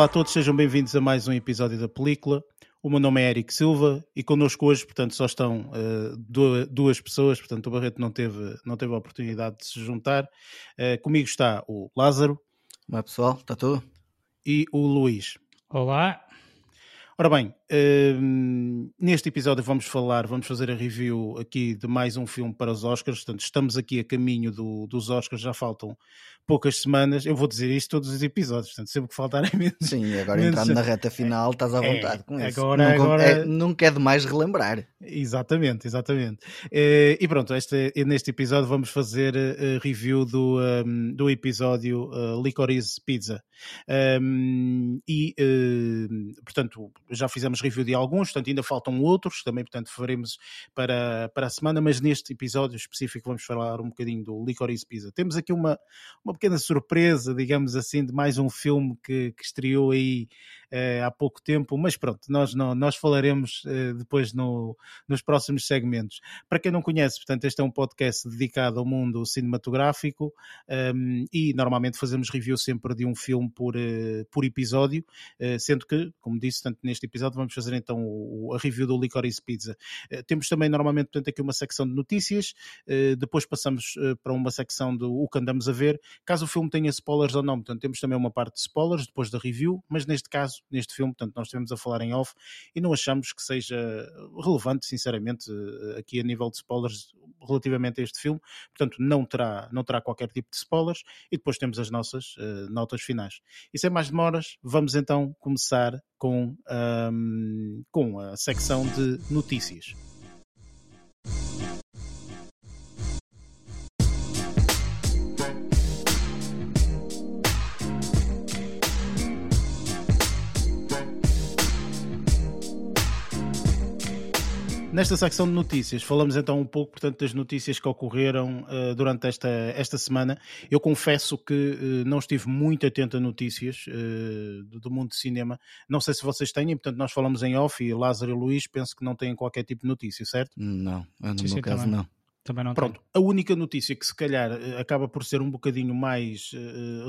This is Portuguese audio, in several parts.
Olá a todos, sejam bem-vindos a mais um episódio da película. O meu nome é Eric Silva e connosco hoje, portanto, só estão uh, duas, pessoas, portanto, o Barreto não teve, não teve a oportunidade de se juntar. Uh, comigo está o Lázaro. Olá pessoal, está tudo? E o Luís. Olá. Ora bem, uh, neste episódio vamos falar, vamos fazer a review aqui de mais um filme para os Oscars. Portanto, estamos aqui a caminho do, dos Oscars, já faltam poucas semanas. Eu vou dizer isto todos os episódios, portanto, sempre que faltarem menos. Sim, agora menos... entrando na reta final, estás à é, vontade é, com isso. Agora, não, agora... É, nunca é demais relembrar. Exatamente, exatamente. Uh, e pronto, este, neste episódio vamos fazer a review do, um, do episódio uh, Licorice Pizza. Um, e, uh, portanto, já fizemos review de alguns, portanto ainda faltam outros, também portanto faremos para, para a semana, mas neste episódio específico vamos falar um bocadinho do Licorice Pizza. Temos aqui uma, uma pequena surpresa, digamos assim, de mais um filme que, que estreou aí uh, há pouco tempo, mas pronto, nós, não, nós falaremos uh, depois no, nos próximos segmentos. Para quem não conhece, portanto, este é um podcast dedicado ao mundo cinematográfico um, ehm, e normalmente fazemos review sempre de um filme por, uh, por episódio, sendo que, como disse, tanto neste episódio vamos fazer então o, a review do Licorice Pizza. temos também normalmente, portanto, aqui uma secção de notícias, depois passamos para uma secção do o que andamos a ver, caso o filme tenha spoilers ou não, portanto, temos também uma parte de spoilers depois da review, mas neste caso neste filme, portanto, nós estivemos a falar em off e não achamos que seja relevante, sinceramente, eh, aqui a nível de spoilers relativamente a este filme, portanto, não terá, não terá qualquer tipo de spoilers e depois temos as nossas uh, notas finais. E sem mais demoras, vamos então começar com, um, com a secção de notícias. Nesta secção de notícias, falamos então um pouco, portanto, das notícias que ocorreram uh, durante esta, esta semana. Eu confesso que uh, não estive muito atento a notícias uh, do, do, mundo de cinema. Não sei se vocês têm, portanto, nós falamos em off e Lázaro e Luís penso que não têm qualquer tipo de notícia, certo? Não, no sim, meu sim, caso também. não. Também não Pronto, tenho. a única notícia que se calhar acaba por ser um bocadinho mais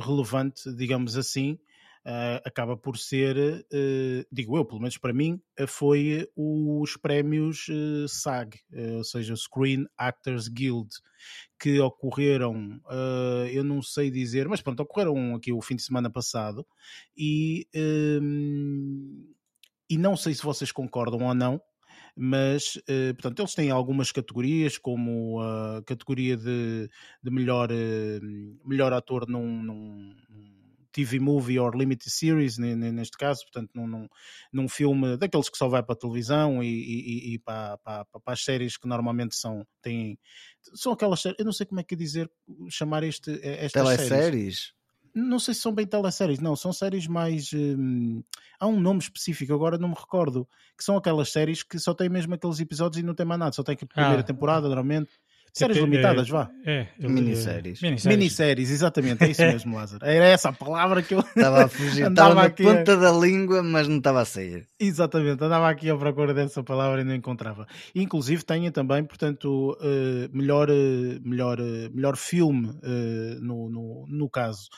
relevante, digamos assim, uh, acaba por ser, uh, digo eu, pelo menos para mim, uh, foi os prémios SAG, ou seja, Screen Actors Guild, que ocorreram, eu não sei dizer, mas pronto, ocorreram aqui o fim de semana passado e. Ehm, e não sei se vocês concordam ou não, mas portanto eles têm algumas categorias como a categoria de, de melhor, melhor ator num, num, TV movie or limited series, neste caso, portanto, num, num, num filme daqueles que só vai para a televisão e, e, e para, para, para, as séries que normalmente são, têm, são aquelas séries, eu não sei como é que é dizer, chamar este, eh, estas Teleséries? séries. Não sei se são bem teleséries, não, são séries mais. Hum, há um nome específico, agora não me recordo, que são aquelas séries que só têm mesmo aqueles episódios e não tem mais nada, só tem a primeira ah. temporada, normalmente. Séries é, limitadas, vá. É, é minisséries. minisséries. Minisséries, exatamente, é isso mesmo, Lázaro. Era essa a palavra que eu. Estava a fugir, estava na aqui ponta da língua, mas não estava a sair. Exatamente, andava aqui à procura dessa palavra e não encontrava. Inclusive, tenha também, portanto, uh, melhor, uh, melhor, uh, melhor filme no, no, no caso.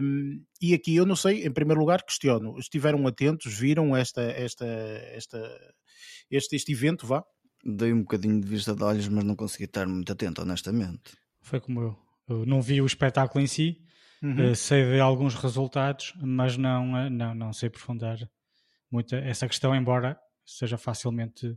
Um, e aqui eu não sei, em primeiro lugar, questiono: estiveram atentos, viram esta, esta, esta, este, este evento, vá? Dei um bocadinho de vista de olhos, mas não consegui estar muito atento, honestamente. Foi como eu. Eu não vi o espetáculo em si, uhum. uh, sei de alguns resultados, mas não, uh, não, não sei aprofundar muito essa questão, embora seja facilmente um,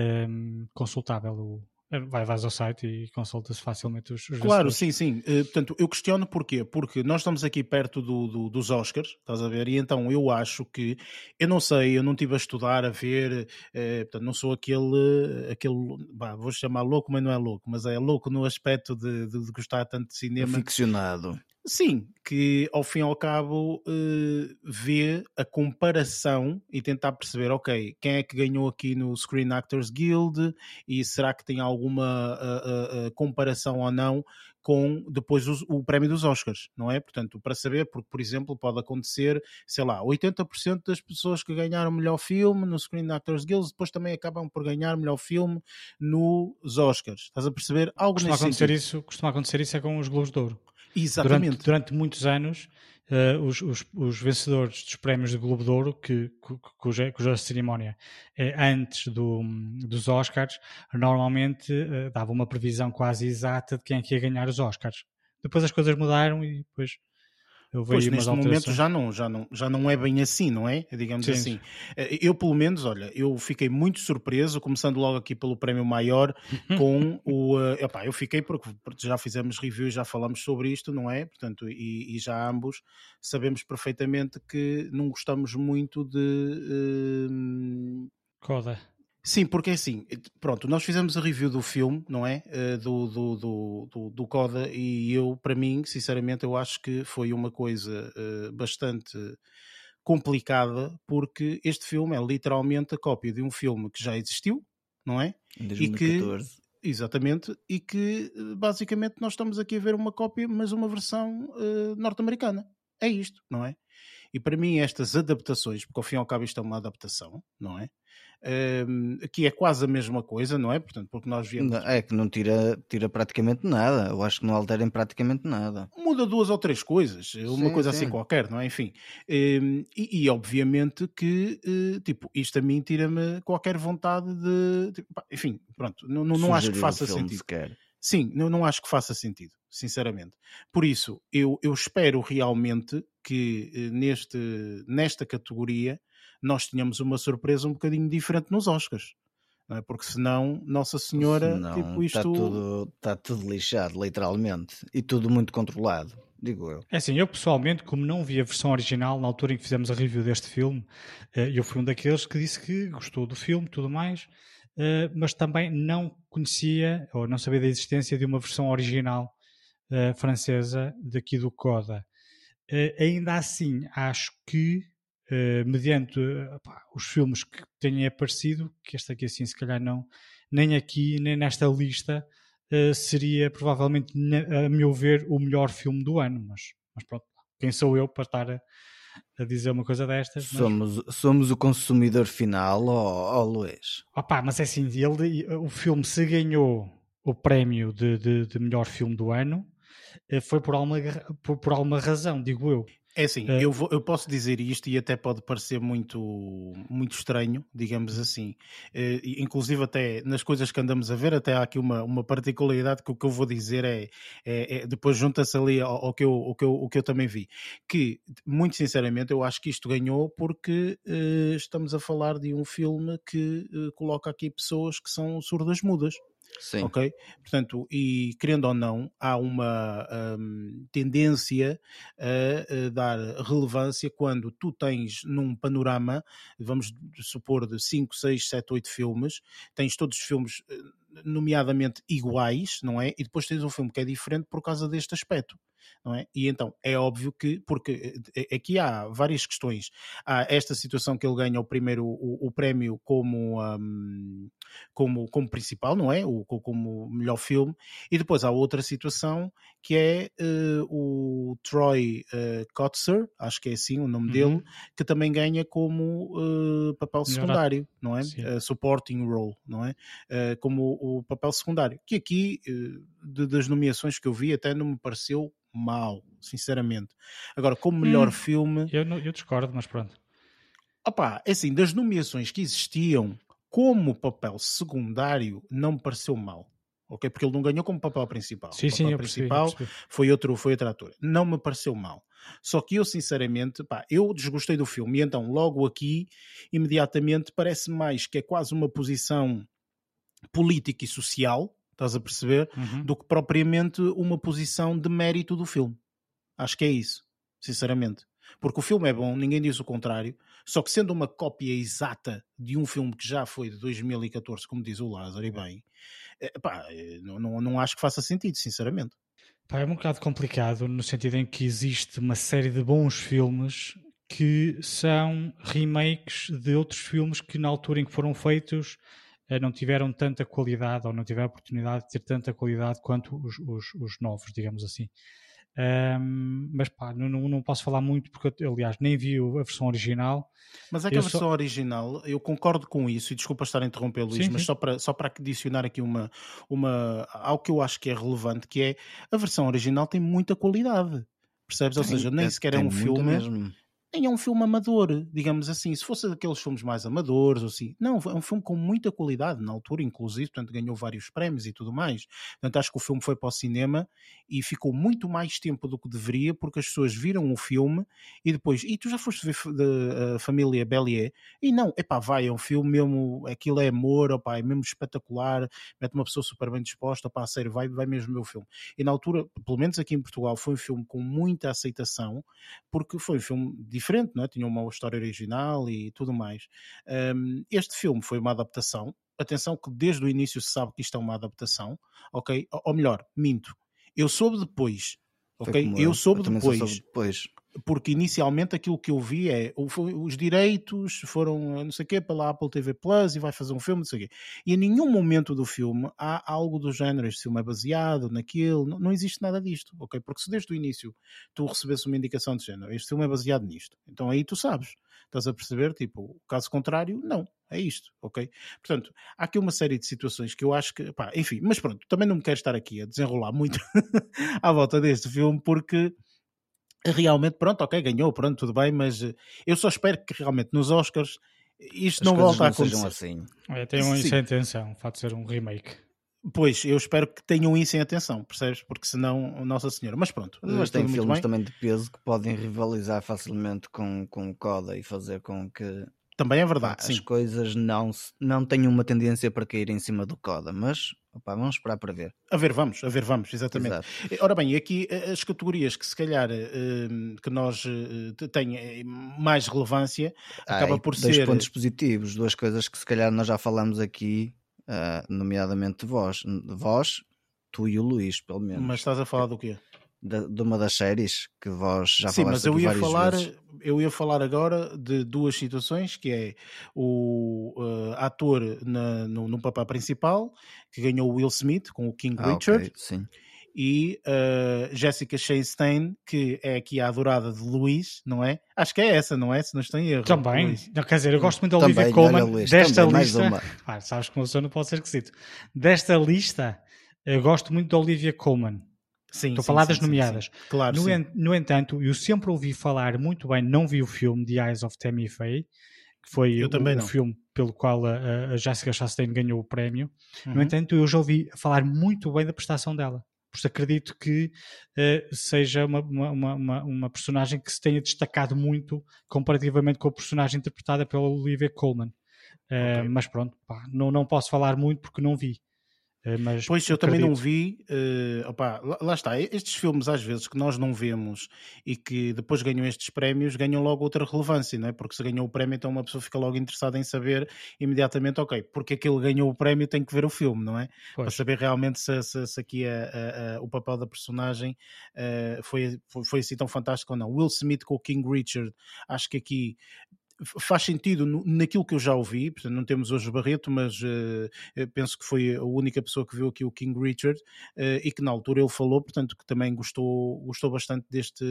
ehm, consultável o, Vai, vais ao site e consulta-se facilmente os, os Claro, sim, sim. Uh, portanto, eu questiono porquê? Porque nós estamos aqui perto do, do, dos Oscars, estás a ver? E então eu acho que, eu não sei, eu não estive a estudar, a ver, uh, portanto, não sou aquele, aquele bah, vou chamar louco, mas não é louco, mas é louco no aspecto de, de, de gostar tanto de cinema. Ficcionado. Sim, que ao fim e ao cabo uh, vê a comparação e tentar perceber, ok, quem é que ganhou aqui no Screen Actors Guild e será que tem alguma uh, uh, comparação ou não com depois o, o, prémio dos Oscars, não é? Portanto, para saber, porque por exemplo pode acontecer, sei lá, 80% das pessoas que ganharam melhor filme no Screen Actors Guild depois também acabam por ganhar melhor filme nos Oscars. Estás a perceber? Algo costuma acontecer sentido. isso, Costuma acontecer isso é com os Globos de Ouro. Exatamente. Durante, durante muitos anos uh, os, os, os, vencedores dos prémios do Globo de Ouro, que, cuja, cuja cerimónia é antes do, dos Oscars, normalmente uh, dava uma previsão quase exata de quem é que ia ganhar os Oscars. Depois as coisas mudaram e depois pois neste momento já não, já, não, já não é bem assim, não é? Digamos Sim. assim. Eh, eu, pelo menos, olha, eu fiquei muito surpreso, começando logo aqui pelo prémio maior, com o. Uh, epá, eu fiquei porque, porque já fizemos review, já falamos sobre isto, não é? Portanto, e, e já ambos sabemos perfeitamente que não gostamos muito de. Uh, Coda. Sim, porque é assim, pronto, nós fizemos a review do filme, não é? Uh, do, do, do, do, do Coda, e eu, para mim, sinceramente, eu acho que foi uma coisa uh, bastante complicada, porque este filme é literalmente a cópia de um filme que já existiu, não é? Em 2014. E que, exatamente, e que eh, basicamente nós estamos aqui a ver uma cópia, mas uma versão uh, norte-americana. É isto, não é? E para mim, estas adaptações, porque ao fim e ao cabo isto é uma adaptação, não é? Um, que é quase a mesma coisa, não é? Portanto, porque nós viemos. É que não tira, tira praticamente nada. Eu acho que não alterem praticamente nada. Muda duas ou três coisas, uma coisa assim sim. assim qualquer, não é? Enfim. Um, e, e, obviamente que, uh, tipo, isto a mim tira-me qualquer vontade de. Tipo, enfim, pronto, não, não, não acho que faça sentido. Sequer. Sim, não, não acho que faça sentido, sinceramente. Por isso, eu, eu espero realmente que eh, neste, nesta categoria nós tínhamos uma surpresa um bocadinho diferente nos Oscars. É? Porque senão, Nossa Senhora, senão, tipo isto. Está tudo, está tudo lixado, literalmente. E tudo muito controlado, digo eu. É assim, eu pessoalmente, como não vi a versão original na altura em que fizemos a review deste filme, eh, eu fui um daqueles que disse que gostou do filme tudo mais, eh, mas também não conhecia ou não sabia da existência de uma versão original francesa daqui do Coda. Ainda assim, acho que uh, mediante uh, pá, os filmes que têm aparecido, que este aqui assim se calhar não, nem aqui, nem nesta lista, uh, seria provavelmente, a meu ver, o melhor filme do ano, mas, mas pronto, quem sou eu para estar a, a dizer uma coisa destas? Mas... Somos, somos o consumidor final, ó oh, oh, Luís. Opa, mas é assim, ele, o filme se ganhou o prémio de, de, de melhor filme do ano, foi por alguma, por, por alguma razão, digo eu. É assim, é. eu, vou, eu posso dizer isto e até pode parecer muito, muito estranho, digamos assim. Uh, inclusive até nas coisas que andamos a ver, até há aqui uma, uma particularidade que o que eu vou dizer é, é, é depois junta-se ali ao, ao, que eu, ao, que eu, ao que eu também vi. Que, muito sinceramente, eu acho que isto ganhou porque uh, estamos a falar de um filme que uh, coloca aqui pessoas que são surdas mudas. Sim. Ok? Portanto, e querendo ou não, há uma um, tendência a, a, dar relevância quando tu tens num panorama, vamos supor, de 5, 6, 7, 8 filmes, tens todos os filmes eh, nomeadamente iguais, não é? E depois tens um filme que é diferente por causa deste aspecto não é? E então é óbvio que, porque eh, eh, aqui há várias questões. Há esta situação que ele ganha o primeiro o, o prémio como, um, como, como principal, não é? O, como melhor filme, e depois há outra situação que é uh, o Troy uh, Kotzer, acho que é assim o nome uhum. dele, que também ganha como uh, papel secundário, não é? Uh, supporting role, não é? como o papel secundário. Que aqui, de, das nomeações que eu vi, até não me pareceu mal, sinceramente. Agora, como melhor hum, filme. Eu, eu discordo, mas pronto. Opá, é assim, das nomeações que existiam, como papel secundário, não me pareceu mal. Ok? Porque ele não ganhou como papel principal. Sim, o papel sim, principal percebi, foi outro, foi outro ator. Não me pareceu mal. Só que eu, sinceramente, pá, eu desgostei do filme. E então, logo aqui, imediatamente, parece mais que é quase uma posição política e social estás a perceber? Uhum. Do que propriamente uma posição de mérito do filme. Acho que é isso, sinceramente. Porque o filme é bom, ninguém diz o contrário, só que sendo uma cópia exata de um filme que já foi de 2014, como diz o Lázaro, e bem, é, pá, é, não, não, não acho que faça sentido, sinceramente. Pá, é um bocado complicado no sentido em que existe uma série de bons filmes que são remakes de outros filmes que na altura em que foram feitos não tiveram tanta qualidade ou não tiveram a oportunidade de ter tanta qualidade quanto os, os, os novos, digamos assim. Um, mas pá, não, não, posso falar muito porque, aliás, nem vi a versão original. Mas é que eu a versão só... original, eu concordo com isso, e desculpa estar a interromper, Luís, sim, mas sim. Só, para, só para adicionar aqui uma, uma, algo que eu acho que é relevante, que é a versão original tem muita qualidade. percebes? Ou seja, nem sequer é um filme. Mesmo nem é um filme amador, digamos assim. Se fosse daqueles filmes mais amadores, ou assim, não, é um filme com muita qualidade na altura, inclusive, portanto, ganhou vários prémios e tudo mais. Portanto, acho que o filme foi para o cinema e ficou muito mais tempo do que deveria, porque as pessoas viram o filme e depois, e tu já foste ver a uh, família Bellier? E não, epá, vai, é um filme mesmo, aquilo é amor, opá, é mesmo espetacular, mete uma pessoa super bem disposta, opá, sério, vai, vai mesmo o filme. E na altura, pelo menos aqui em Portugal, foi um filme com muita aceitação, porque foi um filme diferente, não é? tinha uma história original e tudo mais. Um, este filme foi uma adaptação. Atenção que desde o início se sabe que isto é uma adaptação, ok? Ou melhor, minto. Eu soube depois, ok? Eu, soube eu depois. Soube depois porque inicialmente aquilo que eu vi é os direitos foram não sei o quê pela Apple TV Plus e vai fazer um filme, não sei o quê. E em nenhum momento do filme há algo do género, este filme é baseado naquilo, não, não existe nada disto, ok? Porque se desde o início tu recebesse uma indicação de género, este filme é baseado nisto, então aí tu sabes, estás a perceber, tipo, caso contrário, não, é isto, ok? Portanto, há aqui uma série de situações que eu acho que, pá, enfim, mas pronto, também não me quero estar aqui a desenrolar muito à volta deste filme porque realmente, pronto, ok, ganhou, pronto, tudo bem, mas eh, eu só espero que realmente nos Oscars isto As não volte a acontecer. Assim. É, tenham isso em atenção, o fato de ser um remake. Pois, eu espero que tenham isso em atenção, percebes? Porque senão, Nossa Senhora. Mas pronto. Mas tem filmes também de peso que podem rivalizar facilmente com, com o Coda e fazer com que também é verdade. as sim. coisas não, não tenham uma tendência para cair em cima do Coda, mas Opa, vamos esperar para ver. A ver, vamos, a ver, vamos, exatamente. Exato. Eh, ora bem, aqui eh, as categorias que se calhar uh, que nós uh, têm mais relevância ah, acaba por dois ser. Dois pontos positivos, duas coisas que se calhar nós já falamos aqui, uh, nomeadamente vós. Vós, tu e o Luís, pelo menos. Mas estás a falar do quê? De, de, uma das séries que vós já Sim, mas eu ia falar, vezes. eu ia falar agora de duas situações, que é o uh, ator na, no, no, papel principal, que ganhou o Will Smith com o King ah, Richard. Okay, sim. E uh, Jessica Chastain, que é aqui a adorada de Luís, não é? Acho que é essa, não é? Se não estou em erro. Também. Não, quer dizer, eu gosto muito da Olivia Colman. Luís, desta também, lista. Ah, sabes que o meu não pode ser esquisito. Desta lista, eu gosto muito da Olivia Colman. Sim, Estou a falar sim, das nomeadas. Sim, claro, no, en, no, entanto, eu sempre ouvi falar muito bem, não vi o filme The Eyes of Tammy Faye, que foi o, o filme pelo qual a, a Jessica Chastain ganhou o prémio. Uhum. No entanto, eu já ouvi falar muito bem da prestação dela. Por isso acredito que uh, seja uma, uma, uma, uma, personagem que se tenha destacado muito comparativamente com a personagem interpretada pela Olivia Colman. Uh, okay. Mas pronto, pá, não, não posso falar muito porque não vi. Eh, mas pois eu acredito. também não vi, uh, opa, lá, lá, está, estes filmes às vezes que nós não vemos e que depois ganham estes prémios, ganham logo outra relevância, não é? Porque se ganhou o prémio, então uma pessoa fica logo interessada em saber imediatamente, ok, porque aquele ganhou o prémio tem que ver o filme, não é? Pois. Para saber realmente se, se, se aqui a, a, a, o papel da personagem uh, foi, foi, foi assim tão fantástico ou não. Will Smith com o King Richard, acho que aqui faz sentido naquilo que eu já ouvi, portanto não temos hoje Barreto, mas uh, penso que foi a única pessoa que viu aqui o King Richard uh, e que na altura ele falou, portanto que também gostou, gostou bastante deste,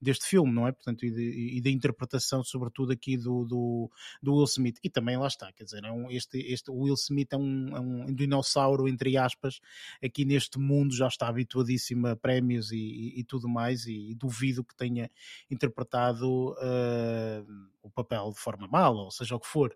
deste filme, não é? Portanto, e, e da interpretação sobretudo aqui do, do, do, Will Smith e também lá está, quer dizer, é um, este, este Will Smith é um, é um dinossauro entre aspas, aqui neste mundo já está habituadíssimo a prémios e, e, e tudo mais e, duvido que tenha interpretado uh, o papel de forma mal, ou seja o que for.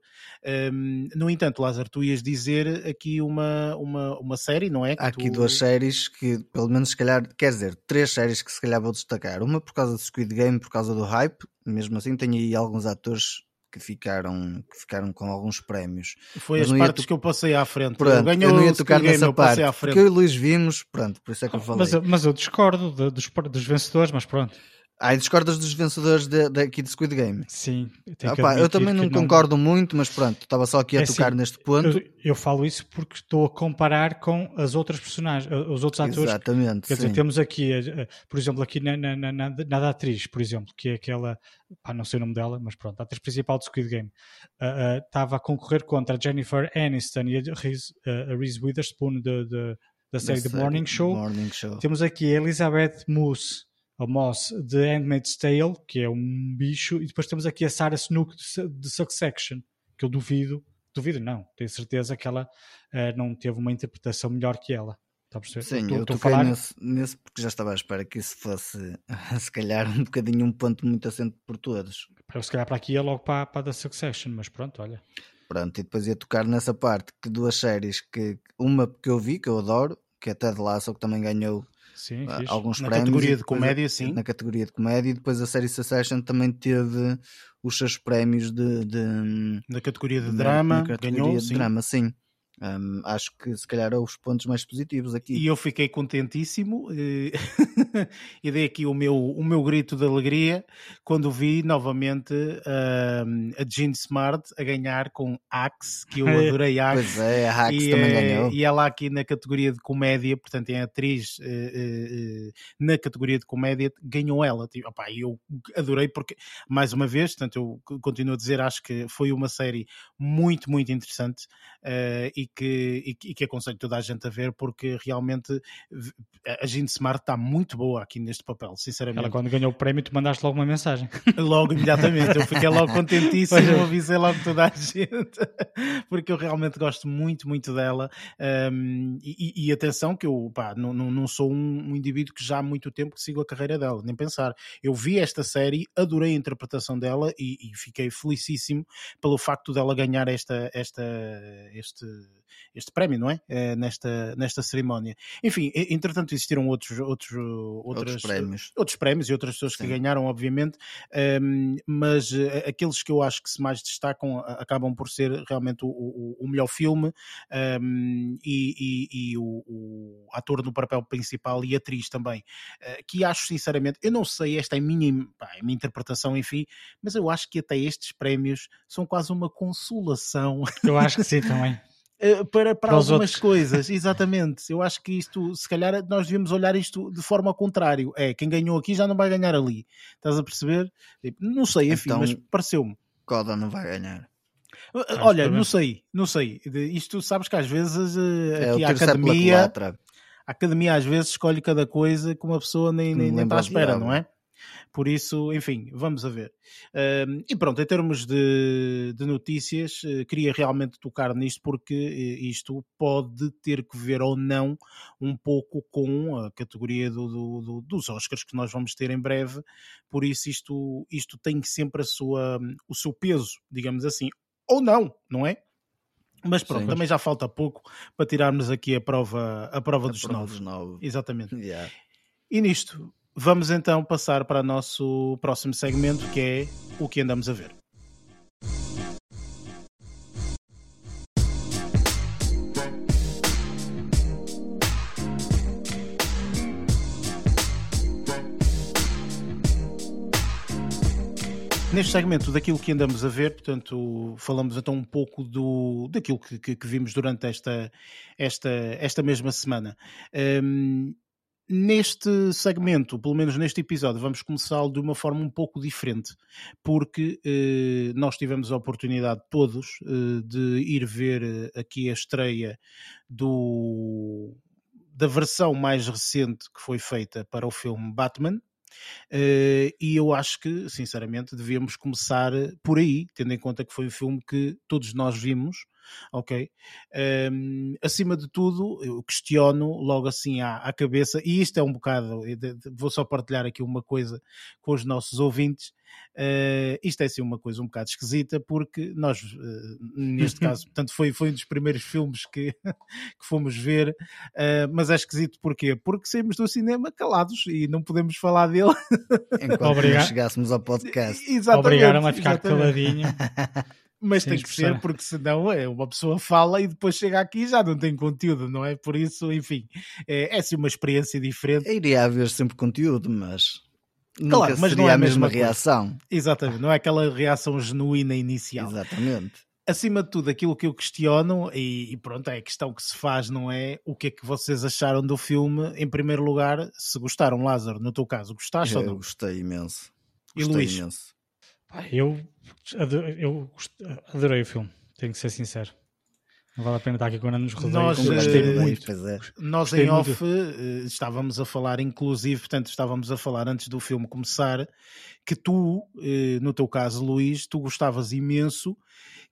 Um, no entanto, Lázaro, tu ias dizer aqui uma, uma, uma série, não é? Há aqui tu... duas séries que, pelo menos, se calhar, quer dizer, três séries que se calhar vou destacar. Uma por causa do Squid Game, por causa do hype, mesmo assim, tenho aí alguns atores que ficaram, que ficaram com alguns prémios. Foi Mas as partes que eu passei à frente. Pronto, eu, ganhou eu não ia tocar Game, nessa parte, porque eu e o Luís vimos, pronto, por isso é que eu falei. Mas, mas eu discordo de, dos, dos vencedores, mas pronto. Ah, discordas dos vencedores de, de, aqui de Squid Game? Sim. Opa, eu também não concordo não... muito, mas pronto, estava só aqui a é tocar assim, neste ponto. Eu, eu, falo isso porque estou a comparar com as outras personagens, os outros atores. Exatamente. Quer dizer, temos aqui, por exemplo, aqui na, na, na, na, na atriz, por exemplo, que é aquela, pá, não sei o nome dela, mas pronto, a atriz principal de Squid Game, uh, uh, estava a concorrer contra a Jennifer Aniston e a Reese, uh, a Reese Witherspoon de, de, da série The Morning Show. Morning Show. Temos aqui a Elizabeth Moose a Moss de Handmaid's Tale, que é um bicho, e depois temos aqui a Sarah Snook de Succession, que eu duvido, duvido não, tenho certeza que ela uh, não teve uma interpretação melhor que ela. Está a perceber? Sim, eu toquei falar... nesse, nesse, porque já estava à espera que isso fosse, se calhar, um bocadinho um ponto muito assente por todos. Eu, se calhar para aqui ia logo para, para a da Succession, mas pronto, olha. Pronto, e depois ia tocar nessa parte que duas séries que uma que eu vi, que eu adoro, que é Ted Lasso, que também ganhou sim, uh, alguns na prémios. Na categoria de comédia, sim. Na categoria de comédia, e depois a série Succession também teve os seus prémios de. de na categoria de drama, na categoria ganhou, de sim. drama, sim. Um, acho que se calhar é os pontos mais positivos aqui. E eu fiquei contentíssimo e, eh, e dei aqui o meu, o meu grito de alegria quando vi novamente um, a Jean Smart a ganhar com Axe, que eu adorei Axe. Pois é, a Axe e, também é, ganhou. E ela aqui na categoria de comédia, portanto é atriz uh, uh, na categoria de comédia, ganhou ela. Tipo, opa, eu adorei porque, mais uma vez, portanto eu continuo a dizer, acho que foi uma série muito, muito interessante uh, e que, e, e, que aconselho toda a gente a ver porque realmente a Jean Smart está muito boa aqui neste papel, sinceramente. Ela quando ganhou o prémio tu mandaste logo uma mensagem. Logo, imediatamente, eu fiquei logo contentíssimo, é. avisei logo toda a gente, porque eu realmente gosto muito, muito dela um, e, e, atenção que eu pá, não, não, não sou um, um, indivíduo que já há muito tempo que sigo a carreira dela, nem pensar. Eu vi esta série, adorei a interpretação dela e, e fiquei felicíssimo pelo facto dela ganhar esta, esta, este este prémio, não é? é? nesta, nesta cerimónia. Enfim, entretanto existiram outros, outros, outras, outros prémios. Outros prémios e outras pessoas Sim. que ganharam, obviamente, um, mas eh, aqueles que eu acho que se mais destacam acabam por ser realmente o, o, o melhor filme um, e, e, e o, o, ator no papel principal e atriz também, uh, que acho sinceramente, eu não sei, esta é a minha, pá, é a minha interpretação, enfim, mas eu acho que até estes prémios são quase uma consolação. Eu acho que sim também. Eh, para, para, para algumas outros. coisas, exatamente. Eu acho que isto, se calhar, nós devíamos olhar isto de forma ao contrário. É, quem ganhou aqui já não vai ganhar ali. Estás a perceber? Tipo, não sei, enfim, então, mas pareceu-me. Coda não vai ganhar. Eh, eh, olha, não sei, não sei. Isto sabes que às vezes é aqui a academia, a academia às vezes escolhe cada coisa que uma pessoa nem, nem, nem está à espera, não é? Por isso, enfim, vamos a ver. Um, e pronto, em termos de, de notícias, uh, queria realmente tocar nisto porque uh, isto pode ter que ver ou não um pouco com a categoria do, do, do, dos Oscars que nós vamos ter em breve. Por isso, isto, isto tem sempre a sua, o seu peso, digamos assim. Ou não, não é? Mas pronto, Sim. também já falta pouco para tirarmos aqui a prova, a prova a dos novos. Exatamente. Yeah. E nisto, Vamos então passar para o nosso próximo segmento que é o que andamos a ver. Neste segmento daquilo que andamos a ver, portanto, falamos então um pouco do, daquilo que, que, que vimos durante esta, esta, esta mesma semana. Um, Neste segmento, pelo menos neste episódio, vamos começá-lo de uma forma um pouco diferente, porque eh, nós tivemos a oportunidade todos eh, de ir ver eh, aqui a estreia do, da versão mais recente que foi feita para o filme Batman. Uh, e eu acho que, sinceramente, devíamos começar por aí, tendo em conta que foi um filme que todos nós vimos ok? Um, acima de tudo, eu questiono logo assim à, à cabeça, e isto é um bocado, vou só partilhar aqui uma coisa com os nossos ouvintes. Uh, isto é assim uma coisa um bocado esquisita porque nós, uh, neste caso, portanto, foi, foi um dos primeiros filmes que, que fomos ver, uh, mas é esquisito porquê? Porque saímos do cinema calados e não podemos falar dele. Enquanto Obrigado. chegássemos ao podcast. Exatamente, Obrigaram a ficar exatamente. caladinho. Mas tem que ser porque senão é, uma pessoa fala e depois chega aqui e já não tem conteúdo, não é? Por isso, enfim, é, é assim uma experiência diferente. Iria haver sempre conteúdo, mas Nunca claro, mas não é a mesma, mesma reação. Exatamente, não é aquela reação genuína inicial. Exatamente. Acima de tudo, aquilo que eu questiono, e, e, pronto, é a questão que se faz, não é? O que é que vocês acharam do filme? Em primeiro lugar, se gostaram, Lázaro, no teu caso, gostaste eu ou não? Eu gostei imenso. E gostei Luís? imenso. Eu, eu adorei o filme, tenho que ser sincero. Não vale a pena estar aqui quando nos rodeios. Nós, gostei uh, muito. É. Nós gostei em muito. off uh, estávamos a falar, inclusive, portanto, estávamos a falar antes do filme começar, que tu, uh, no teu caso, Luís, tu gostavas imenso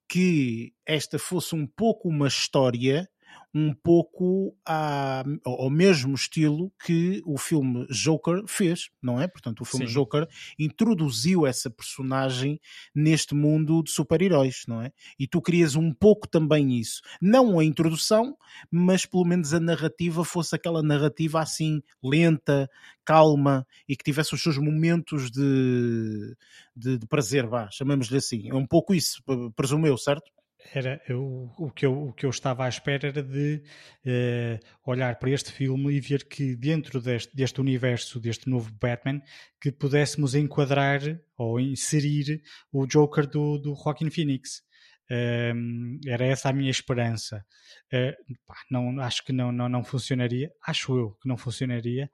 que esta fosse um pouco uma história um pouco à, ao mesmo estilo que o filme Joker fez, não é? Portanto, o filme Sim. Joker introduziu essa personagem neste mundo de super-heróis, não é? E tu querias um pouco também isso. Não a introdução, mas pelo menos a narrativa fosse aquela narrativa assim, lenta, calma e que tivesse os seus momentos de, de, de prazer, vá, chamamos-lhe assim. É um pouco isso, presumo eu, certo? Era eu, o, que eu, o que eu estava à espera era de uh, olhar para este filme e ver que dentro deste, deste universo, deste novo Batman, que pudéssemos enquadrar ou inserir o Joker do, do Joaquin Phoenix. Uh, era essa a minha esperança. Uh, pá, não, acho que não, não, não funcionaria. Acho eu que não funcionaria.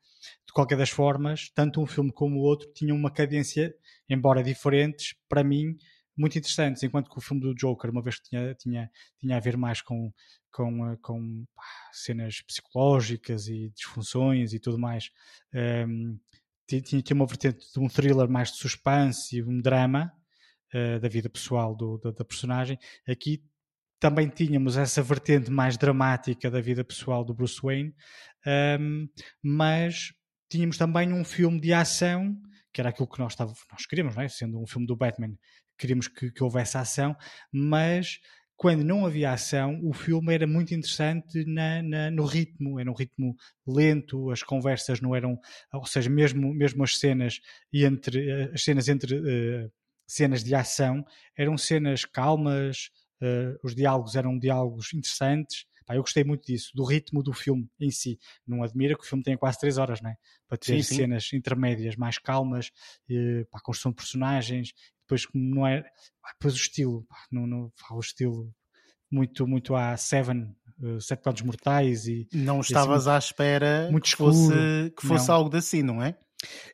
De qualquer das formas, tanto um filme como o outro tinham uma cadência, embora diferentes, para mim, muito interessantes, enquanto que o filme do Joker, uma vez que tinha, tinha, tinha a ver mais com, com, eh, com pá, cenas psicológicas e disfunções e tudo mais, um, ehm, tinha, tinha uma vertente de um thriller mais de suspense e um drama uh, da vida pessoal do, da, da personagem. Aqui também tínhamos essa vertente mais dramática da vida pessoal do Bruce Wayne, um, ehm, mas tínhamos também um filme de ação que era aquilo que nós, estávamos, nós queríamos, não é? sendo um filme do Batman, queríamos que, que houvesse ação, mas quando não havia ação, o filme era muito interessante na, na, no ritmo, era um ritmo lento, as conversas não eram, ou seja, mesmo, mesmo as cenas entre as cenas entre uh, cenas de ação eram cenas calmas, uh, os diálogos eram diálogos interessantes. Pá, eu gostei muito disso, do ritmo do filme em si. Não admira que o filme tenha quase 3 horas, né? Para ter sim, sim. cenas intermédias mais calmas, para a construção de personagens, depois não é depois o estilo não, não o estilo muito muito a Seven uh, Sete Pecados Mortais e não estavas assim, à espera muito que fosse, que fosse algo assim não é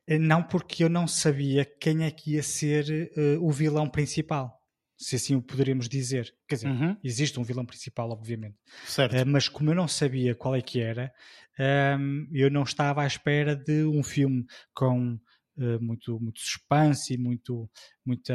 eh, não porque eu não sabia quem é que ia ser uh, o vilão principal se assim o poderíamos dizer. Quer dizer, uhum. existe um vilão principal, obviamente. Certo. Uh, mas como eu não sabia qual é que era, um, ehm, eu não estava à espera de um filme com muito, muito suspense e muito, muito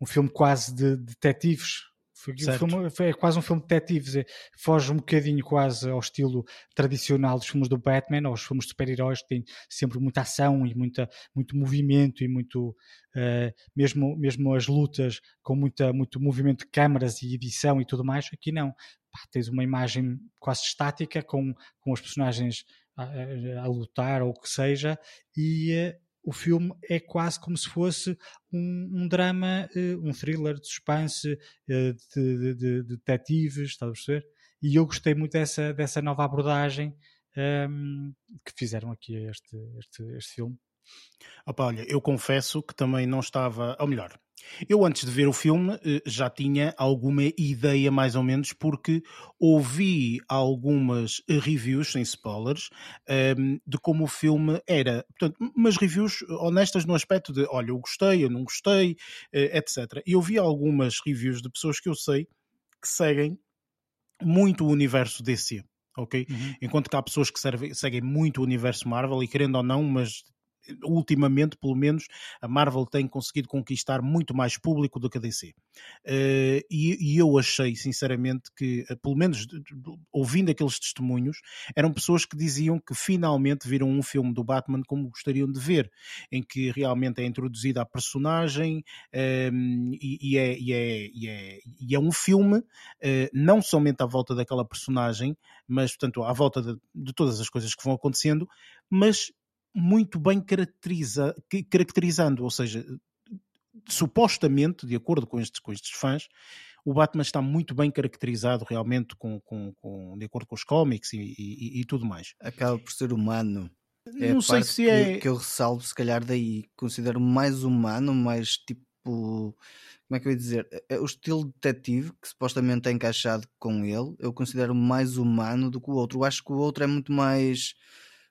um, filme quase de detetives. Foi, filme, é quase um filme de detetives, é, foge um bocadinho quase ao estilo tradicional dos filmes do Batman, aos filmes de super-heróis que têm sempre muita ação e muita, muito movimento e muito, uh, mesmo, mesmo as lutas com muita, muito movimento de câmaras e edição e tudo mais, aqui não. Pá, tens uma imagem quase estática com, com os personagens a, a, a lutar ou o que seja e uh, o filme é quase como se fosse um, um drama, uh, um thriller de suspense, uh, de, de, de, detetives, estás a perceber? E eu gostei muito dessa, dessa nova abordagem um, ehm, que fizeram aqui a este, este, este filme. Opa, olha, eu confesso que também não estava, ou melhor, eu antes de ver o filme eh, já tinha alguma ideia mais ou menos porque ouvi algumas reviews, sem spoilers, ehm, de como o filme era. Portanto, umas reviews honestas no aspecto de, olha, eu gostei, eu não gostei, eh, etc. E eu vi algumas reviews de pessoas que eu sei que seguem muito o universo DC ok? Uhum. Enquanto que há pessoas que servem, seguem muito o universo Marvel e querendo ou não, mas ultimamente, pelo menos, a Marvel tem conseguido conquistar muito mais público do que a DC. Uh, eh, e, e, eu achei, sinceramente, que, uh, pelo menos ouvindo aqueles testemunhos, eram pessoas que diziam que finalmente viram um filme do Batman como gostariam de ver, em que realmente é introduzida a personagem ehm, e, e, é, e, é, e, é, e é um filme uh, não somente à volta daquela personagem, mas, portanto, à volta de, de todas as coisas que vão acontecendo, mas muito bem caracteriza, caracterizando, ou seja, supostamente, de acordo com estes, com estes fãs, o Batman está muito bem caracterizado realmente com, com, com de acordo com os cómics e, e, e, tudo mais. Acaba por ser humano. É Não sei se é. Que eu ressalvo, se calhar, daí. Considero mais humano, mais tipo. Como é que eu ia dizer? É, é o estilo detetive que supostamente é encaixado com ele, eu considero mais humano do que o outro. Eu acho que o outro é muito mais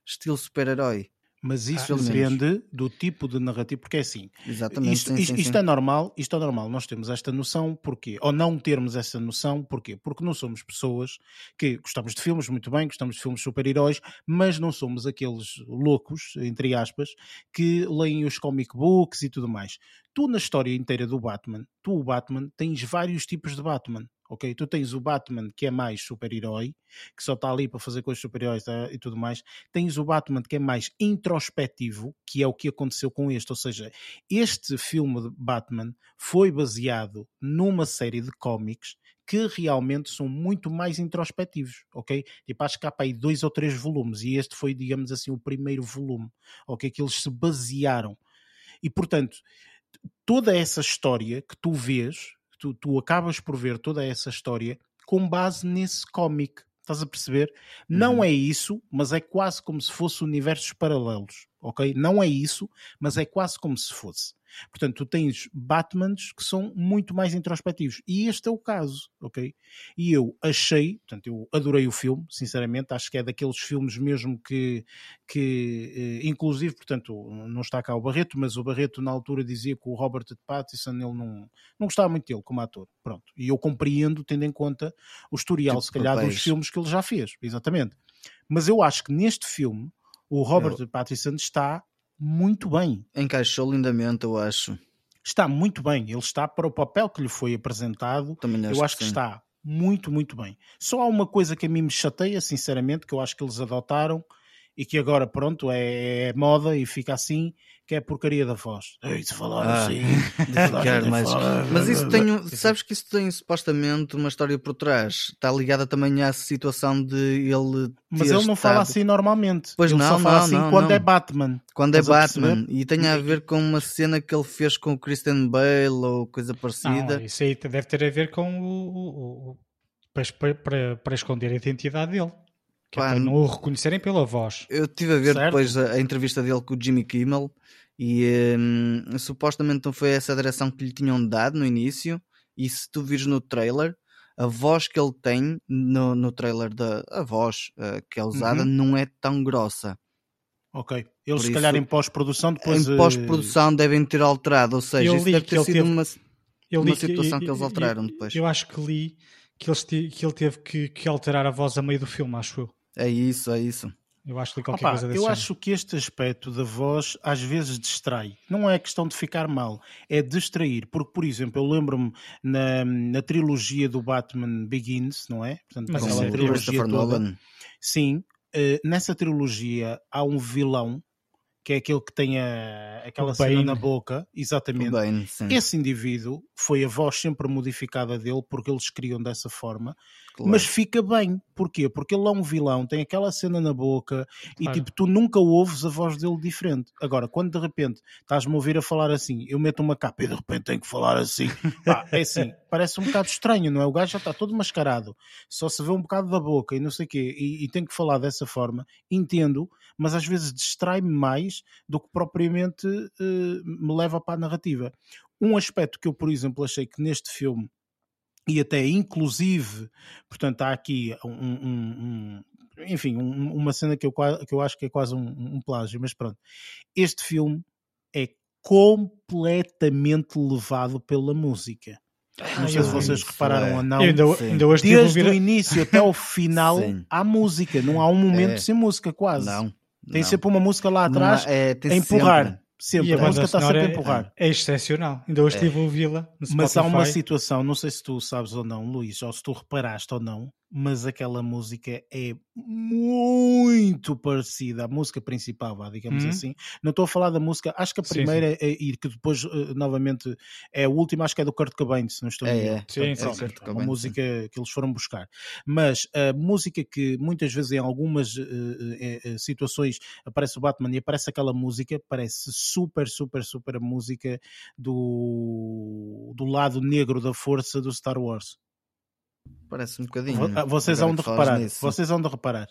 estilo super-herói. Mas isso ah, depende do tipo de narrativa, porque é assim. Exatamente. Isto, sim, isto, sim, isto sim. é normal, isto é normal. Nós temos esta noção, porquê? Ou não termos essa noção, porquê? Porque não somos pessoas que gostamos de filmes muito bem, gostamos de filmes super-heróis, mas não somos aqueles loucos, entre aspas, que leem os comic books e tudo mais. Tu, na história inteira do Batman, tu, o Batman, tens vários tipos de Batman ok? Tu tens o Batman que é mais super-herói, que só está ali para fazer coisas super-heróis tá? e tudo mais. Tens o Batman que é mais introspectivo, que é o que aconteceu com este. Ou seja, este filme de Batman foi baseado numa série de cómics que realmente são muito mais introspectivos, ok? Tipo, acho que há para aí dois ou três volumes e este foi, digamos assim, o primeiro volume, ok? Que eles se basearam. E, portanto, toda essa história que tu vês, tu, tu acabas por ver toda essa história com base nesse cómic. Estás a perceber? Uhum. Não é isso, mas é quase como se fosse universos paralelos, ok? Não é isso, mas é quase como se fosse. Portanto, tu tens Batmans que são muito mais introspectivos. E este é o caso, ok? E eu achei, portanto, eu adorei o filme, sinceramente. Acho que é daqueles filmes mesmo que, que eh, inclusive, portanto, não está cá o Barreto, mas o Barreto na altura dizia que o Robert Pattinson ele não, não gostava muito dele como ator. Pronto. E eu compreendo, tendo em conta o historial, tipo se calhar, papéis. dos filmes que ele já fez. Exatamente. Mas eu acho que neste filme o Robert eu... Pattinson está muito bem. Encaixou lindamente, eu acho. Está muito bem. Ele está para o papel que lhe foi apresentado. Também acho eu acho que, que está muito, muito bem. Só há uma coisa que a mim me chateia, sinceramente, que eu acho que eles adotaram e que agora, pronto, é, é moda e fica assim, que é a porcaria da voz. Ei, de falar ah, assim. De falar mais. Mas isso tem, sabes que isso tem supostamente uma história por trás. Está ligada também à situação de ele. Mas ele não estado... fala assim normalmente. Pois ele não, só fala não, assim não, quando não. é Batman. Quando é Batman. E tem a ver com uma cena que ele fez com o Christian Bale ou coisa parecida. Não, isso aí deve ter a ver com o. o, o para, para, para esconder a identidade dele. Que é para não o reconhecerem pela voz. Eu estive a ver certo? depois a, a, entrevista dele com o Jimmy Kimmel e hum, supostamente não foi essa a direção que lhe tinham dado no início. E se tu vires no trailer, a voz que ele tem no, no trailer da a voz uh, que é usada uhum. não é tão grossa. Ok. Eles Por se calhar em pós-produção depois. Em eh, pós-produção devem ter alterado, ou seja, eu isso deve ter sido teve, uma, uma situação que, que eles alteraram eu, depois. Eu acho que li que, eles que ele teve que, que alterar a voz a meio do filme, acho eu. É isso, é isso. Eu acho que qualquer Opa, coisa desse Eu acho que este aspecto da voz às vezes distrai. Não é questão de ficar mal, é distrair. Porque, por exemplo, eu lembro-me na, na trilogia do Batman Begins, não é? Portanto, Mas aquela trilogia toda. Nolan. Sim, uh, nessa trilogia há um vilão que é aquele que tem a, aquela cena na boca, exatamente. Bane, Esse indivíduo foi a voz sempre modificada dele porque eles criam dessa forma, claro. mas fica bem. Porquê? Porque ele é um vilão, tem aquela cena na boca claro. e tipo, tu nunca ouves a voz dele diferente. Agora, quando de repente estás-me a ouvir a falar assim, eu meto uma capa e de repente tenho que falar assim, pá, é assim, parece um bocado estranho, não é? O gajo já está todo mascarado, só se vê um bocado da boca e não sei o quê, e, e tem que falar dessa forma, entendo, mas às vezes distrai-me mais do que propriamente uh, me leva para a narrativa. Um aspecto que eu, por exemplo, achei que neste filme, e até inclusive, portanto, há aqui um, um, um enfim, uma cena que eu, que eu acho que é quase um, um plágio, mas pronto. Este filme é completamente levado pela música. Não sei se vocês repararam é. ou não. Ainda, ainda Desde ouvir... o início até o final Sim. há música. Não há um momento é. sem música, quase. Não. Tem não. sempre uma música lá atrás é, a empurrar. Sempre. Sempre, a, a música está sempre a empurrar. É, é excepcional. Ainda hoje estive a ouvi-la. Mas há uma situação, não sei se tu sabes ou não, Luís, ou se tu reparaste ou não, mas aquela música é muito parecida à música principal, digamos uhum. assim. Não estou a falar da música, acho que a primeira sim, sim. É, e que depois uh, novamente é a última, acho que é do Kurt Cobain, se não estou é, é. Sim, sim, sim, é uma música que eles foram buscar. Mas a música que muitas vezes em algumas uh, uh, situações aparece o Batman e aparece aquela música, parece super, super, super a música do, do lado negro da força do Star Wars. Parece um bocadinho. Vocês hão de reparar. Vocês hão de reparar.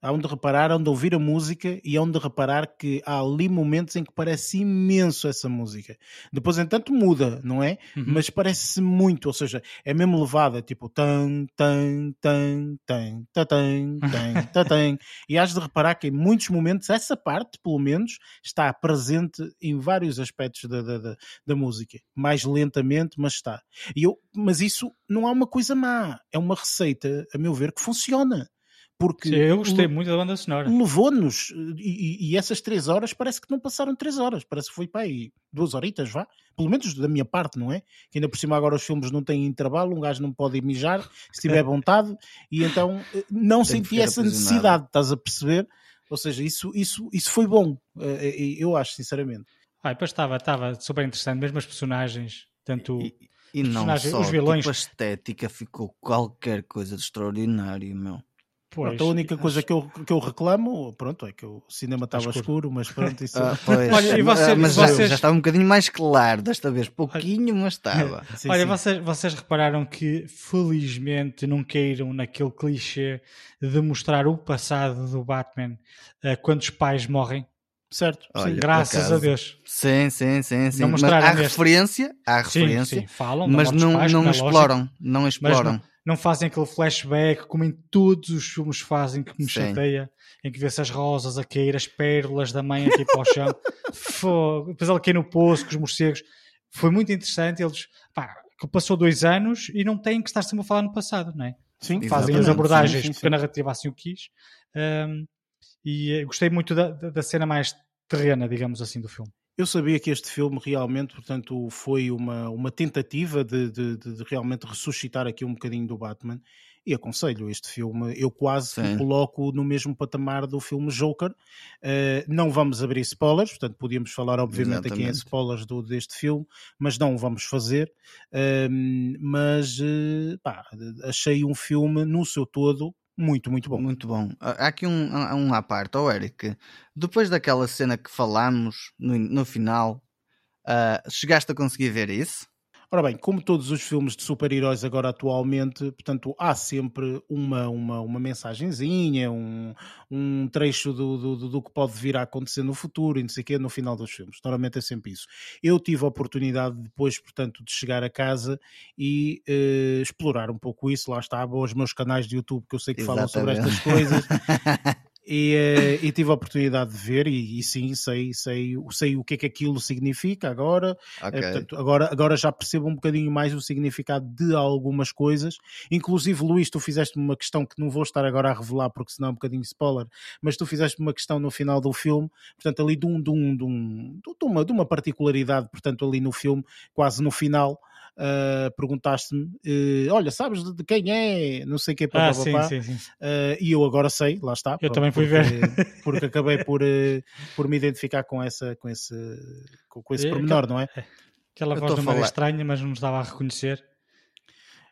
Há onde reparar, há onde ouvir a música e há onde reparar que há ali momentos em que parece imenso essa música. Depois, entanto, muda, não é? Uhum. Mas parece muito, ou seja, é mesmo levada, tipo tan, tan, tan, tan, tan, tan, tan, tan. E has de reparar que em muitos momentos essa parte, pelo menos, está presente em vários aspectos da, da, da, da música. Mais lentamente, mas está. E eu, mas isso não é uma coisa má. É uma receita, a meu ver, que funciona porque Sim, eu gostei muito da banda sonora. Levou-nos, e, e, essas três horas parece que não passaram três horas, parece que foi para aí duas horitas, vá. Pelo menos da minha parte, não é? Que ainda por cima agora os filmes não têm intervalo, um gajo não pode mijar se tiver vontade, e então eh, não Tem senti essa necessidade, estás a perceber? Ou seja, isso, isso, isso foi bom, eh, eh, eu acho, sinceramente. Ah, depois estava, estava super interessante, mesmo as personagens, tanto e, e não só, os vilões. Tipo, a estética ficou qualquer coisa de extraordinário, meu. Pois, pronto, a única coisa que eu, que eu reclamo, pronto, é que o cinema estava escuro. escuro. mas pronto, isso... Ah, pois, Olha, você, mas vocês... já estava um bocadinho mais claro desta vez, pouquinho, mas estava. sim, Olha, sim. Vocês, vocês repararam que felizmente não queiram naquele clichê de mostrar o passado do Batman uh, quando os pais morrem? Certo, Olha, graças a Deus. Sim, sim, sim, sim. Mas há referência, há referência, sim, sim. Falam, mas não, pais, não, exploram, não exploram não fazem aquele flashback como em todos os filmes fazem, que me Sim. chateia, em que vê-se as rosas a cair, as pérolas da mãe aqui para o chão, Fogo. depois ela cai no poço com os morcegos. Foi muito interessante. Eles, pá, passou dois anos e não têm que estar sempre a falar no passado, não é? Sim, fazem as abordagens sim, sim, sim. porque a narrativa assim o quis. Um, e eh, gostei muito da, da cena mais terrena, digamos assim, do filme. Eu sabia que este filme realmente, portanto, foi uma, uma tentativa de, de, de realmente ressuscitar aqui um bocadinho do Batman e aconselho este filme. Eu quase coloco no mesmo patamar do filme Joker. Uh, não vamos abrir spoilers, portanto, podíamos falar, obviamente, Exatamente. aqui em spoilers do, deste filme, mas não o vamos fazer. Uh, mas uh, pá, achei um filme no seu todo muito, muito bom. Muito bom. Há aqui um, um à parte, oh Eric. Depois daquela cena que falámos no, no final, uh, chegaste a conseguir ver isso? Ora bem, como todos os filmes de super-heróis agora atualmente, portanto, há sempre uma, uma, uma mensagenzinha, um, um trecho do, do, do, que pode vir a acontecer no futuro e não sei o quê, no final dos filmes. Normalmente é sempre isso. Eu tive a oportunidade depois, portanto, de chegar a casa e uh, explorar um pouco isso. Lá está, os meus canais de YouTube que eu sei que Exatamente. falam sobre estas coisas. E, uh, e, tive a oportunidade de ver e, e, sim, sei, sei, sei o que é que aquilo significa agora. Eh, okay. portanto, agora. Agora já percebo um bocadinho mais o significado de algumas coisas. Inclusive, Luís, tu fizeste-me uma questão que não vou estar agora a revelar porque senão é um bocadinho spoiler, mas tu fizeste-me uma questão no final do filme, portanto, ali de, um, de, um, de, um, de, uma, de uma particularidade, portanto, ali no filme, quase no final, uh, perguntaste-me, uh, olha, sabes de, de, quem é? Não sei quem é ah, sim, sim, sim. Uh, e eu agora sei, lá está. Eu pronto, também fui porque, ver. porque acabei por, por me identificar com, essa, com esse, com, com esse é, pormenor, não é? Aquela voz não era estranha, mas não nos dava a reconhecer.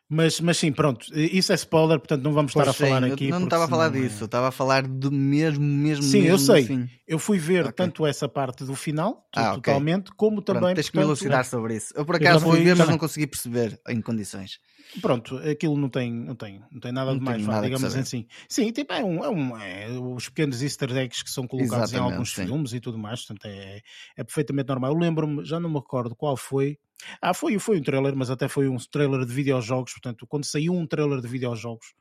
Mas, mas sim, pronto, isso é spoiler, portanto não vamos estar a falar sim, aqui. Eu não estava a falar disso, eu estava a falar do mesmo, mesmo. Sim, mesmo, eu sei. Assim. Eu fui ver okay. tanto essa parte do final, ah, totalmente, okay. como também. Pronto, tens que me elucidar sobre isso. Eu por acaso fui ver, mas não consegui perceber em condições. Pronto, aquilo não tem, não tem, não tem nada não de mais, nada digamos assim. Sim, tipo, é, um, é, um, é os pequenos easter eggs que são colocados Exatamente, em alguns sim. filmes e tudo mais, portanto é, é perfeitamente normal. Eu lembro-me, já não me recordo qual foi, ah, foi, foi um trailer, mas até foi um trailer de videojogos. Portanto, quando saiu um trailer de videojogos,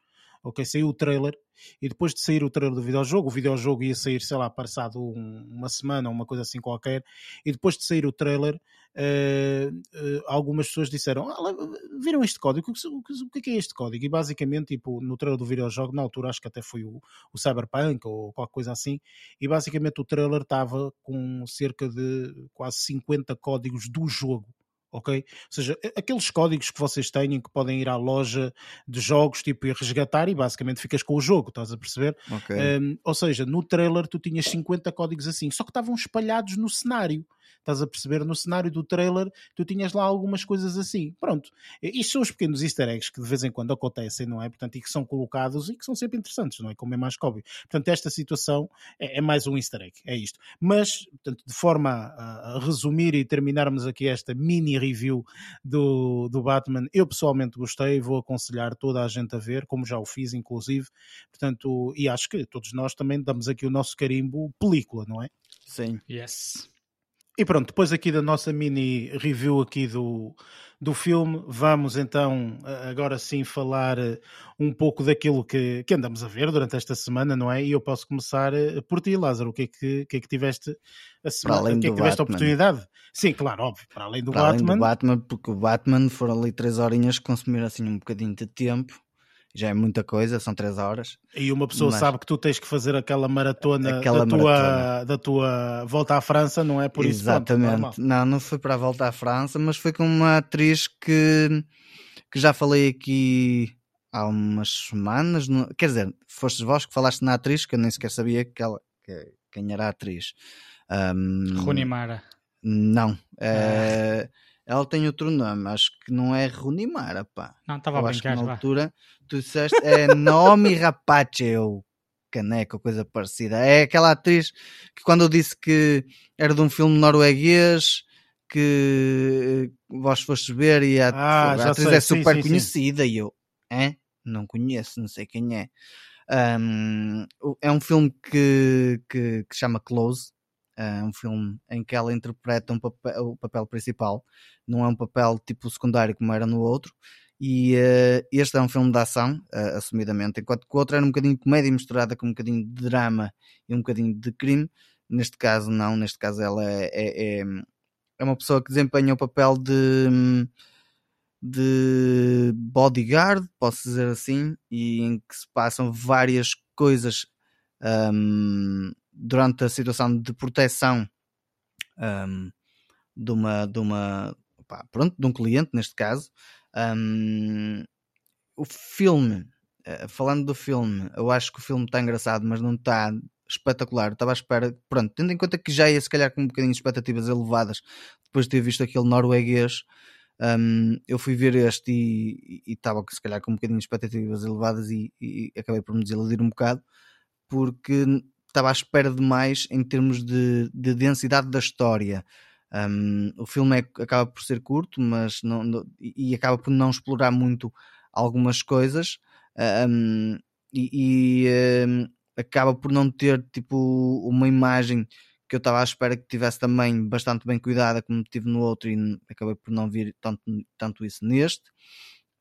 ok, saiu o trailer e depois de sair o trailer do videojogo, o videojogo ia sair, sei lá, passado um, uma semana, uma coisa assim qualquer, e depois de sair o trailer, uh, uh, algumas pessoas disseram: ah, viram este código? O que, o que é este código? E basicamente, tipo, no trailer do videojogo, na altura acho que até foi o, o Cyberpunk ou qualquer coisa assim, e basicamente o trailer estava com cerca de quase 50 códigos do jogo ok? Ou seja, aqueles códigos que vocês têm que podem ir à loja de jogos tipo e resgatar e basicamente ficas com o jogo, estás a perceber? Okay. Um, ou seja, no trailer tu tinhas 50 códigos assim, só que estavam espalhados no cenário. Estás a perceber? No cenário do trailer, tu tinhas lá algumas coisas assim. Pronto. Isto são os pequenos easter eggs que de vez em quando acontecem, não é? Portanto, e que são colocados e que são sempre interessantes, não é? Como é mais óbvio. Portanto, esta situação é, é, mais um easter egg, é isto. Mas, portanto, de forma a, a, resumir e terminarmos aqui esta mini review do, do Batman, eu pessoalmente gostei, vou aconselhar toda a gente a ver, como já o fiz, inclusive. Portanto, e acho que todos nós também damos aqui o nosso carimbo película, não é? Sim. Yes. E pronto, depois aqui da nossa mini review aqui do, do filme, vamos então agora sim falar eh, um pouco daquilo que, que andamos a ver durante esta semana, não é? E eu posso começar eh, por ti, Lázaro. O que é que, que, é que tiveste a semana? O que é que tiveste a oportunidade? Sim, claro, óbvio, para além do para Batman. Além do Batman, porque o Batman foram ali três horinhas que consumiram assim um bocadinho de tempo já é muita coisa, são três horas. E uma pessoa mas... sabe que tu tens que fazer aquela maratona, aquela da, maratona. Tua, da tua volta à França, não é por isso? Exatamente. Não, não foi para a volta à França, mas foi com uma atriz que, que já falei aqui há umas semanas. No... Quer dizer, fostes vós que falaste na atriz, que eu nem sequer sabia que ela, que, quem era a atriz. Um... Runimara. Não. É... Ela tem outro nome, acho que não é Runimara, pá. Não, estava a brincar. Acho que na altura tu disseste é Naomi Rapace ou Caneca, coisa parecida. É aquela atriz que quando eu disse que era de um filme norueguês que vós fostes ver e a, ah, a atriz sei. é super sim, conhecida sim. e eu, é? Não conheço, não sei quem é. Um, é um filme que, que, que chama Close, um filme em que ela interpreta um papel, o papel principal, não é um papel tipo secundário como era no outro. E uh, este é um filme de ação, uh, assumidamente, enquanto que o outro era um bocadinho de comédia misturada com um bocadinho de drama e um bocadinho de crime. Neste caso, não, neste caso, ela é, é, é, é uma pessoa que desempenha o papel de, de bodyguard, posso dizer assim, e em que se passam várias coisas um, durante a situação de proteção um, de uma, de uma pá, pronto, de um cliente neste caso um, o filme uh, falando do filme eu acho que o filme está engraçado mas não está espetacular, estava à espera pronto, tendo em conta que já ia se calhar com um bocadinho de expectativas elevadas depois de ter visto aquele norueguês um, eu fui ver este e estava se calhar com um bocadinho de expectativas elevadas e, e acabei por me desiludir um bocado porque estava à espera de mais em termos de, de densidade da história. Um, o filme é, acaba por ser curto, mas não, e acaba por não explorar muito algumas coisas um, e, e um, acaba por não ter tipo uma imagem que eu estava à espera que tivesse também bastante bem cuidada como tive no outro e acabei por não vir tanto, tanto isso neste.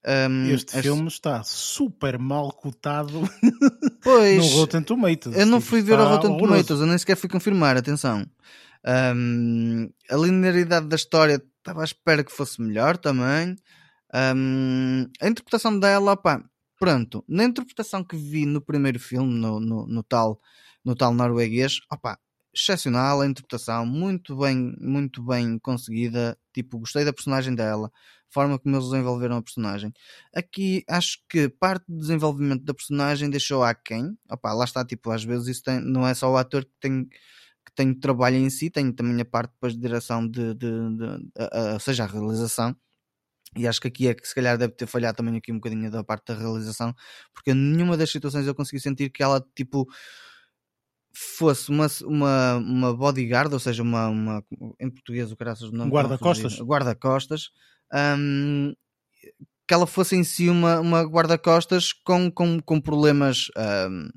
Um, este filme está super mal cotado pois, no Rotten Tomatoes. Eu não fui ver o Rotten Tomatoes, eu nem sequer fui confirmar, atenção. Um, a linearidade da história estava à espera que fosse melhor também. Um, a interpretação dela, pá, pronto, na interpretação que vi no primeiro filme, no, no, no tal, no tal norueguês, opa, excepcional a interpretação, muito bem, muito bem conseguida. Tipo, gostei da personagem dela, forma como eles desenvolveram a personagem. Aqui acho que parte do desenvolvimento da personagem deixou a quem. Opa, lá está, tipo, às vezes isso tem, não é só o ator que tem que tem trabalho em si, tem também a parte depois de direção de, de, de, de a, a, seja a realização. E acho que aqui é que se calhar deve ter falhado também aqui um bocadinho da parte da realização, porque nenhuma das situações eu consegui sentir que ela tipo fosse uma, uma, uma bodyguard, ou seja, uma, uma em português o caraças não guarda-costas guarda-costas um, que ela fosse em si uma, uma guarda-costas com, com, com problemas um,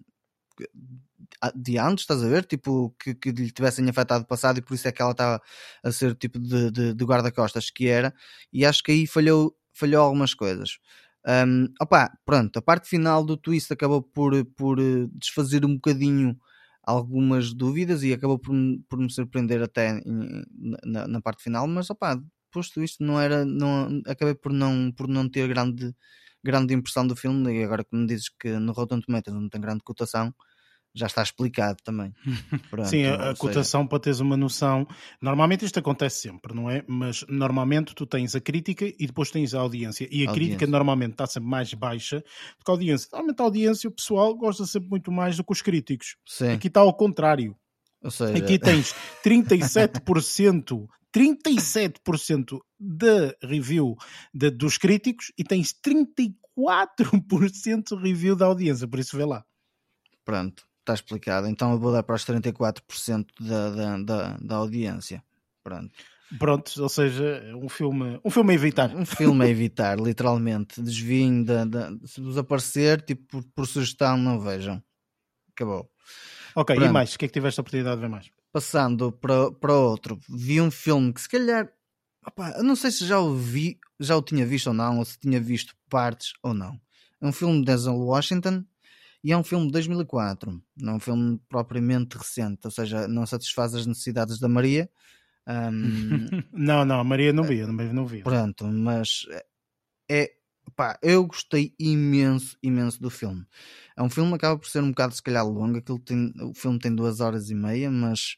de antes, estás a ver? Tipo, que, que lhe tivessem afetado o passado e por isso é que ela estava a ser tipo de, de, de guarda-costas que era, e acho que aí falhou, falhou algumas coisas. Um, opa, pronto, a parte final do twist acabou por, por desfazer um bocadinho algumas dúvidas e acabou por, por me surpreender até em, na, na, parte final, mas opa, posto isto não era não, acabei por não, por não ter grande, grande impressão do filme e agora que me dizes que no Rotten Tomatoes não tem grande cotação já está explicado também. Pronto, Sim, a, a cotação para teres uma noção. Normalmente isto acontece sempre, não é? Mas normalmente tu tens a crítica e depois tens a audiência. E a, audiência. crítica normalmente está sempre mais baixa do que a audiência. Normalmente a audiência, o pessoal gosta sempre muito mais do que os críticos. Sim. Aqui está ao contrário. Seja... Aqui tens 37%, 37% de review de, dos críticos e tens 34% review da audiência, por isso vê lá. Pronto está explicado. Então eu vou dar para os 34% da, da, da, da audiência. Pronto. Pronto, ou seja, um filme, um filme a evitar. Um filme a evitar, literalmente. Desviem da, da, se vos aparecer, tipo, por, por, sugestão, não vejam. Acabou. Ok, Pronto. e mais? O que é que tiveste a oportunidade de ver mais? Passando para, para outro, vi um filme que se calhar, opa, eu não sei se já o vi, já o tinha visto ou não, ou se tinha visto partes ou não. É um filme de Denzel Washington, e é um filme de 2004, não é um filme propriamente recente, ou seja, não satisfaz as necessidades da Maria. Um, não, não, a Maria não via, não via. Pronto, mas é pá, eu gostei imenso, imenso do filme. É um filme que acaba por ser um bocado, se calhar, longo. Aquilo tem, o filme tem duas horas e meia, mas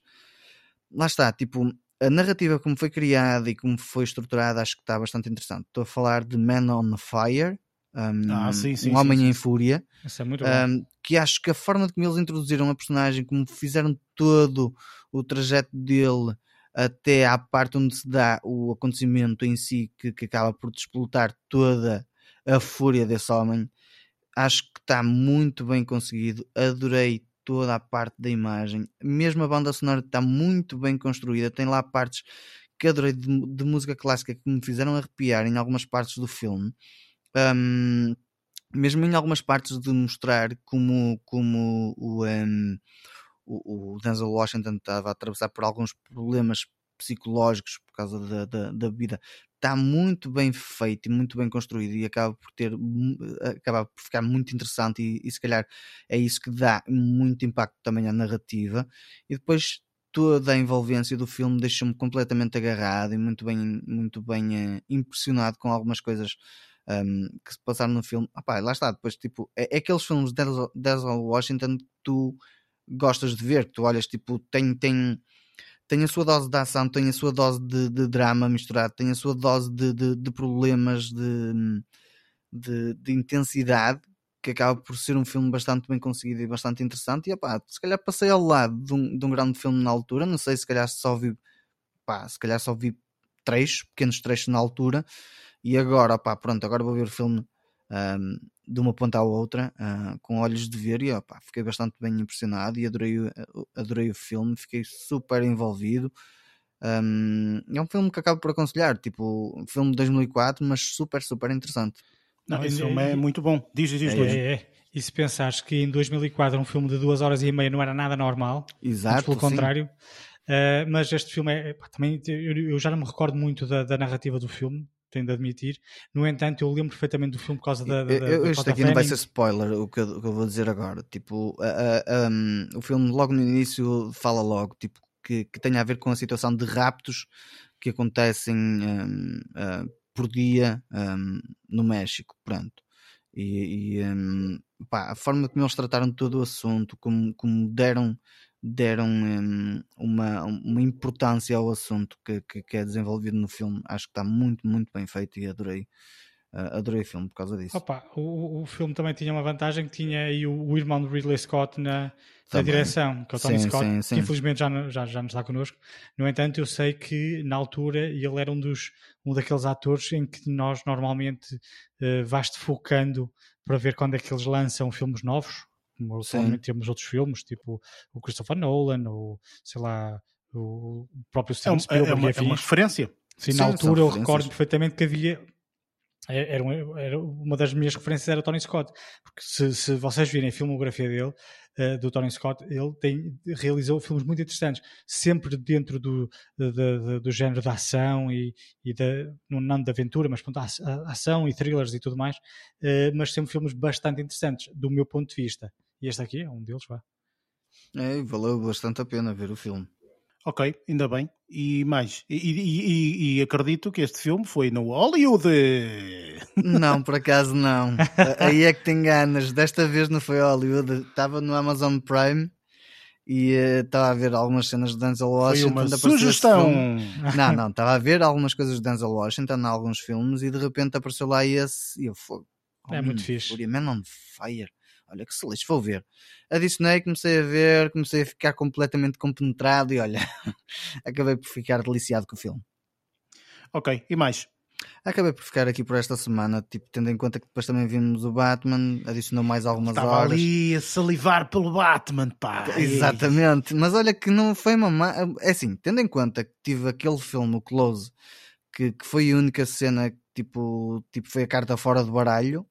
lá está, tipo, a narrativa como foi criada e como foi estruturada acho que está bastante interessante. Estou a falar de Man on Fire, um, ah, sim, sim, um Homem sim, em Fúria, é um, que acho que a forma de como eles introduziram a personagem, como fizeram todo o trajeto dele até à parte onde se dá o acontecimento em si, que, que acaba por despolutar toda a fúria desse homem, acho que está muito bem conseguido. Adorei toda a parte da imagem, mesmo a banda sonora está muito bem construída, tem lá partes que adorei de, de música clássica que me fizeram arrepiar em algumas partes do filme. Um, mesmo em algumas partes de mostrar como, como o, um, o, o Denzel Washington estava a atravessar por alguns problemas psicológicos por causa da, da, da vida está muito bem feito e muito bem construído e acaba por ter acaba por ficar muito interessante e, e se calhar é isso que dá muito impacto também à narrativa e depois toda a envolvência do filme deixou-me completamente agarrado e muito bem, muito bem uh, impressionado com algumas coisas um, que se passaram no filme. Ah, pá, lá está, depois tipo, é, é aqueles filmes de Denzel Washington que tu gostas de ver, que tu olhas, tipo, tem, tem, tem a sua dose de ação, tem a sua dose de, de drama misturado, tem a sua dose de, de, de problemas de, de, de, intensidade, que acaba por ser um filme bastante bem conseguido e bastante interessante. E opá, se calhar passei ao lado de um, de um grande filme na altura, não sei se calhar só vi, se calhar só vi trechos, pequenos trechos na altura, e agora, opá, pronto, agora vou ver o filme. Um, de uma ponta à outra, uh, com olhos de ver, e opa, fiquei bastante bem impressionado e adorei, adorei o filme, fiquei super envolvido. Um, é um filme que acabo por aconselhar, tipo, um filme de 2004, mas super, super interessante. Não, esse filme é, é muito bom. Diz, diz, diz. É, é, é. E se pensares que em 2004 um filme de duas horas e meia não era nada normal, Exato, pelo contrário. Uh, mas este filme é, pá, também eu, eu, já não me recordo muito da, da narrativa do filme, tenho de admitir. No entanto, eu lembro perfeitamente do filme por causa da. da, eu, isto aqui não vai ser spoiler o que eu, o que eu vou dizer agora. Tipo, um, o filme logo no início fala logo tipo, que, que tem a ver com a situação de raptos que acontecem um, uh, por dia um, no México. Pronto. E, e pá, a forma como eles trataram todo o assunto, como, como deram deram um, uma, uma importância ao assunto que, que, que, é desenvolvido no filme. Acho que está muito, muito bem feito e adorei. Uh, adorei o filme por causa disso. Opa, o, o filme também tinha uma vantagem que tinha aí o, o irmão de Ridley Scott na, na direção, que é o Tony sim, Scott, sim, sim. que infelizmente já, já, já não está connosco. No entanto, eu sei que na altura ele era um dos um daqueles atores em que nós normalmente uh, vais-te focando para ver quando é que eles lançam filmes novos como atualmente temos outros filmes, tipo o Christopher Nolan, ou sei lá, o próprio Steven é, Spielberg. É uma, é uma referência. Sim, Sim na altura eu recordo perfeitamente que havia. É, era, era, uma das minhas referências era o Tony Scott, porque se, se vocês virem a filmografia dele, uh, do Tony Scott, ele tem, realizou filmes muito interessantes, sempre dentro do, do, do, do género da ação e, e da, não de aventura, mas pronto, ação e thrillers e tudo mais, uh, mas sempre filmes bastante interessantes, do meu ponto de vista. E este aqui é um deles, vá. É, valeu bastante a pena ver o filme. Ok, ainda bem. E mais, e, e, e, acredito que este filme foi no Hollywood. Não, por acaso não. Aí é que te enganas. Desta vez não foi Hollywood. Estava no Amazon Prime e uh, estava a ver algumas cenas de Denzel Washington. Foi uma sugestão. Não, não, estava a ver algumas coisas de Denzel Washington em alguns filmes e de repente apareceu lá esse e eu fui. Oh, é muito fixe. Man on Fire. Olha que se lixo, vou ver. Adicionei, comecei a ver, comecei a ficar completamente compenetrado e olha, acabei por ficar deliciado com o filme. Ok, e mais? Acabei por ficar aqui por esta semana, tipo, tendo em conta que depois também vimos o Batman, adicionou mais algumas Estava horas. ali a salivar pelo Batman, pá. Exatamente, mas olha que não foi uma má... É assim, tendo em conta que tive aquele filme, o Close, que, que foi a única cena que tipo, tipo foi a carta fora do baralho,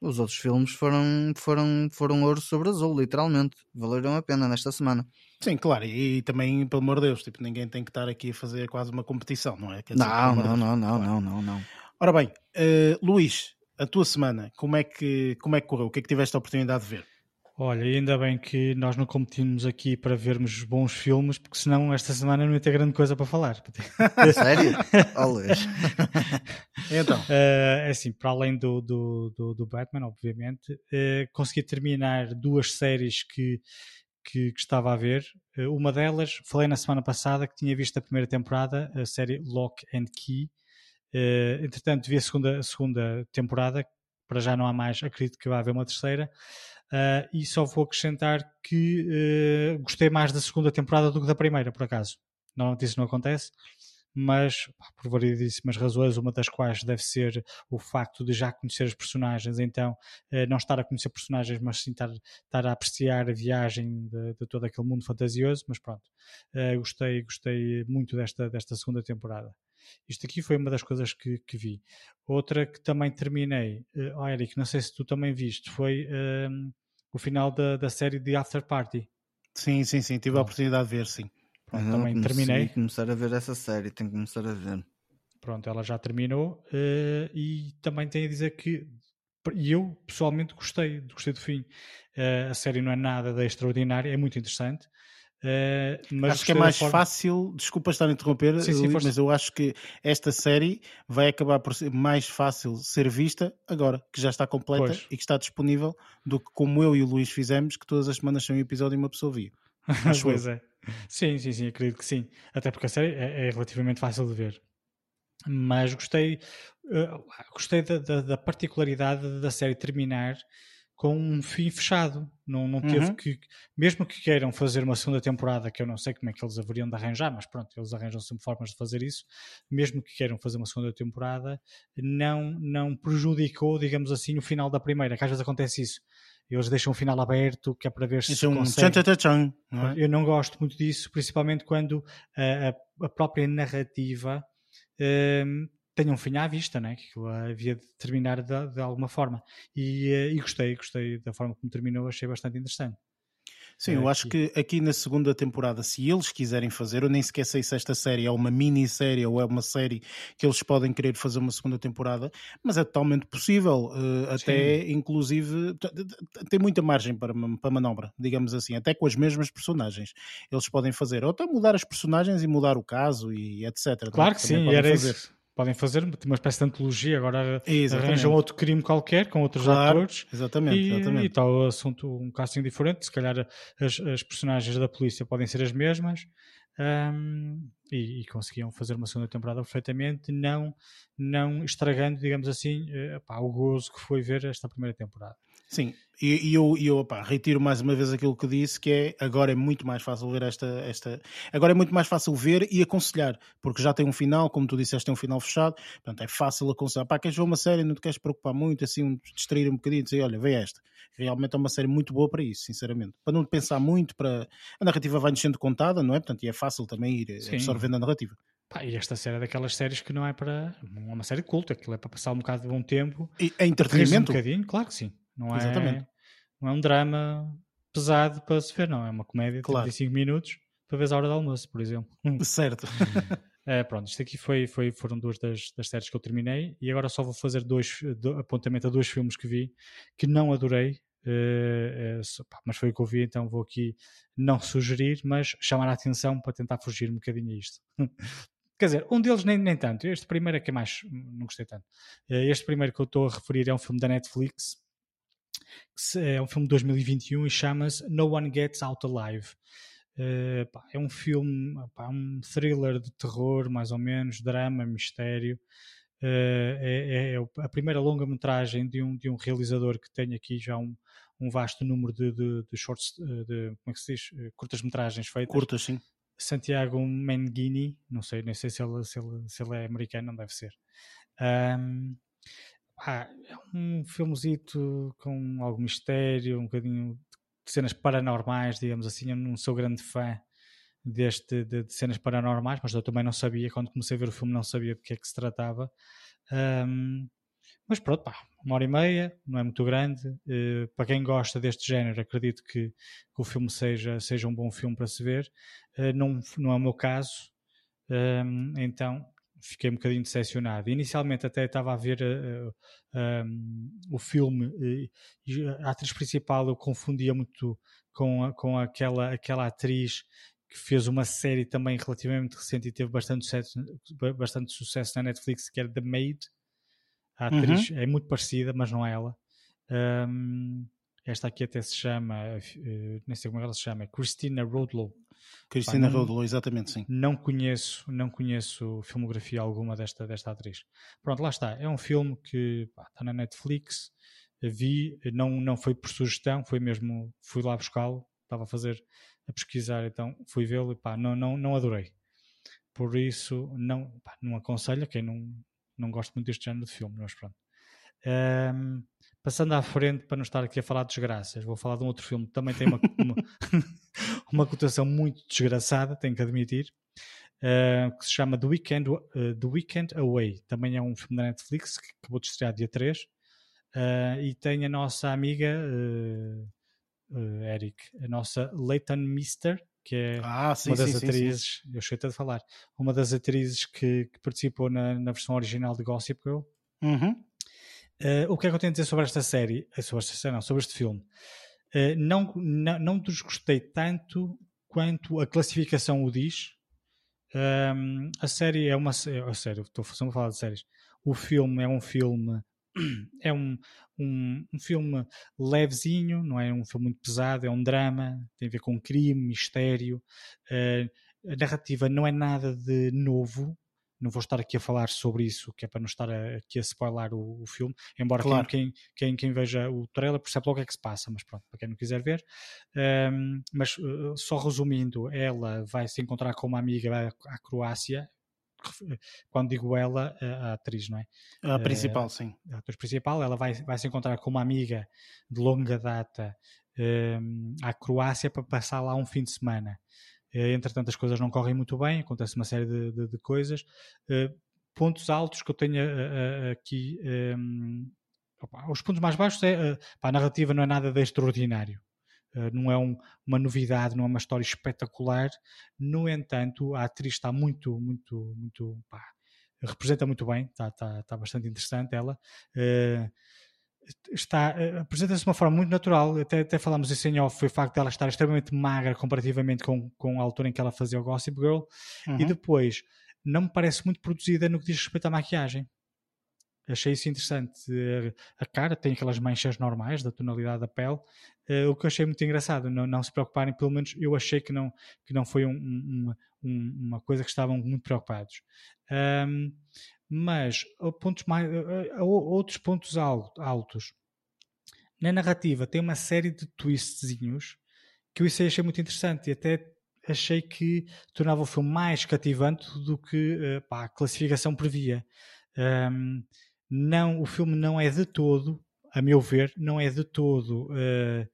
os outros filmes foram, foram, foram ouro sobre azul, literalmente. Valeram a pena nesta semana. Sim, claro, e, e, também, pelo amor de Deus, tipo, ninguém tem que estar aqui a fazer quase uma competição, não é? Dizer, não, não, não, não, claro. não, não, não. Ora bem, uh, Luís, a tua semana, como é, que, como é que correu? O que é que tiveste a oportunidade de ver? Olha, ainda bem que nós não competimos aqui para vermos bons filmes, porque senão esta semana não ia ter grande coisa para falar. Sério? Olha. então. Uh, é assim, para além do, do, do, do Batman, obviamente, uh, consegui terminar duas séries que, que, que estava a ver. Uh, uma delas, falei na semana passada que tinha visto a primeira temporada, a série Lock and Key. entretanto, vi a segunda, a segunda temporada, para já não há mais, acredito que vai haver uma terceira. Uh, e só vou acrescentar que uh, gostei mais da segunda temporada do que da primeira, por acaso. Normalmente isso não acontece, mas por variedíssimas razões, uma das quais deve ser o facto de já conhecer os personagens, então uh, não estar a conhecer personagens, mas sim estar, estar a apreciar a viagem de, de todo aquele mundo fantasioso. Mas pronto, gostei, gostei muito desta, desta segunda temporada. Isto aqui foi uma das coisas que, que vi. Outra que também terminei, uh, oh Eric, não sei se tu também viste, foi o final da, da série de After Party. Sim, sim, sim, tive a oportunidade de ver, sim. Pronto, também terminei. começar a ver essa série, tenho que começar a ver. Pronto, ela já terminou uh, e também tenho a dizer que e eu pessoalmente gostei, gostei do fim. Uh, a série não é nada de extraordinário, é muito interessante. Mas acho que é mais forma... fácil, desculpa estar a interromper, sim, sim, mas eu acho que esta série vai acabar por ser mais fácil ser vista agora, que já está completa pois. e que está disponível, do que como eu e o Luís fizemos, que todas as semanas são um episódio e uma pessoa via. pois é. Sim, sim, sim, acredito que sim. Até porque a série é, é relativamente fácil de ver. Mas gostei, uh, gostei da, da, da particularidade da série terminar com um fim fechado. Não, não teve uhum. que, mesmo que queiram fazer uma segunda temporada, que eu não sei como é que eles haveriam de arranjar, mas pronto, eles arranjam sempre formas de fazer isso. Mesmo que queiram fazer uma segunda temporada, não, não prejudicou, digamos assim, o final da primeira, que às vezes acontece isso. Eles deixam o final aberto, que é para ver se isso consegue. Tchan, tchan, tchan, não é? Eu não gosto muito disso, principalmente quando a, a própria narrativa um, tenha um fim à vista, né? que havia de terminar de, de alguma forma. E, eh, e, gostei, gostei da forma como terminou, achei bastante interessante. Sim, eu acho que aqui na segunda temporada, se eles quiserem fazer, eu nem sequer sei se esta série é uma minissérie ou é uma série que eles podem querer fazer uma segunda temporada, mas é totalmente possível, uh, até inclusive tem muita margem para, para manobra, digamos assim, até com as mesmas personagens. Eles podem fazer, ou até mudar as personagens e mudar o caso e etc. Claro que sim, era fazer. isso podem fazer uma espécie de antologia, agora exatamente. arranjam outro crime qualquer com outros claro, atores exatamente, e, exatamente. e está o assunto um casting diferente, se calhar as, as personagens da polícia podem ser as mesmas um, e, e, conseguiam fazer uma segunda temporada perfeitamente, não, não estragando, digamos assim, uh, pá, o gozo que foi ver esta primeira temporada. Sim, e, e eu, eu opa, retiro mais uma vez aquilo que disse, que é agora é muito mais fácil ver esta, esta. Agora é muito mais fácil ver e aconselhar, porque já tem um final, como tu disseste, tem um final fechado, portanto é fácil aconselhar. Pá, queres ver uma série, não te queres preocupar muito, assim, distrair um bocadinho, dizer, olha, vê esta. Realmente é uma série muito boa para isso, sinceramente. Para não pensar muito, para. A narrativa vai nos sendo contada, não é? Portanto, e é fácil também ir Sim. Absorvendo a narrativa. Pá, e esta série é daquelas séries que não é para. Não é uma série culta, aquilo é para passar um bocado de bom tempo. E é entretenimento? Um bocadinho, claro que sim. Não Exatamente. É, não é um drama pesado para se ver, não. É uma comédia de claro. 35 minutos para ver a hora do almoço, por exemplo. Certo. É, pronto, isto aqui foi, foi, foram duas das, das séries que eu terminei e agora só vou fazer dois do, apontamento a dois filmes que vi que não adorei, uh, pá, mas foi o que eu vi, então vou aqui não sugerir, mas chamar a atenção para tentar fugir um bocadinho a isto. Quer dizer, um deles nem, nem tanto. Este primeiro é que é mais. Não gostei tanto. Uh, este primeiro que eu estou a referir é um filme da Netflix é um filme de 2021 e chama-se No One Gets Out Alive. É um filme, pá, um thriller de terror, mais ou menos, drama, mistério. Uh, é, é, a primeira longa-metragem de um, de um realizador que tem aqui já um, um vasto número de, de, de shorts, eh, de, como é que se diz? Curtas-metragens feitas. Curtas, sim. Santiago Menghini, não sei, nem sei se ele, se ele, se ele é americano, não deve ser. Um, ah, é um filmezito com algum mistério, um bocadinho de cenas paranormais, digamos assim. Eu não sou grande fã deste de, de, cenas paranormais, mas eu também não sabia, quando comecei a ver o filme, não sabia de que é que se tratava. Um, mas pronto, pá, uma hora e meia, não é muito grande. Uh, para quem gosta deste género, acredito que, que, o filme seja, seja um bom filme para se ver. Uh, não, não é o meu caso, um, então fiquei um bocadinho decepcionado. Inicialmente até estava a ver uh, uh, um, o filme e a atriz principal eu confundia muito com, a, com aquela, aquela atriz que fez uma série também relativamente recente e teve bastante sucesso, bastante sucesso na Netflix, que era The Maid. A atriz uhum. é muito parecida, mas não é ela. Um, esta aqui até se chama, uh, nem sei como é ela se chama, Christina Rodlow. Cristina Rodolo, exatamente, sim. Não conheço, não conheço filmografia alguma desta, desta atriz. Pronto, lá está. É um filme que pá, está na Netflix. Vi, não, não foi por sugestão, foi mesmo, fui lá buscá-lo, estava a fazer, a pesquisar, então fui vê-lo e pá, não, não, não adorei. Por isso, não, pá, não aconselho a quem não, não gosta muito deste género de filme, mas pronto. Um, passando à frente, para não estar aqui a falar de desgraças, vou falar de um outro filme que também tem uma, uma, uma cotação muito desgraçada, tenho que admitir, uh, que se chama The Weekend, uh, The Weekend Away. Também é um filme da Netflix que acabou de estrear dia 3. Uh, eh, e tem a nossa amiga Eric, a nossa Leighton Mister, que é ah, sim, uma das sim, atrizes, sim, eu cheguei a falar, uma das atrizes que, que participou na, na, versão original de Gossip Girl. Uhum. Uh, o que é que eu tenho a dizer sobre esta série? Sobre esta série, não, sobre este filme. Uh, não, não, não desgostei tanto quanto a classificação o diz. Um, a série é uma. A série, estou a falar de séries. O filme é um filme. É um, um, um, filme levezinho, não é um filme muito pesado, é um drama, tem a ver com crime, mistério. Uh, a narrativa não é nada de novo, não vou estar aqui a falar sobre isso, que é para não estar a, aqui a spoiler o, o filme, embora claro. quem, quem, quem, veja o trailer percebe logo o que é que se passa, mas pronto, para quem não quiser ver. Um, mas uh, só resumindo, ela vai se encontrar com uma amiga à Croácia. Quando digo ela, a, atriz, não é? A principal, uh, sim. A atriz principal, ela vai, vai se encontrar com uma amiga de longa data um, à Croácia para passar lá um fim de semana. Eh, entretanto, as coisas não correm muito bem, acontece uma série de, de, de coisas. Eh, pontos altos que eu tenho eh, aqui. Um, ehm, opa, os pontos mais baixos é pá, a narrativa não é nada de extraordinário. Não é um, uma novidade, não é uma história espetacular. No entanto, a atriz está muito, muito, muito. Pá, representa muito bem, está, está, está bastante interessante ela. Uh, está, eh, apresenta-se de uma forma muito natural, até, até falámos isso em off, foi o facto de ela estar extremamente magra comparativamente com, com a altura em que ela fazia o Gossip Girl, uhum. e depois não me parece muito produzida no que diz respeito à maquiagem. Achei isso interessante. Eh, a cara tem aquelas manchas normais da tonalidade da pele, uh, o que eu achei muito engraçado. Não, não se preocuparem, pelo menos eu achei que não, que não foi um, um, uma coisa que estavam muito preocupados. Um, mas pontos mais, outros pontos altos. Na narrativa tem uma série de twistzinhos que eu isso achei muito interessante e até achei que tornava o filme mais cativante do que eh, pá, a classificação previa. Um, não, o filme não é de todo, a meu ver, não é de todo uh,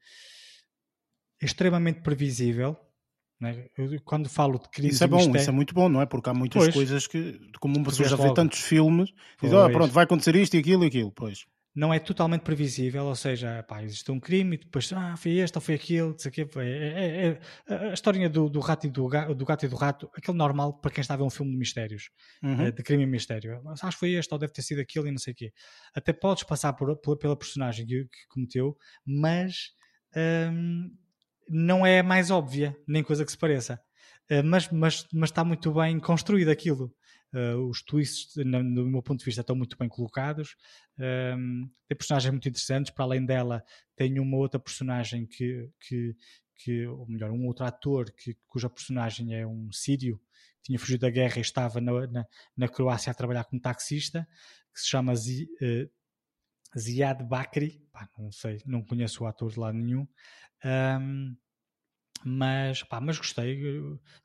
extremamente previsível. Né? Eu, quando falo de crise Isso é bom, mistério... isso é muito bom, não é? Porque há muitas pois, coisas que, como uma pessoa já vê tantos filmes, diz, oh, pronto, vai acontecer isto e aquilo e aquilo, pois. Não é totalmente previsível, ou seja, pá, existe um crime e depois, ah, foi este ou foi aquilo, não sei o É, é, é, a história do, do, rato e do, do gato e do rato, aquele normal para quem está a ver um filme de mistérios, uhum. Eh, de crime e mistério. Acho que foi este ou deve ter sido aquilo e não sei o quê. Até podes passar por, por, pela personagem que, que cometeu, mas. Hum, não é mais óbvia, nem coisa que se pareça. Uh, mas, mas, mas está muito bem construído aquilo. Uh, os twists, no, no, meu ponto de vista, estão muito bem colocados. Um, tem personagens muito interessantes. Para além dela, tem uma outra personagem que, que, que ou melhor, um outro ator que, cuja personagem é um sírio que tinha fugido da guerra e estava na, na, na Croácia a trabalhar como taxista, que se chama Z, uh, Ziad Bakri. Pá, não sei, não conheço o ator de lado nenhum. Um, mas, pá, mas gostei,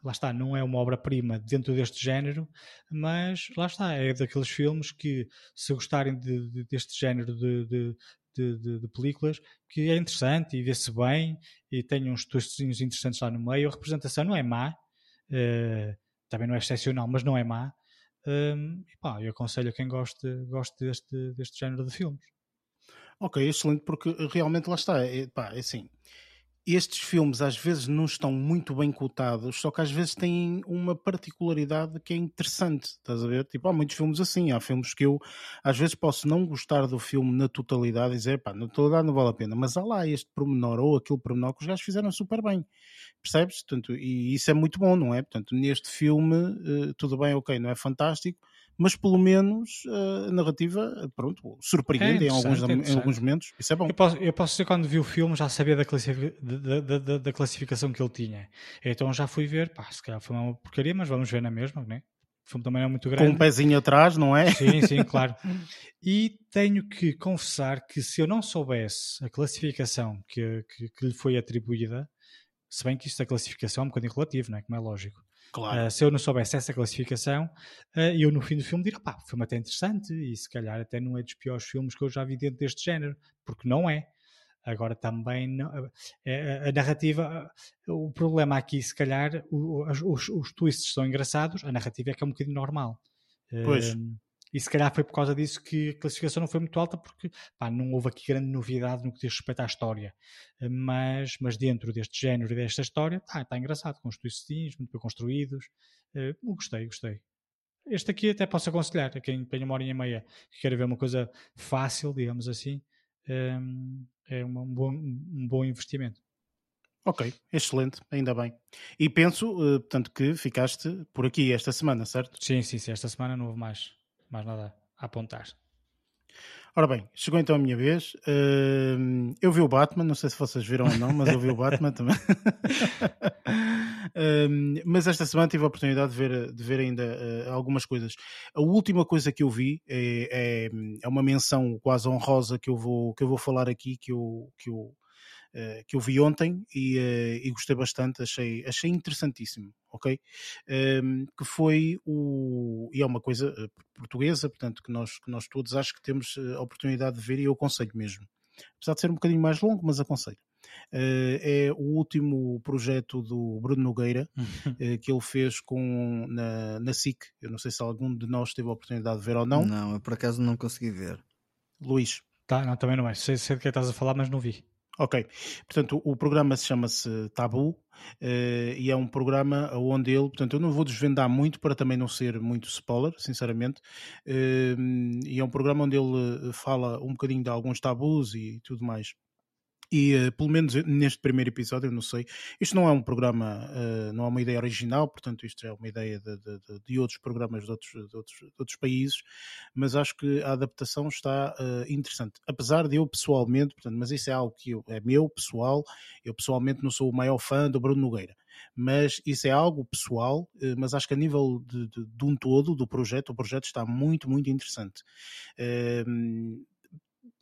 lá está, não é uma obra-prima dentro deste género, mas lá está, é daqueles filmes que, se gostarem de, de, deste género de, de, películas, que é interessante e vê-se bem e tem uns twists interessantes lá no meio. A representação não é má, uh, também não é excepcional, mas não é má. Um, e pá, eu aconselho a quem goste, goste deste, deste género de filmes. Ok, excelente, porque realmente lá está, é, pá, é assim estes filmes às vezes não estão muito bem cotados, só que às vezes têm uma particularidade que é interessante, estás a ver? Tipo, há muitos filmes assim, há filmes que eu às vezes posso não gostar do filme na totalidade e dizer, pá, na totalidade não vale a pena, mas há lá este pormenor ou aquele pormenor que os gajos fizeram super bem, percebes? Portanto, e isso é muito bom, não é? Portanto, neste filme, uh, tudo bem, ok, não é fantástico, mas pelo menos uh, a narrativa, pronto, surpreende é em, alguns, é em alguns momentos. Isso é bom. Eu posso, eu posso dizer quando vi o filme já sabia da, classific, da, da, da, da, classificação que ele tinha. Então já fui ver, pá, se calhar foi uma porcaria, mas vamos ver na mesma, né? O filme também é muito grande. Com um pezinho atrás, não é? Sim, sim, claro. E tenho que confessar que se eu não soubesse a classificação que, que, que lhe foi atribuída, se bem que isto da classificação é um bocadinho relativo, não é? Como é lógico. Claro. Uh, se eu não soubesse essa classificação, uh, eu no fim do filme diria, pá, o filme até interessante e se calhar até não é dos piores filmes que eu já vi dentro deste género, porque não é. Agora também não, a, a, narrativa, o problema aqui, se calhar, o, os, os, twists são engraçados, a narrativa é que é um bocadinho normal. Pois. Uh, e se calhar foi por causa disso que a classificação não foi muito alta, porque pá, não houve aqui grande novidade no que diz respeito à história. Mas, mas dentro deste género e desta história, está tá engraçado, com os twistins muito bem construídos. Uh, gostei, gostei. Este aqui até posso aconselhar a quem tem uma hora e meia que quer ver uma coisa fácil, digamos assim. Um, é um bom, um bom investimento. Ok, excelente, ainda bem. E penso, uh, portanto, que ficaste por aqui esta semana, certo? Sim, sim, sim. Esta semana não houve mais mais nada a apontar. Ora bem, chegou então a minha vez. Uh, eu vi o Batman, não sei se vocês viram ou não, mas eu vi o Batman também. uh, mas esta semana tive a oportunidade de ver, de ver ainda uh, algumas coisas. A última coisa que eu vi é, é, é, uma menção quase honrosa que eu vou, que eu vou falar aqui, que eu, que eu que eu vi ontem e, uh, e, gostei bastante, achei, achei interessantíssimo, ok? Um, que foi o. E é uma coisa eh, portuguesa, portanto, que nós, que nós todos acho que temos a oportunidade de ver e eu aconselho mesmo. Apesar de ser um bocadinho mais longo, mas aconselho. Uh, é o último projeto do Bruno Nogueira uh, que ele fez com, na, na SIC. Eu não sei se algum de nós teve a oportunidade de ver ou não. Não, eu por acaso não consegui ver. Luís. Tá, não, também não é. Sei, sei de que estás a falar, mas não vi. Ok, portanto o programa se chama-se Tabu uh, e é um programa onde ele, portanto eu não vou desvendar muito para também não ser muito spoiler, sinceramente, uh, e é um programa onde ele eh, fala um bocadinho de alguns tabus e tudo mais. E uh, pelo menos neste primeiro episódio, eu não sei, isto não é um programa, uh, não é uma ideia original, portanto, isto é uma ideia de, de, de outros programas de outros, de outros, de outros, países, mas acho que a adaptação está uh, interessante. Apesar de eu pessoalmente, portanto, mas isso é algo que eu, é meu pessoal, eu pessoalmente não sou o maior fã do Bruno Nogueira mas isso é algo pessoal, mas acho que a nível de, de, de, um todo do projeto, o projeto está muito, muito interessante.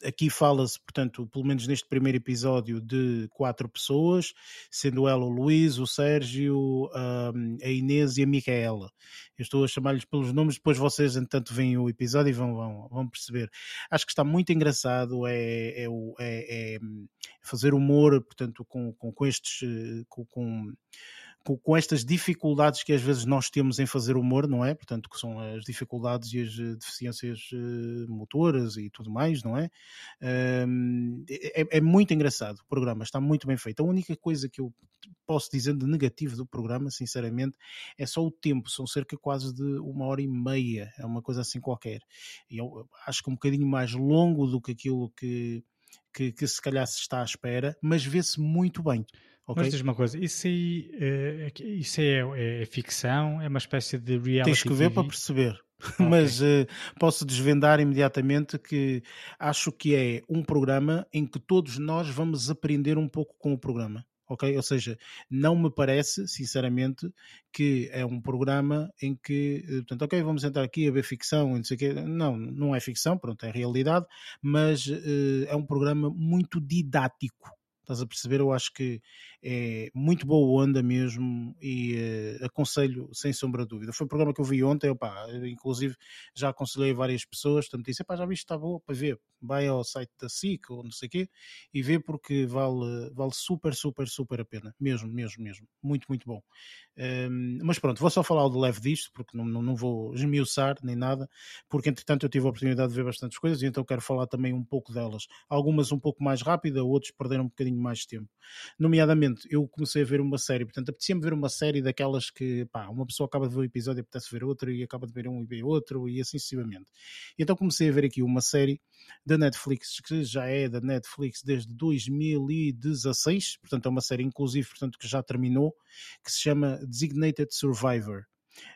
Aqui fala-se, portanto, pelo menos neste primeiro episódio, de quatro pessoas, sendo ela o Luís, o Sérgio, a Inês e a Micaela. Eu estou a chamar-lhes pelos nomes, depois vocês, entanto, veem o episódio e vão, vão, vão perceber. Acho que está muito engraçado, é, é, é, é fazer humor, portanto, com, com, com estes. com, com com, com, estas dificuldades que às vezes nós temos em fazer humor, não é? Portanto, que são as dificuldades e as eh, deficiências uh, motoras e tudo mais, não é? Um, é? é? muito engraçado o programa, está muito bem feito. A única coisa que eu posso dizer de negativo do programa, sinceramente, é só o tempo, são cerca quase de uma hora e meia, é uma coisa assim qualquer. E eu acho que um bocadinho mais longo do que aquilo que, que, que se calhar se está à espera, mas vê-se muito bem. Okay? Mas diz uma coisa, isso aí uh, isso é, é, é, ficção? É uma espécie de reality Tens que ver TV? para perceber. Okay. Mas uh, posso desvendar imediatamente que acho que é um programa em que todos nós vamos aprender um pouco com o programa. Ok? Ou seja, não me parece, sinceramente, que é um programa em que, eh, portanto, ok, vamos entrar aqui a ver ficção, não sei o quê. Não, não é ficção, pronto, é realidade, mas uh, é um programa muito didático Estás a perceber? Eu acho que é muito boa onda mesmo e uh, aconselho sem sombra de dúvida. Foi um programa que eu vi ontem, opa, inclusive já aconselhei várias pessoas, portanto disse, já viste, está boa para ver, vai ao site da SIC ou não sei o quê e vê porque vale, vale super, super, super a pena, mesmo, mesmo, mesmo, muito, muito bom. Um, mas pronto, vou só falar de leve disto, porque não, não, não vou esmiuçar nem nada, porque entretanto eu tive a oportunidade de ver bastantes coisas e então quero falar também um pouco delas. Algumas um pouco mais rápida, outros perderam um bocadinho mais tempo. Nomeadamente, eu comecei a ver uma série, portanto, apetecia-me ver uma série daquelas que, pá, uma pessoa acaba de ver um episódio e apetece ver outro, e acaba de ver um e ver outro, e assim sucessivamente. Então comecei a ver aqui uma série da Netflix, que já é da Netflix desde 2016, portanto é uma série inclusive, portanto que já terminou, que se chama Designated Survivor.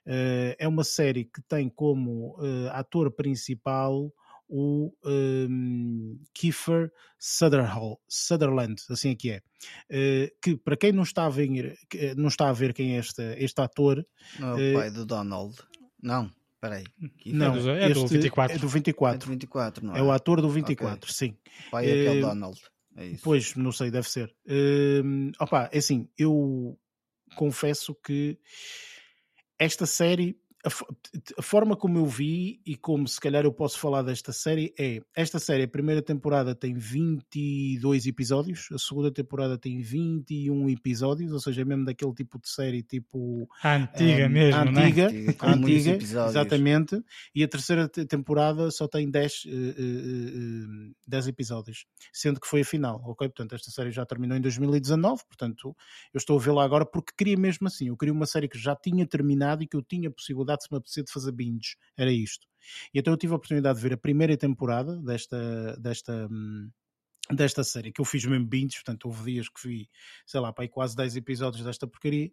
Uh, é uma série que tem como uh, ator principal o um, Kiefer Sutherland, assim é que é. Uh, que para quem não está a ver, não está a ver quem é este, este ator. Não é o pai do Donald. Não. Peraí. Não, é do, 24. É do 24. É do 24, não é? É o ator do 24, okay. sim. O pai é aquele uh, Donald. É isso. Pois, não sei, deve ser. Uh, opa, é assim, eu confesso que esta série a, a, forma como eu vi e como se calhar eu posso falar desta série é esta série, a primeira temporada tem 22 episódios, a segunda temporada tem 21 episódios, ou seja, é mesmo daquele tipo de série tipo antiga um, mesmo, antiga, né? antiga, antiga exatamente, e a terceira temporada só tem 10, uh, uh, uh, 10 episódios, sendo que foi a final, ok? Portanto, esta série já terminou em 2019, portanto, eu estou a vê-la agora porque queria mesmo assim, eu queria uma série que já tinha terminado e que eu tinha possibilidade oportunidade, se me apetecer, de fazer binge. Era isto. E então eu tive a oportunidade de ver a primeira temporada desta, desta, hum, desta série, que eu fiz mesmo binge, portanto houve dias que vi, sei lá, para aí quase 10 episódios desta porcaria.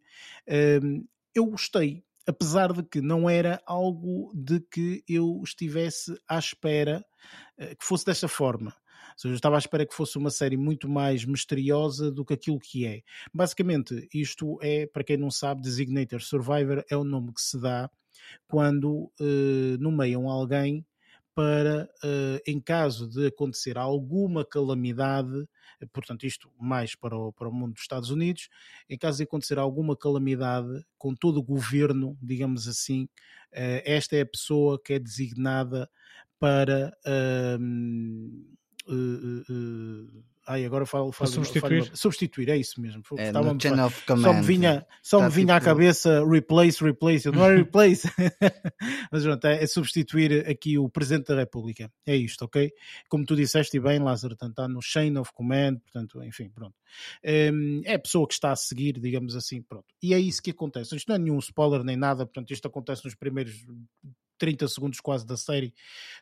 Um, eu gostei, apesar de que não era algo de que eu estivesse à espera uh, que fosse desta forma. Ou seja, eu estava à espera que fosse uma série muito mais misteriosa do que aquilo que é. Basicamente, isto é, para quem não sabe, Designator Survivor é o nome que se dá quando uh, nomeiam alguém para, uh, em caso de acontecer alguma calamidade, portanto, isto mais para o, para o mundo dos Estados Unidos, em caso de acontecer alguma calamidade com todo o governo, digamos assim, uh, esta é a pessoa que é designada para. Uh, Ai, agora falo, falo, substituir. Falo, substituir, é isso mesmo. É, Estava no of command. Só me vinha, só me vinha tipo... à cabeça replace, replace. Não é replace, mas pronto, é, é, substituir aqui o Presidente da República. É isto, ok? Como tu disseste bem, Lázaro, portanto, está no chain of command, portanto, enfim, pronto. Hum, é a pessoa que está a seguir, digamos assim, pronto. E é isso que acontece. Isto não é nenhum spoiler nem nada, portanto, isto acontece nos primeiros 30 segundos quase da série.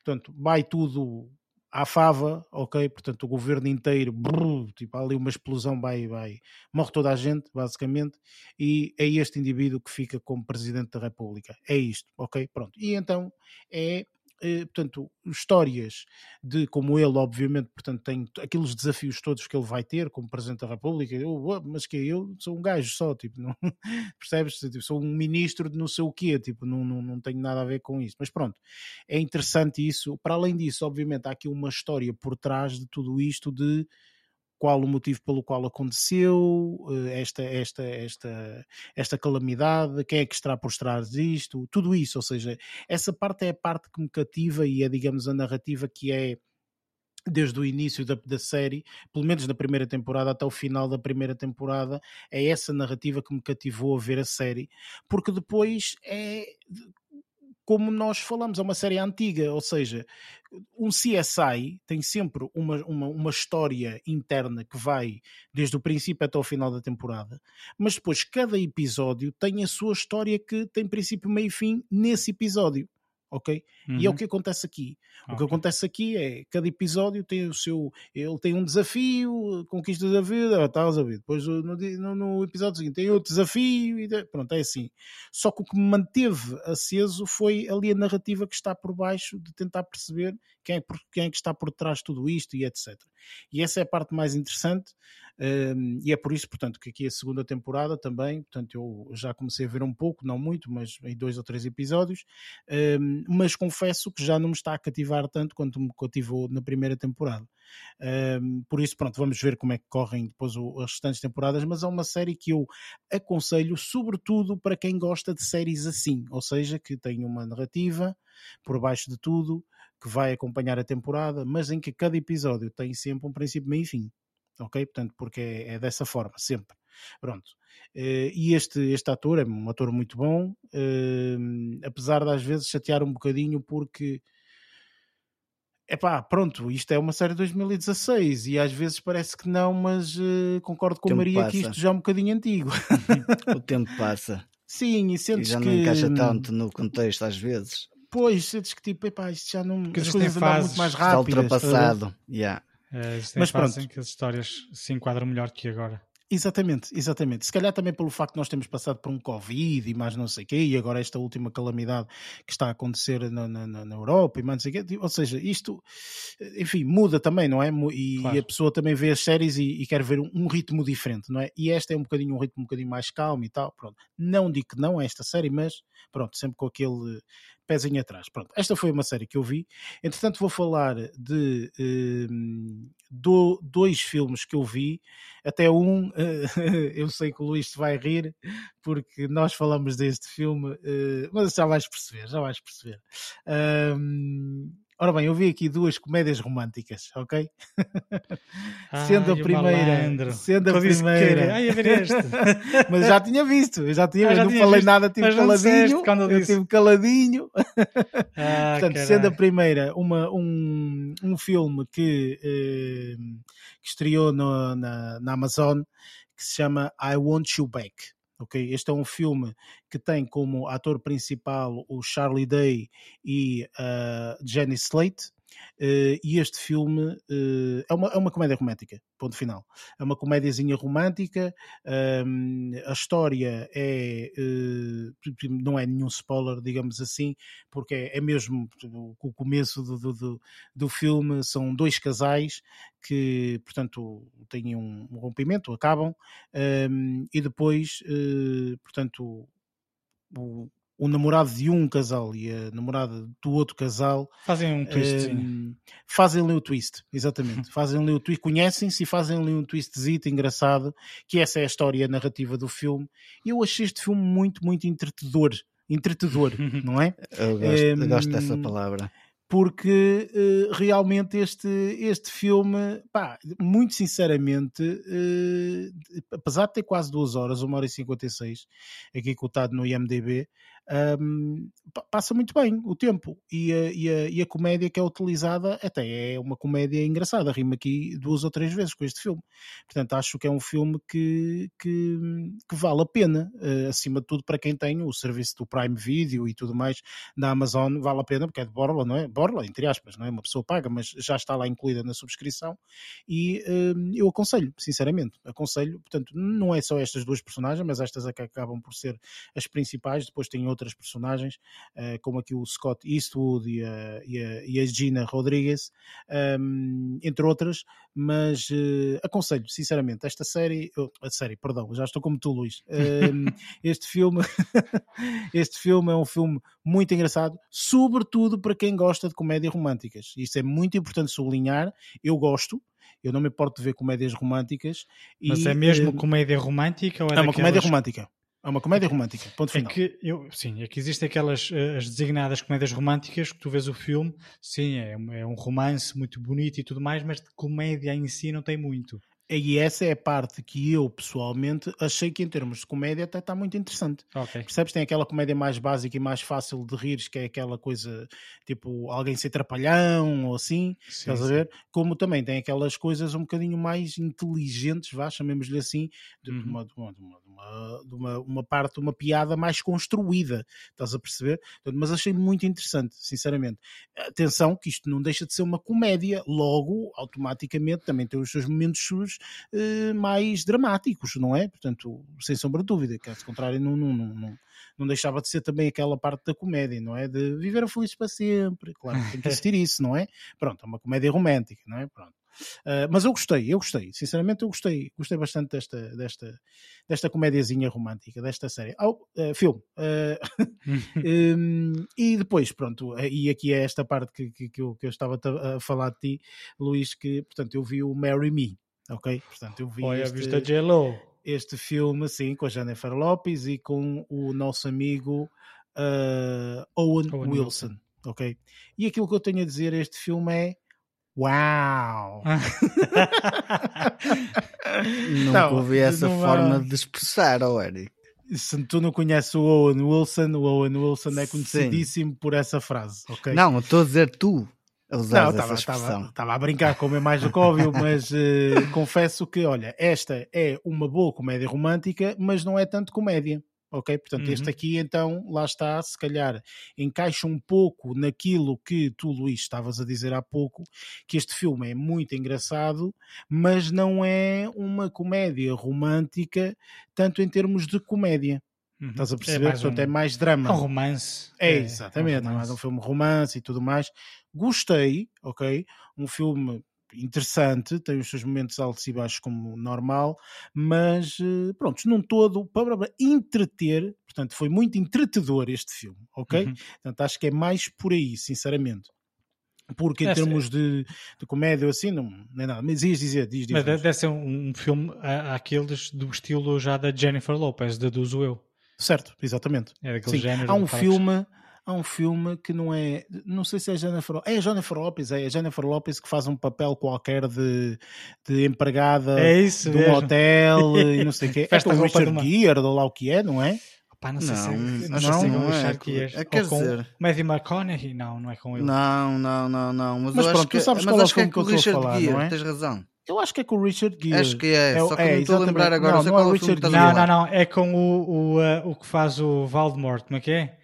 Portanto, vai tudo à fava, ok? Portanto, o governo inteiro, brrr, tipo, ali uma explosão, vai, vai, morre toda a gente, basicamente, e é este indivíduo que fica como presidente da República. É isto, ok? Pronto. E então é portanto, histórias de como ele, obviamente, portanto, tem aqueles desafios todos que ele vai ter como Presidente da República, eu, mas que eu sou um gajo só, tipo, não, percebes? Tipo, sou um ministro de não sei o quê, tipo, não, não, não tenho nada a ver com isso. Mas pronto, é interessante isso. Para além disso, obviamente, há aqui uma história por trás de tudo isto de qual o motivo pelo qual aconteceu eh, esta, esta, esta, esta calamidade, quem é que está por trás disto, tudo isso, ou seja, essa parte é a parte que me cativa e é, digamos, a narrativa que é desde o início da, da, série, pelo menos na primeira temporada até o final da primeira temporada, é essa narrativa que me cativou a ver a série, porque depois é como nós falamos, é uma série antiga, ou seja, um CSI tem sempre uma, uma, uma, história interna que vai desde o princípio até o final da temporada, mas depois cada episódio tem a sua história que tem princípio, meio e fim nesse episódio ok? Uhum. E é o uhum. que acontece aqui. O que acontece aqui é cada episódio tem o seu. Ele tem um desafio, conquista da vida, estás a ver? Depois no, no, no, episódio seguinte tem outro desafio e pronto, é assim. Só que o que me manteve aceso foi ali a narrativa que está por baixo de tentar perceber quem é, quem é que está por trás de tudo isto e etc. E essa é a parte mais interessante. Um, e é por isso, portanto, que aqui a segunda temporada também, portanto, eu já comecei a ver um pouco, não muito, mas em dois ou três episódios, um, mas confesso que já não me está a cativar tanto quanto me cativou na primeira temporada. Um, por isso, pronto, vamos ver como é que correm depois o, as restantes temporadas, mas é uma série que eu aconselho, sobretudo para quem gosta de séries assim, ou seja, que tem uma narrativa por baixo de tudo, que vai acompanhar a temporada, mas em que cada episódio tem sempre um princípio, meio e fim ok? Portanto, porque é, é dessa forma, sempre. Pronto. Uh, e este, este ator é um ator muito bom, uh, apesar de às vezes chatear um bocadinho, porque epá, pronto, isto é uma série de 2016 e às vezes parece que não, mas uh, concordo com a Maria passa. que isto já é um bocadinho antigo. o tempo passa. Sim, e sentes e já que... não encaixa tanto no contexto às vezes. Pois, sentes que tipo, epá, isto já não... Porque as coisas andam muito mais rápidas. Está ultrapassado, yeah. É, mas pronto. que as histórias se enquadram melhor que agora. Exatamente, exatamente. Se calhar também pelo facto de nós termos passado por um Covid e mais não sei o quê, e agora esta última calamidade que está a acontecer na, na, na Europa e mais não sei o quê. Ou seja, isto, enfim, muda também, não é? E, claro. e a pessoa também vê as séries e, e quer ver um, um, ritmo diferente, não é? E esta é um bocadinho um ritmo um bocadinho mais calmo e tal. Pronto. Não digo que não é esta série, mas pronto, sempre com aquele pezinho atrás. Pronto, esta foi uma série que eu vi. Entretanto, vou falar de uh, do, dois filmes que eu vi. Até um, uh, eu sei que o Luís vai rir, porque nós falamos deste filme, uh, mas já vais perceber, já vais perceber. Ora bem, eu vi aqui duas comédias românticas, ok? Ai, sendo a primeira, sendo a primeira. Ai, a ver este. Mas já tinha visto, eu já tinha, ah, já não falei visto, nada, tive caladinho. Eu tive caladinho. Ah, Portanto, carai. sendo a primeira, uma, um, um filme que, eh, que estreou no, na, na Amazon que se chama I Want You Back ok? Este é um filme que tem como ator principal o Charlie Day e uh, Jenny Slate. Uh, e este filme uh, é, uma, é uma comédia romântica, ponto final. É uma comédiazinha romântica. Um, a história é uh, não é nenhum spoiler, digamos assim, porque é, é mesmo o começo do, do, do, filme. São dois casais que, portanto, têm um, rompimento, acabam, um, e depois, portanto, o, o namorado de um casal e a namorada do outro casal fazem um twist. Um, fazem ali o twist, exatamente. fazem ali o twist, conhecem-se e fazem ali um twistzito engraçado, que essa é a história narrativa do filme. E eu achei este filme muito, muito entretedor. Entretedor, não é? Eu gosto, um, eu gosto dessa palavra porque uh, realmente este, este filme, pá, muito sinceramente, uh, apesar de ter quase duas horas, uma hora e cinquenta e seis, aqui cotado no IMDB, um, passa muito bem o tempo e a, e, a, e a, comédia que é utilizada até é uma comédia engraçada, rima aqui duas ou três vezes com este filme. Portanto, acho que é um filme que, que, que vale a pena, uh, acima de tudo, para quem tem o serviço do Prime Video e tudo mais da Amazon, vale a pena, porque é de Borla, não é? Borla, entre aspas, não é? Uma pessoa paga, mas já está lá incluída na subscrição e uh, eu aconselho, sinceramente, aconselho. Portanto, não é só estas duas personagens, mas estas é que acabam por ser as principais, depois tem outras outras personagens, uh, como aqui o Scott Eastwood e a, e a, e a Gina Rodrigues, um, entre outras, mas uh, aconselho, sinceramente, esta série, oh, a série, perdão, já estou como tu, Luís. Um, este filme, este filme é um filme muito engraçado, sobretudo para quem gosta de comédias românticas. Isto é muito importante sublinhar. Eu gosto, eu não me importo de ver comédias românticas. Mas e, é mesmo uh, comédia romântica? Ou é, é uma comédia romântica. É uma comédia romântica, ponto é final. É que eu, sim, é que existem aquelas eh, as designadas comédias românticas que tu vês o filme, sim, é, é um romance muito bonito e tudo mais, mas de comédia em si não tem muito. E essa é a parte que eu, pessoalmente, achei que em termos de comédia até está muito interessante. Okay. Percebes? Tem aquela comédia mais básica e mais fácil de rir, que é aquela coisa tipo alguém ser trapalhão ou assim, sim, estás a ver? Como também tem aquelas coisas um bocadinho mais inteligentes, vá, chamemos-lhe assim, de, uhum. uma, de, uma, de, uma, de uma, uma parte, uma piada mais construída, estás a perceber? Mas achei muito interessante, sinceramente. Atenção, que isto não deixa de ser uma comédia, logo, automaticamente, também tem os seus momentos uh, mais dramáticos, não é? Portanto, sem sombra de dúvida, caso contrário, não, não, não, não, deixava de ser também aquela parte da comédia, não é? De viver a feliz para sempre, claro, tem que existir isso, não é? Pronto, é uma comédia romântica, não é? Pronto. Uh, mas eu gostei, eu gostei, sinceramente eu gostei, gostei bastante desta, desta, desta comédiazinha romântica, desta série. Oh, uh, filme. Uh, um, e depois, pronto, e aqui é esta parte que, que, que, eu, que eu estava a falar de ti, Luís, que portanto eu vi o Marry Me, ok? Portanto, eu vi Olha, este, vista Jello. este filme, sim, com a Jennifer Lopez e com o nosso amigo uh, Owen, Owen Wilson, Wilson, ok? E aquilo que eu tenho a dizer este filme é Uau! Nunca ouvi essa forma de expressar, oh Eric. Se tu não conheces o Owen Wilson, o Owen Wilson é conhecidíssimo Sim. por essa frase, ok? Não, estou a dizer tu. A usar não, tava, expressão. Estava a brincar com é mais do que óbvio, mas uh, confesso que, olha, esta é uma boa comédia romântica, mas não é tanto comédia. Ok? Portanto, uhum. este aqui, então, lá está, se calhar encaixa um pouco naquilo que tu, Luís, estavas a dizer há pouco, que este filme é muito engraçado, mas não é uma comédia romântica, tanto em termos de comédia. Uhum. Estás a é perceber? É Portanto, um, é mais drama. É um romance. É, é exatamente. É um, é mais um filme romance e tudo mais. Gostei, ok? Um filme interessante, tem os seus momentos altos e baixos como normal, mas eh, pronto, num todo, para entreter, portanto, foi muito entretedor este filme, ok? Uhum. Portanto, acho que é mais por aí, sinceramente. Porque em termos de, de comédia ou assim, não, nem nada. Mas ias dizer, diz, diz. Mas deve ser um, um filme àqueles do estilo já da Jennifer Lopez, da do Zoeu. Certo, exatamente. É daquele género. Há um filme, há um filme que não é, não sei se é Jennifer, é Jennifer Lopez, é a Jennifer Lopez que faz um papel qualquer de, de empregada é isso de um hotel e não sei o quê. é com o Richard uma... Gere, ou lá o que é, não é? Pá, não sei não, se, não, não, sei se é o Richard Gere. É, quer com dizer... Matthew McConaughey, não, não é com ele. Não, não, não, não. Mas, mas pronto, tu sabes qual é o filme que, que eu estou a falar, Gere, não é? tens razão. Eu acho que é com o Richard Gere. Acho que é, é só que é, não estou a lembrar agora. Não, não é o Richard Gere. Não, não, não, é com o, o, uh, o que faz o Valdemort, como é que é?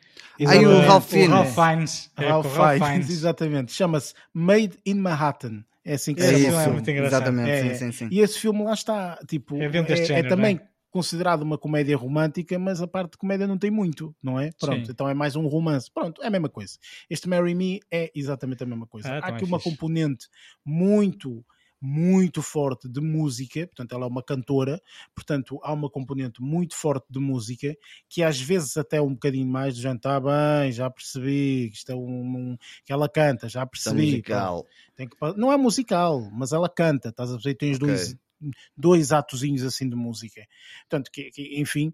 Aí o Ralph Fiennes. O Ralph Fiennes. É, Ralph, Ralph Fiennes, exatamente. Chama-se Made in Manhattan. É assim que é se chama. É muito engraçado. Exatamente, é, sim, sim, sim. E esse filme lá está, tipo, é, é, género, é também considerado uma comédia romântica, mas a parte de comédia não tem muito, não é? Pronto, Sim. então é mais um romance. Pronto, é a mesma coisa. Este Marry Me é exatamente a mesma coisa. Ah, Há aqui é uma fixe. componente muito muito forte de música, portanto, ela é uma cantora, portanto, há uma componente muito forte de música que às vezes até um bocadinho mais de já está bem, já percebi que isto é um, um que ela canta, já percebi. É musical. Tem que, não é musical, mas ela canta, estás a ver? Tens okay. dois, dois atozinhos assim de música. Portanto, que, que, enfim,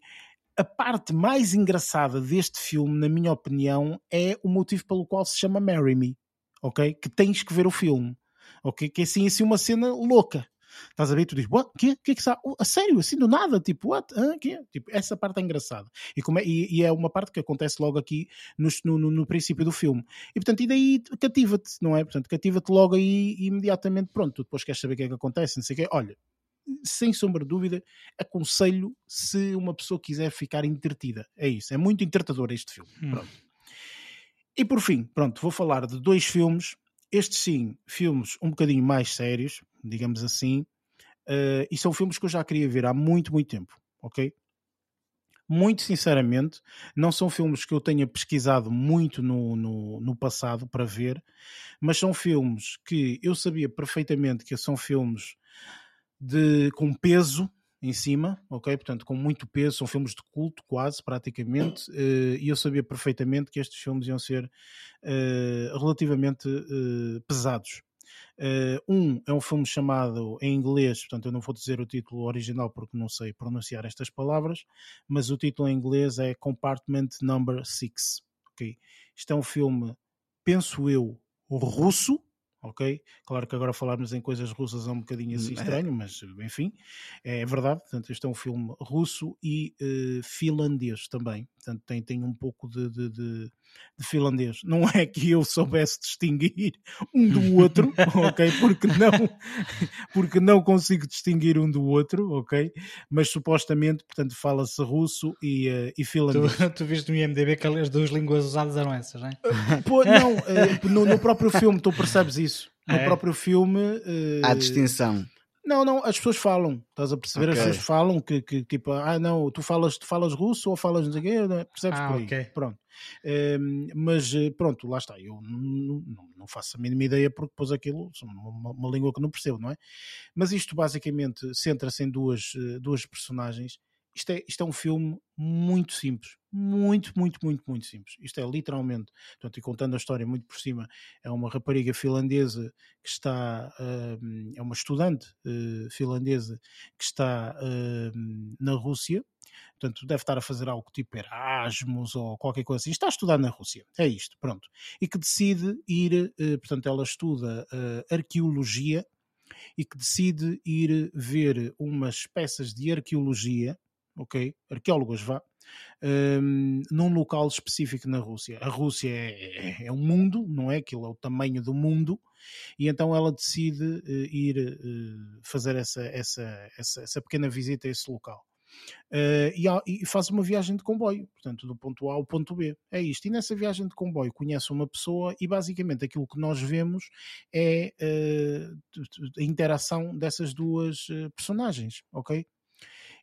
a parte mais engraçada deste filme, na minha opinião, é o motivo pelo qual se chama Marry Me, ok? Que tens que ver o filme ok? Que é assim, assim uma cena louca. Estás a ver? Tu dizes, what? Que, que é que está? Oh, a sério, assim do nada, tipo, what? Ah, que? Tipo, essa parte é engraçada. E, como é, e, e, é uma parte que acontece logo aqui no, no, no princípio do filme. E portanto, e daí cativa-te, não é? Portanto, cativa-te logo aí imediatamente, pronto, tu depois queres saber o que é que acontece, não sei o quê. Olha, sem sombra de dúvida, aconselho se uma pessoa quiser ficar entretida. É isso, é muito entretador este filme. Hum. Pronto. E por fim, pronto, vou falar de dois filmes estes sim, filmes um bocadinho mais sérios, digamos assim, uh, e são filmes que eu já queria ver há muito, muito tempo, ok? Muito sinceramente, não são filmes que eu tenha pesquisado muito no, no, no passado para ver, mas são filmes que eu sabia perfeitamente que são filmes de, com peso, em cima, ok? Portanto, com muito peso, são filmes de culto, quase, praticamente, uh, e eu sabia perfeitamente que estes filmes iam ser uh, relativamente uh, pesados. um é um filme chamado em inglês, portanto, eu não vou dizer o título original porque não sei pronunciar estas palavras, mas o título em inglês é Compartment Number 6, ok? Isto é um filme, penso eu, russo, ok? Claro que agora falarmos em coisas russas é um bocadinho assim hum, é. estranho, mas enfim, é verdade. Portanto, este é um filme russo e uh, finlandês também. Portanto, tem, tem um pouco de, de, de, de, finlandês. Não é que eu soubesse distinguir um do outro, ok? Porque não, porque não consigo distinguir um do outro, ok? Mas supostamente, portanto, fala-se russo e, uh, e finlandês. Tu, tu viste no IMDB que as duas línguas usadas eram essas, não é? Uh, pô, não, uh, no, no, próprio filme tu percebes isso. No é. próprio filme. Há distinção. Não, não, as pessoas falam, estás a perceber? Okay. As pessoas falam que, que, tipo, ah, não, tu falas, tu falas russo ou falas não sei o quê, né? percebes ah, por aí? Okay. Pronto. Mas eh, pronto, lá está. Eu não, faço a mínima ideia porque depois aquilo uma, uma língua que não percebo, não é? Mas isto basicamente centra-se em duas, eh, duas personagens isto é, isto é um filme muito simples, muito, muito, muito, muito simples. Isto é literalmente, portanto, e contando a história muito por cima, é uma rapariga finlandesa que está, é uma estudante uh, finlandesa que está na Rússia, portanto, deve estar a fazer algo tipo Erasmus ou qualquer coisa assim, está a estudar na Rússia, é isto, pronto. E que decide ir, eh, portanto, ela estuda arqueologia e que decide ir ver umas peças de arqueologia ok? Arqueólogos, vá, um, num local específico na Rússia. A Rússia é, é, é um mundo, não é? Aquilo é o tamanho do mundo, e então ela decide uh, ir uh, fazer essa, essa, essa, essa pequena visita a esse local. Uh, e, e, faz uma viagem de comboio, portanto, do ponto A ao ponto B. É isto. E nessa viagem de comboio conhece uma pessoa e basicamente aquilo que nós vemos é uh, a interação dessas duas uh, personagens, ok?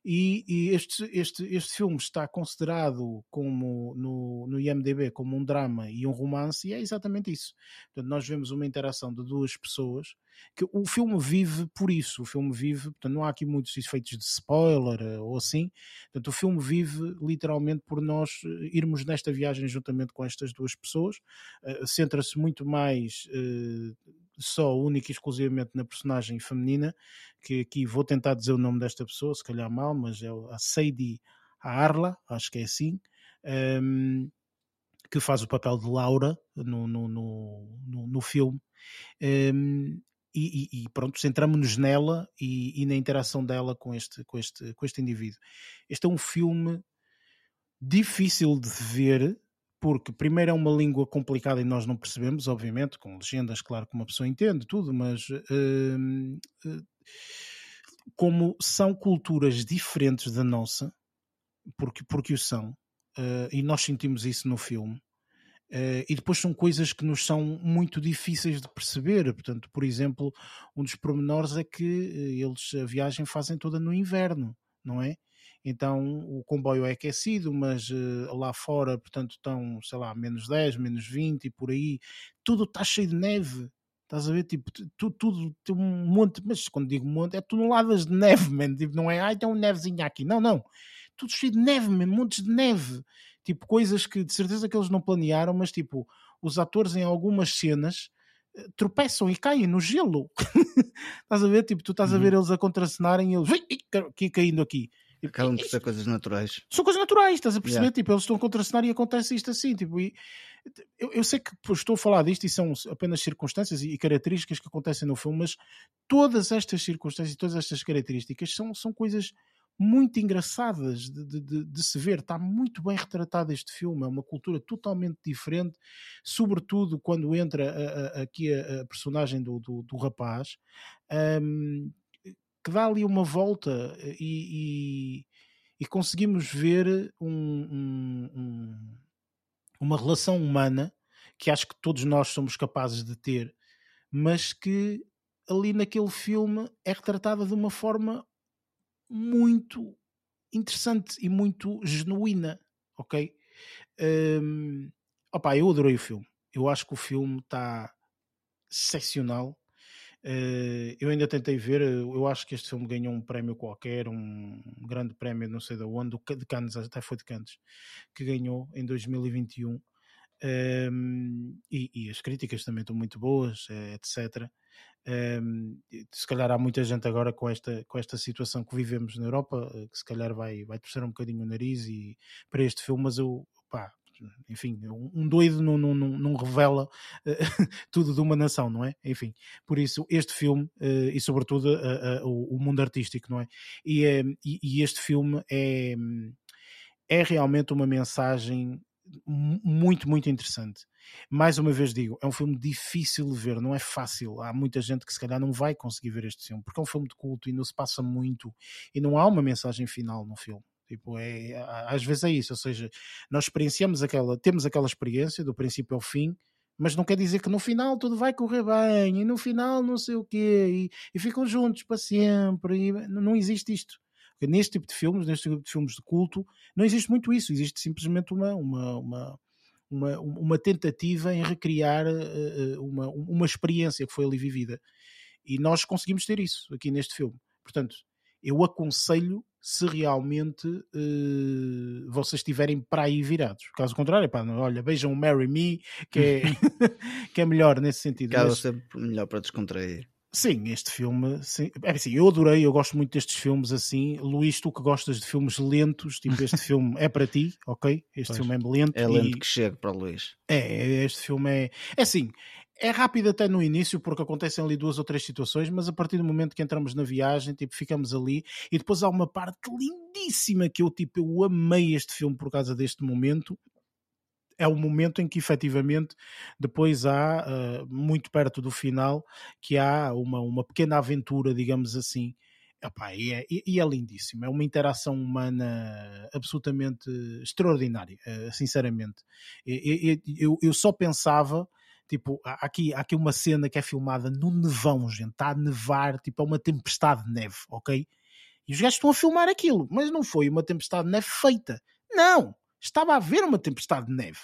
E, e, este, este, este filme está considerado como no, no IMDB como um drama e um romance, e é exatamente isso. Portanto, nós vemos uma interação de duas pessoas que o filme vive por isso. O filme vive, portanto, não há aqui muitos efeitos de spoiler eh, ou assim. Portanto, o filme vive literalmente por nós eh, irmos nesta viagem juntamente com estas duas pessoas. Uh, Centra-se muito mais. Uh, só única e exclusivamente na personagem feminina, que aqui vou tentar dizer o nome desta pessoa, se calhar mal, mas é a Sadie Arla, acho que é assim, um, que faz o papel de Laura no, no, no, no filme. Um, e, e, pronto, centramos-nos nela e, e, na interação dela com este, com, este, com este indivíduo. Este é um filme difícil de ver, porque primeiro é uma língua complicada e nós não percebemos, obviamente, com legendas, claro que uma pessoa entende tudo, mas uh, uh, como são culturas diferentes da nossa, porque, porque o são, uh, e nós sentimos isso no filme, e depois são coisas que nos são muito difíceis de perceber. Portanto, por exemplo, um dos pormenores é que eles a viagem fazem toda no inverno, não é? Então o comboio é aquecido, mas uh, lá fora, portanto, estão, sei lá, menos 10, menos 20 e por aí, tudo está cheio de neve. Estás a ver? Tipo, tudo, tudo tem um monte, mas quando digo monte, é toneladas de neve, man. Tipo, não é, ai, tem um nevezinho aqui. Não, não. Tudo cheio de neve, man. montes de neve. Tipo, coisas que de certeza que eles não planearam, mas tipo, os atores em algumas cenas eh, tropeçam e caem no gelo. estás a ver? Tipo, tu estás a ver uhum. eles a contracenarem e eles aqui caindo aqui. Acabam por ser coisas naturais. São coisas naturais, estás a perceber? Yeah. Tipo, eles estão a contracenar e acontece isto assim. Tipo, e, eu, eu, sei que estou a falar disto e são apenas circunstâncias e características que acontecem no filme, mas todas estas circunstâncias e todas estas características são, são coisas muito engraçadas de, de, de, se ver. Está muito bem retratado este filme. É uma cultura totalmente diferente, sobretudo quando entra a, a, aqui a, a, personagem do, do, do rapaz. Um, que dá ali uma volta e, e, e conseguimos ver um, um, um, uma relação humana que acho que todos nós somos capazes de ter, mas que ali naquele filme é retratada de uma forma muito interessante e muito genuína, ok? Um, opa, eu adorei o filme. Eu acho que o filme está excepcional. Uh, eu ainda tentei ver, eh, eu acho que este filme ganhou um prémio qualquer, um grande prémio, não sei de onde, de Cannes, até foi de Cannes, que ganhou em 2021. Um, ehm, e, e, as críticas também estão muito boas, eh, etc. Ehm, se calhar há muita gente agora com esta, com esta situação que vivemos na Europa, que se calhar vai, vai torcer um bocadinho o nariz e, para este filme, mas eu pá, enfim, um doido não, não, não revela uh, tudo de uma nação, não é? Enfim, por isso este filme uh, e sobretudo uh, o, mundo artístico, não é? E, e, e, este filme é, é realmente uma mensagem muito, muito interessante. Mais uma vez digo, é um filme difícil de ver, não é fácil. Há muita gente que se calhar não vai conseguir ver este filme, porque é um filme de culto e não se passa muito e não há uma mensagem final no filme. Tipo, é, às vezes é isso, ou seja, nós experienciamos aquela, temos aquela experiência do princípio ao fim, mas não quer dizer que no final tudo vai correr bem, e no final não sei o quê, e, e ficam juntos para sempre, e não existe isto. Porque neste tipo de filmes, neste tipo de filmes de culto, não existe muito isso, existe simplesmente uma, uma, uma, uma, uma tentativa em recriar uh, uma, uma experiência que foi ali vivida. E nós conseguimos ter isso aqui neste filme. Portanto, eu aconselho se realmente uh, vocês estiverem para aí virados. Caso contrário, pá, olha, vejam o Marry Me, que é, que é melhor nesse sentido. Cada Mas... sempre melhor para descontrair. Sim, este filme, sim. É assim, eu adorei, eu gosto muito destes filmes assim. Luís, tu que gostas de filmes lentos, tipo este filme é para ti, ok? Este pois. filme é lento. É lento e... que chega para o Luís. É, este filme é. É assim, é rápido até no início, porque acontecem ali duas ou três situações, mas a partir do momento que entramos na viagem, tipo, ficamos ali, e depois há uma parte lindíssima que eu, tipo, eu amei este filme por causa deste momento, é o momento em que efetivamente depois há, uh, muito perto do final, que há uma, uma pequena aventura, digamos assim, Epá, e, é, e, é lindíssimo, é uma interação humana absolutamente extraordinária, uh, sinceramente. Eu, eu, eu, só pensava, tipo, há aqui, há aqui uma cena que é filmada no nevão, gente, está a nevar, tipo, é uma tempestade de neve, ok? E os gajos estão a filmar aquilo, mas não foi uma tempestade de neve feita. Não! Estava a haver uma tempestade de neve.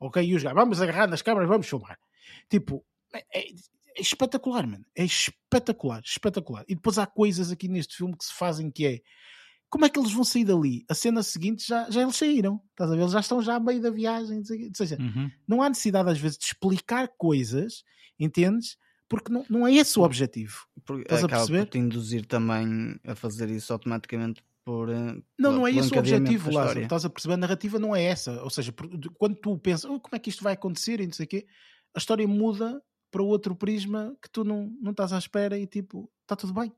Ok? E os gajos, vamos agarrar nas câmaras, vamos filmar. Tipo, é, é, é espetacular, mano. É espetacular, espetacular. E depois há coisas aqui neste filme que se fazem que é como é que eles vão sair dali? A cena seguinte já, já eles saíram, estás a ver? Eles já estão já a meio da viagem, ou seja, uhum. não há necessidade às vezes de explicar coisas, entendes? Porque não, não é esse o objetivo. Porque estás a perceber? Por te induzir também a fazer isso automaticamente por. Eh, não, não é esse o objetivo, Lázaro. Estás a perceber? A narrativa não é essa. Ou seja, quando tu pensas, oh, como é que isto vai acontecer e não sei o quê, a história muda para outro prisma que tu não, não estás à espera e tipo, está tudo bem.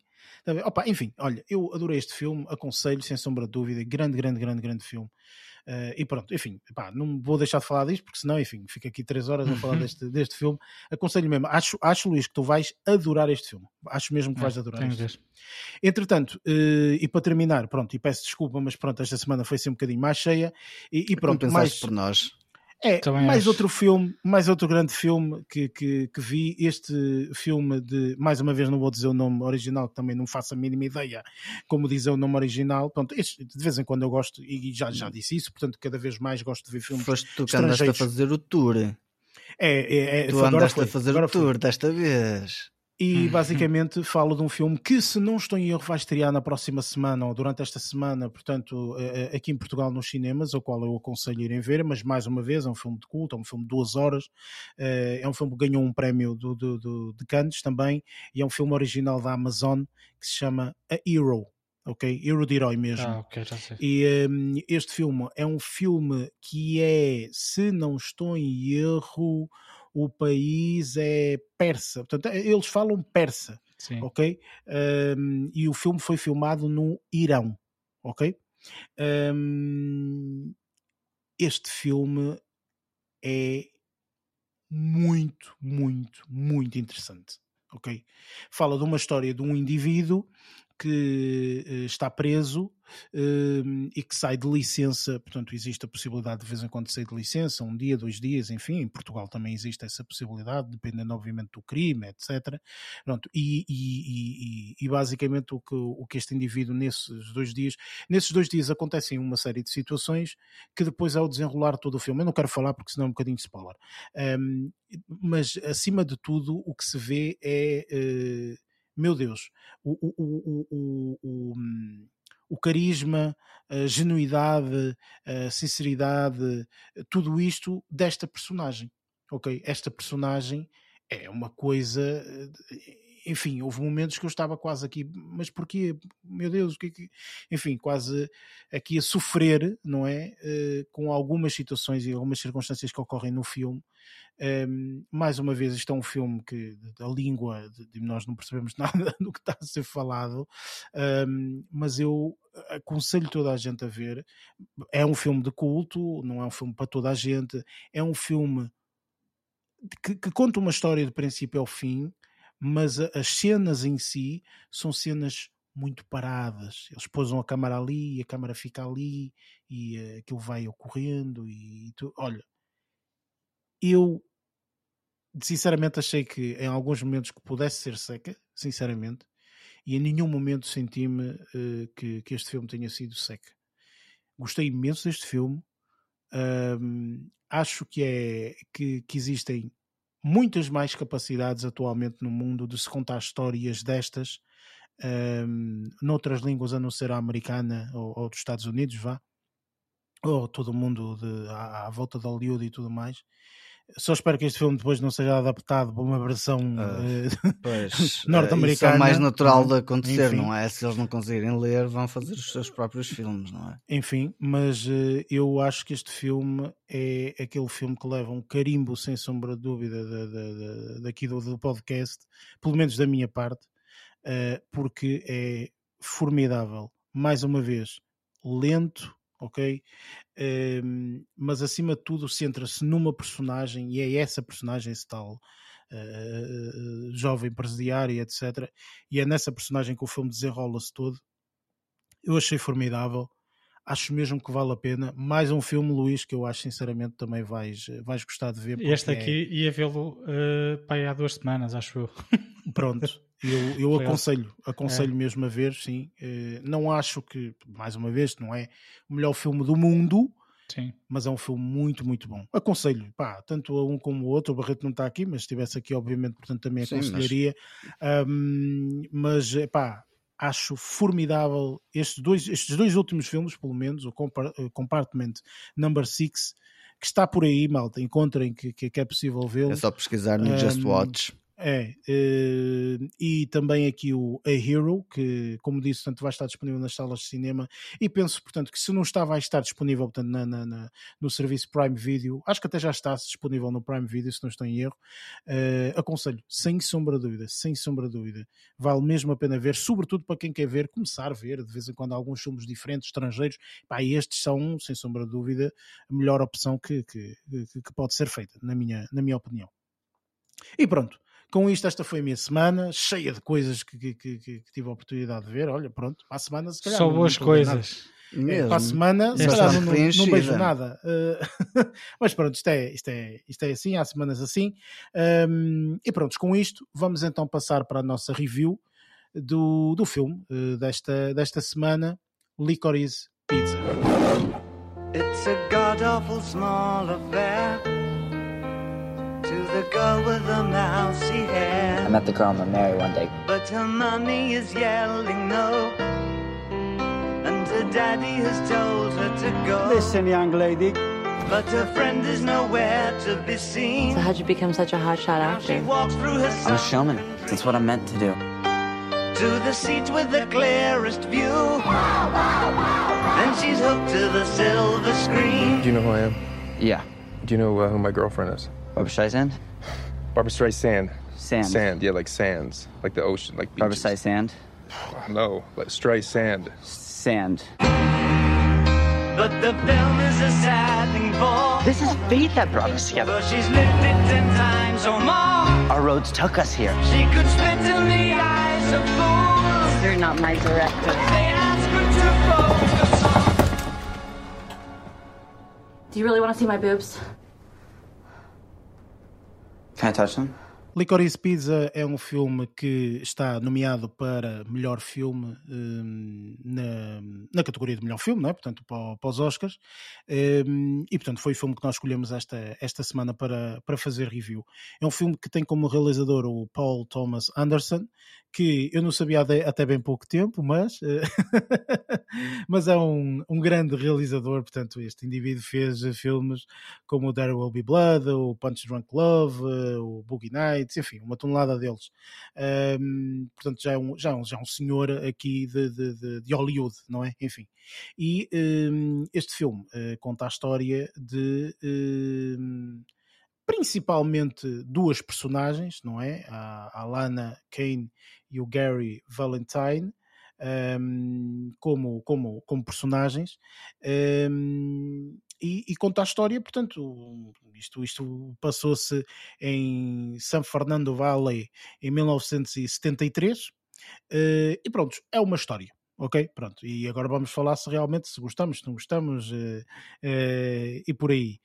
Opa, enfim, olha, eu adorei este filme, aconselho sem sombra de dúvida, grande, grande, grande, grande filme. Uh, e pronto, enfim, pá, não vou deixar de falar disto porque senão, enfim, fica aqui três horas a falar deste, deste filme. Aconselho mesmo, acho, acho Luís que tu vais adorar este filme, acho mesmo que é, vais é, adorar este. Entretanto, uh, e para terminar, pronto, e peço desculpa, mas pronto, esta semana foi ser um bocadinho mais cheia e, e pronto, mais por nós. É, Também mais acho. outro filme, mais outro grande filme que, que, que, vi. Este filme de, mais uma vez, não vou dizer o nome original, que também não faço a mínima ideia como dizer o nome original. Pronto, este, de vez em quando eu gosto, e já, já disse isso, portanto, cada vez mais gosto de ver filmes. Foste tu que andaste a fazer o tour. É, é, é tu andaste foi, a fazer o tour foi. desta vez. E uhum. basicamente falo de um filme que, se não estou em erro, vai estrear na próxima semana ou durante esta semana, portanto, eh, eh, aqui em Portugal nos cinemas, o qual eu aconselho irem ver, mas mais uma vez é um filme de culto, é um filme de duas horas, eh, é um filme que ganhou um prémio do, do, do, de Cannes também, e é um filme original da Amazon que se chama A Hero, ok? Hero de herói mesmo. Ah, ok, já sei. E um, este filme é um filme que é, se não estou em erro o país é persa, portanto, é, eles falam persa, Sim. ok? Um, e o filme foi filmado no Irão, ok? Um, este filme é muito, muito, muito interessante, ok? Fala de uma história de um indivíduo que uh, está preso uh, e que sai de licença, portanto, existe a possibilidade de vez em quando sair de licença, um dia, dois dias, enfim, em Portugal também existe essa possibilidade, dependendo, obviamente, do crime, etc. Pronto, e, e, e, e, basicamente o que, o que este indivíduo, nesses dois dias, nesses dois dias acontecem uma série de situações que depois, ao desenrolar todo o filme, eu não quero falar porque senão é um bocadinho de spoiler, um, mas acima de tudo, o que se vê é. Meu Deus, o, o, o, o, o carisma, a genuidade, a sinceridade, tudo isto desta personagem. Ok? Esta personagem é uma coisa. Enfim, houve momentos que eu estava quase aqui, mas porquê? Meu Deus, o que é que. Enfim, quase aqui a sofrer, não é? Uh, com algumas situações e algumas circunstâncias que ocorrem no filme um, mais uma vez, isto é um filme que a língua de, nós não percebemos nada do que está a ser falado, um, mas eu aconselho toda a gente a ver. É um filme de culto, não é um filme para toda a gente, é um filme que, que conta uma história de princípio ao fim, mas as cenas em si são cenas muito paradas. Eles pousam a câmara ali e a câmara fica ali e uh, aquilo vai ocorrendo e tu, olha, eu sinceramente achei que em alguns momentos que pudesse ser seca, sinceramente, e em nenhum momento senti-me uh, que, que, este filme tenha sido seca. Gostei imenso deste filme. Um, acho que é que, que, existem muitas mais capacidades atualmente no mundo de se contar histórias destas um, noutras línguas a não ser a americana ou, ou dos Estados Unidos, vá, ou todo o mundo de, à, à volta de Hollywood e tudo mais Só espero que este filme depois não seja adaptado para uma versão uh, norte-americana. Isso é mais natural de acontecer, Enfim. não é? Se eles não conseguirem ler, vão fazer os seus próprios filmes, não é? Enfim, mas uh, eu acho que este filme é aquele filme que leva um carimbo, sem sombra de dúvida, da, da, da, daqui do, do, podcast, pelo menos da minha parte, uh, porque é formidável. Mais uma vez, lento, ok? Um, mas acima de tudo centra-se numa personagem e é essa personagem esse tal uh, jovem presidiário, etc. E é nessa personagem que o filme desenrola-se todo. Eu achei formidável. Acho mesmo que vale a pena. Mais um filme, Luís, que eu acho sinceramente também vais, vais gostar de ver. Este aqui é... ia vê-lo uh, há duas semanas, acho eu. Pronto, eu, eu aconselho, aconselho é. mesmo a ver, sim. Uh, não acho que, mais uma vez, não é o melhor filme do mundo, sim. mas é um filme muito, muito bom. Aconselho, pá, tanto a um como o outro. O Barreto não está aqui, mas se estivesse aqui, obviamente, portanto, também aconselharia. Sim, mas... Um, mas, pá, acho formidável estes dois, estes dois últimos filmes, pelo menos, o Compartment Number 6, que está por aí, malta. Encontrem que, que é possível vê-lo. É só pesquisar no um, Just Watch. É, uh, e também aqui o A Hero, que, como disse, portanto, vai estar disponível nas salas de cinema. E penso, portanto, que se não está, vai estar disponível portanto, na, na, na no serviço Prime Video. Acho que até já está disponível no Prime Video, se não estou em erro. Uh, aconselho, sem sombra de dúvida, sem sombra de dúvida. Vale mesmo a pena ver, sobretudo para quem quer ver, começar a ver de vez em quando alguns filmes diferentes, estrangeiros. Pá, estes são, sem sombra de dúvida, a melhor opção que, que, que, que pode ser feita, na minha, na minha opinião. E pronto. Com isto, esta foi a minha semana, cheia de coisas que, que, que, que tive a oportunidade de ver. Olha, pronto, para a semana se calhar. Só boas coisas. É, para a semana, se calhar não, não, beijo nada. Uh, mas pronto, isto é, isto, é, isto é assim, há semanas assim. Um, e pronto, com isto, vamos então passar para a nossa review do, do filme uh, desta, desta semana, Licorice Pizza. It's a god awful small affair. The girl with the mousy hair. I met the girl I'm gonna marry one day. But her mommy is yelling no. And her daddy has told her to go. Listen, young lady. But her friend is nowhere to be seen. So how'd you become such a hotshot actor? I'm a showman. That's what I'm meant to do. To the seat with the clearest view. Then she's hooked to the silver screen. Do you know who I am? Yeah. Do you know uh, who my girlfriend is? Barbara Streisand? Barbara Streisand. Sand. Sand, yeah, like sands. Like the ocean, like beaches. Barbara Streisand? no, like Streisand. Sand. But the film is a sad thing for. This is fate that brought us together. But she's lived it ten times or more. Our roads took us here. She could spit in the eyes of fools. You're not my director. They ask her to focus Do you really want to see my boobs? Can I touch them? Licorice Pizza é um filme que está nomeado para melhor filme um, na, na, categoria de melhor filme, não é? portanto, para, para os Oscars. Um, e, portanto, foi o filme que nós escolhemos esta, esta semana para, para fazer review. É um filme que tem como realizador o Paul Thomas Anderson, que eu não sabia até bem pouco tempo, mas, eh, mas é um, um grande realizador. Portanto, este indivíduo fez filmes como o There Will Be Blood, o Punch Drunk Love, eh, o Boogie Nights, enfim, uma tonelada deles. Um, portanto, já é um, já, é um, já é um senhor aqui de, de, de Hollywood, não é? Enfim. E um, este filme uh, conta a história de principalmente duas personagens, não é? A, a Lana Kane e o Gary Valentine. Um, como, como, como personagens um, e, e, conta a história, portanto, isto, isto passou-se em San Fernando Valley em 1973 uh, e pronto, é uma história. Ok, pronto. E agora vamos falar se realmente se gostamos, se não gostamos uh, uh, e por aí.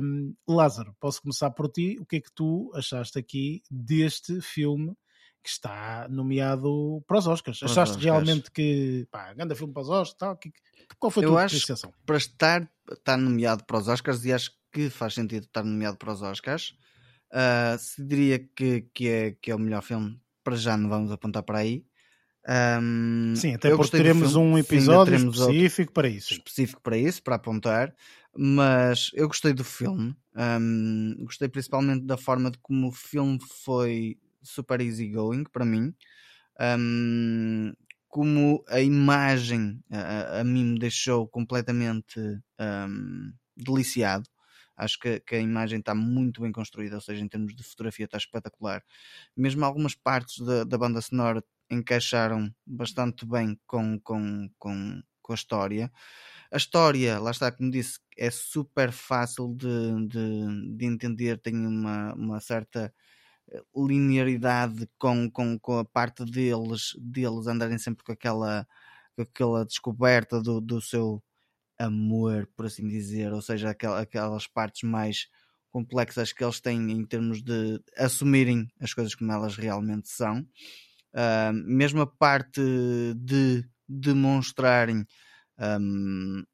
Um, Lázaro, posso começar por ti. O que é que tu achaste aqui deste filme que está nomeado para os Oscars? Para achaste Oscars. realmente que, pá, grande filme para os Oscars? Tal, que, qual foi a tua apreciação? Para estar, estar nomeado para os Oscars, e acho que faz sentido estar nomeado para os Oscars, uh, se diria que, que, é, que é o melhor filme, para já não vamos apontar para aí. Um, sim, até porque teremos um episódio Sim, específico para isso. Específico para isso, para apontar. Mas eu gostei do filme, um, gostei principalmente da forma de como o filme foi super easygoing para mim. Um, como a imagem a, a, mim me deixou completamente um, deliciado. Acho que, que, a imagem está muito bem construída, ou seja, em termos de fotografia está espetacular. Mesmo algumas partes da, da banda sonora encaixaram bastante bem com, com, com, com a história. A história, lá está, como disse, é super fácil de, de, de entender, tem uma, uma certa linearidade com, com, com a parte deles, deles andarem sempre com aquela, com aquela descoberta do, do seu amor, por assim dizer, ou seja, aquelas partes mais complexas que eles têm em termos de assumirem as coisas como elas realmente são. Uh, mesmo a parte de demonstrarem um,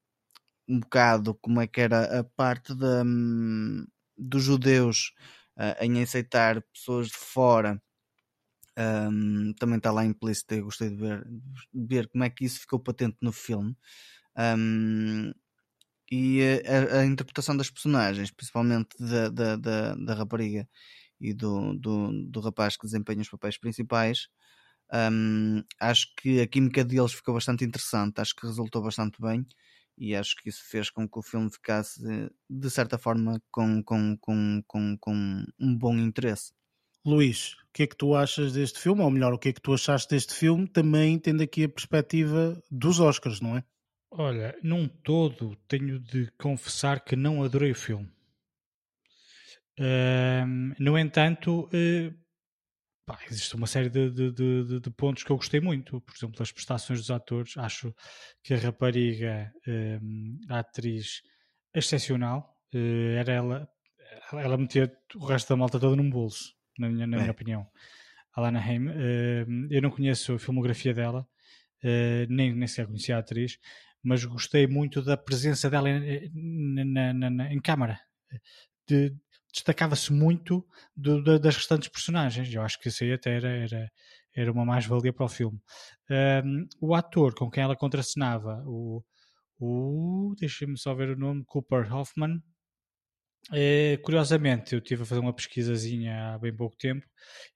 um bocado como é que era a parte de, um, dos judeus uh, em aceitar pessoas de fora. Um, também está lá implícito. Eu gostei de ver, de ver como é que isso ficou patente no filme. Um, e a, a, interpretação das personagens, principalmente da, da, da, da rapariga e do, do, do, rapaz que desempenha os papéis principais, um, acho que a química deles ficou bastante interessante, acho que resultou bastante bem e acho que isso fez com que o filme ficasse, de certa forma, com, com, com, com, com um bom interesse. Luís, o que é que tu achas deste filme? Ou melhor, o que é que tu achaste deste filme, também tendo aqui a perspectiva dos Oscars, não é? Olha, num todo, tenho de confessar que não adorei o filme. Uh, no entanto, uh, pá, existe uma série de, de, de, de, pontos que eu gostei muito. Por exemplo, as prestações dos atores. Acho que a rapariga, uh, a atriz, excepcional. Uh, era ela, ela metia o resto da malta toda num bolso, na minha, na é. minha opinião. Alana Haim, eu não conheço a filmografia dela, nem, nem sequer conhecia a atriz, mas gostei muito da presença dela em, na, na, na, em câmara. De, destacava-se muito do, do, das restantes personagens. Eu acho que isso aí até era, era, era uma mais-valia para o filme. Um, o ator com quem ela contracenava, o, o deixa-me só ver o nome, Cooper Hoffman. É, curiosamente, eu estive a fazer uma pesquisazinha há bem pouco tempo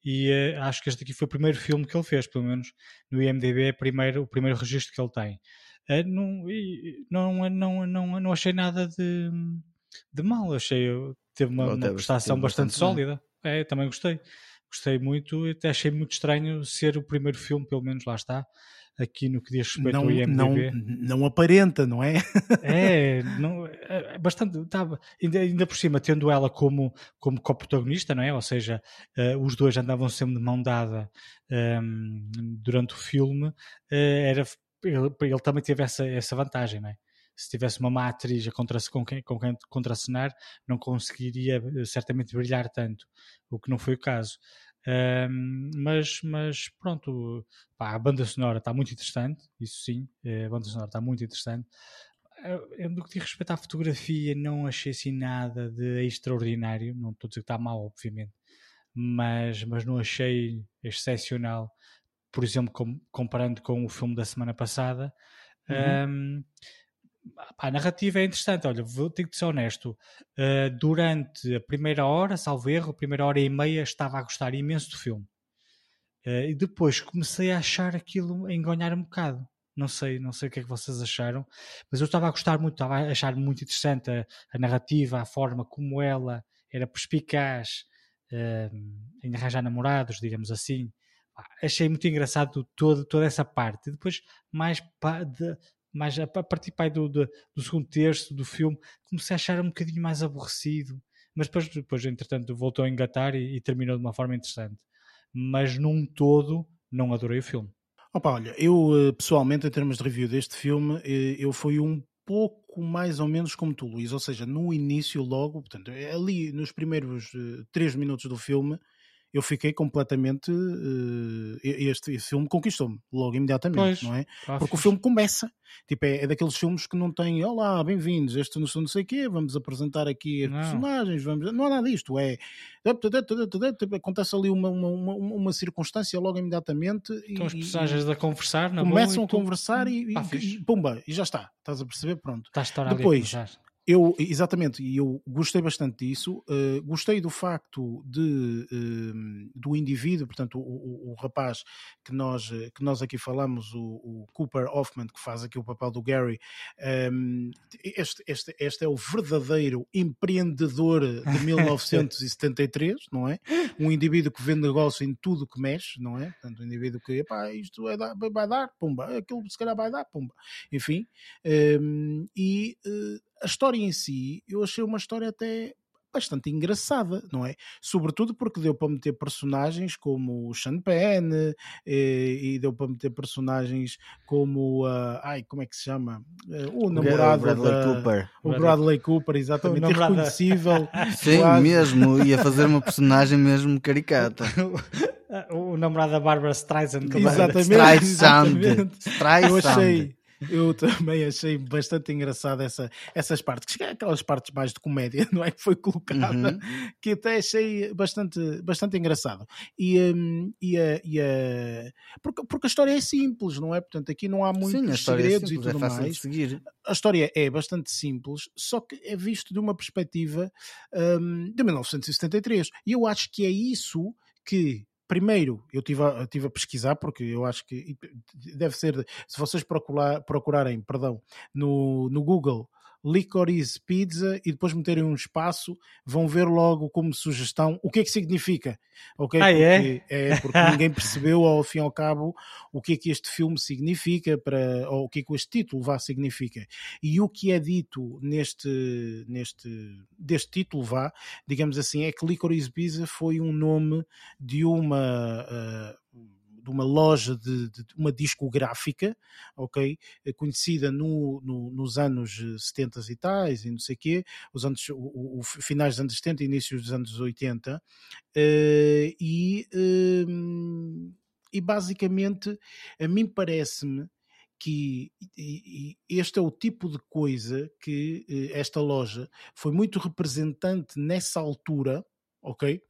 e é, acho que este aqui foi o primeiro filme que ele fez, pelo menos no IMDB é primeiro, o primeiro registro que ele tem. É, não, não, não, não, não achei nada de, de mal, achei teve uma, uma prestação bastante, bastante sólida. É, também gostei. Gostei muito e até achei muito estranho ser o primeiro filme, pelo menos lá está, aqui no que diz respeito não, ao IMDb. Não, não aparenta, não é? é, não, é bastante, estava, ainda, ainda por cima, tendo ela como, como co-protagonista, não é? Ou seja, uh, os dois andavam sempre de mão dada um, ehm, durante o filme, uh, era, ele, ele, também teve essa, essa vantagem, não é? Se tivesse uma má atriz a contra, com, quem, com quem contracenar, não conseguiria eh, certamente brilhar tanto, o que não foi o caso. Um, mas, mas pronto, pá, a banda sonora está muito interessante, isso sim, eh, a banda sonora está muito interessante. Eu, no que diz respeito à fotografia, não achei assim nada de extraordinário. Não estou a dizer que está mal, obviamente, mas, mas não achei excepcional. Por exemplo, com, comparando com o filme da semana passada, uhum. um, a narrativa é interessante. Olha, vou ter que ser honesto. Uh, durante a primeira hora, salvo erro, a primeira hora e meia, estava a gostar imenso do filme. Uh, e depois comecei a achar aquilo a enganhar um bocado. Não sei, não sei o que é que vocês acharam, mas eu estava a gostar muito, estava a achar muito interessante a, a narrativa, a forma como ela era perspicaz uh, em arranjar namorados, digamos assim. Achei muito engraçado todo, toda essa parte. E depois, mais de, mas a partir pai, do, do, do, segundo terço do filme, comecei a achar um bocadinho mais aborrecido. Mas depois, depois entretanto, voltou a engatar e, e terminou de uma forma interessante. Mas num todo, não adorei o filme. Opa, olha, eu eh, pessoalmente, em termos de review deste filme, eh, eu fui um pouco mais ou menos como tu, Luís. Ou seja, no início, logo, portanto, ali nos primeiros uh, três minutos do filme, eu fiquei completamente. Uh, este, este, filme conquistou-me logo imediatamente, pois, não é? Tá Porque fixe. o filme começa, tipo, é, é, daqueles filmes que não tem, olá, bem-vindos, este não não sei o quê, vamos apresentar aqui os personagens, vamos. Não há nada disto, é. Acontece ali uma, uma, uma, uma circunstância logo imediatamente. Estão os personagens a conversar, Começam a conversar e, e, e, pumba, e já está, estás a perceber? Pronto. Está a Depois, Eu, exatamente, e eu gostei bastante disso. Uh, gostei do facto de, uh, do indivíduo, portanto, o, o, o, rapaz que nós, que nós aqui falamos, o, o, Cooper Hoffman, que faz aqui o papel do Gary, um, este, este, este é o verdadeiro empreendedor de 1973, não é? Um indivíduo que vende negócio em tudo que mexe, não é? Portanto, um indivíduo que, epá, isto vai dar, vai dar, pumba, aquilo se calhar vai dar, pumba. Enfim, um, e. Uh, a história em si, eu achei uma história até bastante engraçada, não é? Sobretudo porque deu para meter personagens como o Sean Penn e, eh, e deu para meter personagens como uh, ai, como é que se chama? Uh, o namorado o Bradley da, Cooper. O Bradley Cooper, exatamente, irreconhecível. Sim, quase. mesmo, ia fazer uma personagem mesmo caricata. o namorado da Barbara Streisand. Exatamente. Streisand. Streisand. Eu achei eu também achei bastante engraçada essa, essas partes, que é aquelas partes mais de comédia, não é? Que foi colocada, uhum. que até achei bastante, bastante engraçado. E, um, e, a, e a, porque, porque a história é simples, não é? Portanto, aqui não há muitos Sim, é segredos é simples, e tudo é mais. seguir. A história é bastante simples, só que é visto de uma perspectiva um, de 1973. E eu acho que é isso que primeiro, eu estive a, tive a pesquisar, porque eu acho que deve ser, se vocês procurar, procurarem, perdão, no, no Google Licorice Pizza e depois meterem um espaço, vão ver logo como sugestão o que é que significa. Ok? Ah, é? porque, é? é? porque ninguém percebeu ao fim e ao cabo o que é que este filme significa para, ou o que é que este título vá significa. E o que é dito neste, neste deste título vá, digamos assim, é que Licorice Pizza foi um nome de uma uh, de uma loja de, de, uma discográfica, ok, eh, conhecida no, no, nos anos 70 eh, e tais e não sei quê, os anos, o, o, finais dos anos 70 e inícios dos anos 80, uh, e, uh, e basicamente a mim parece-me que este é o tipo de coisa que esta loja foi muito representante nessa altura, ok?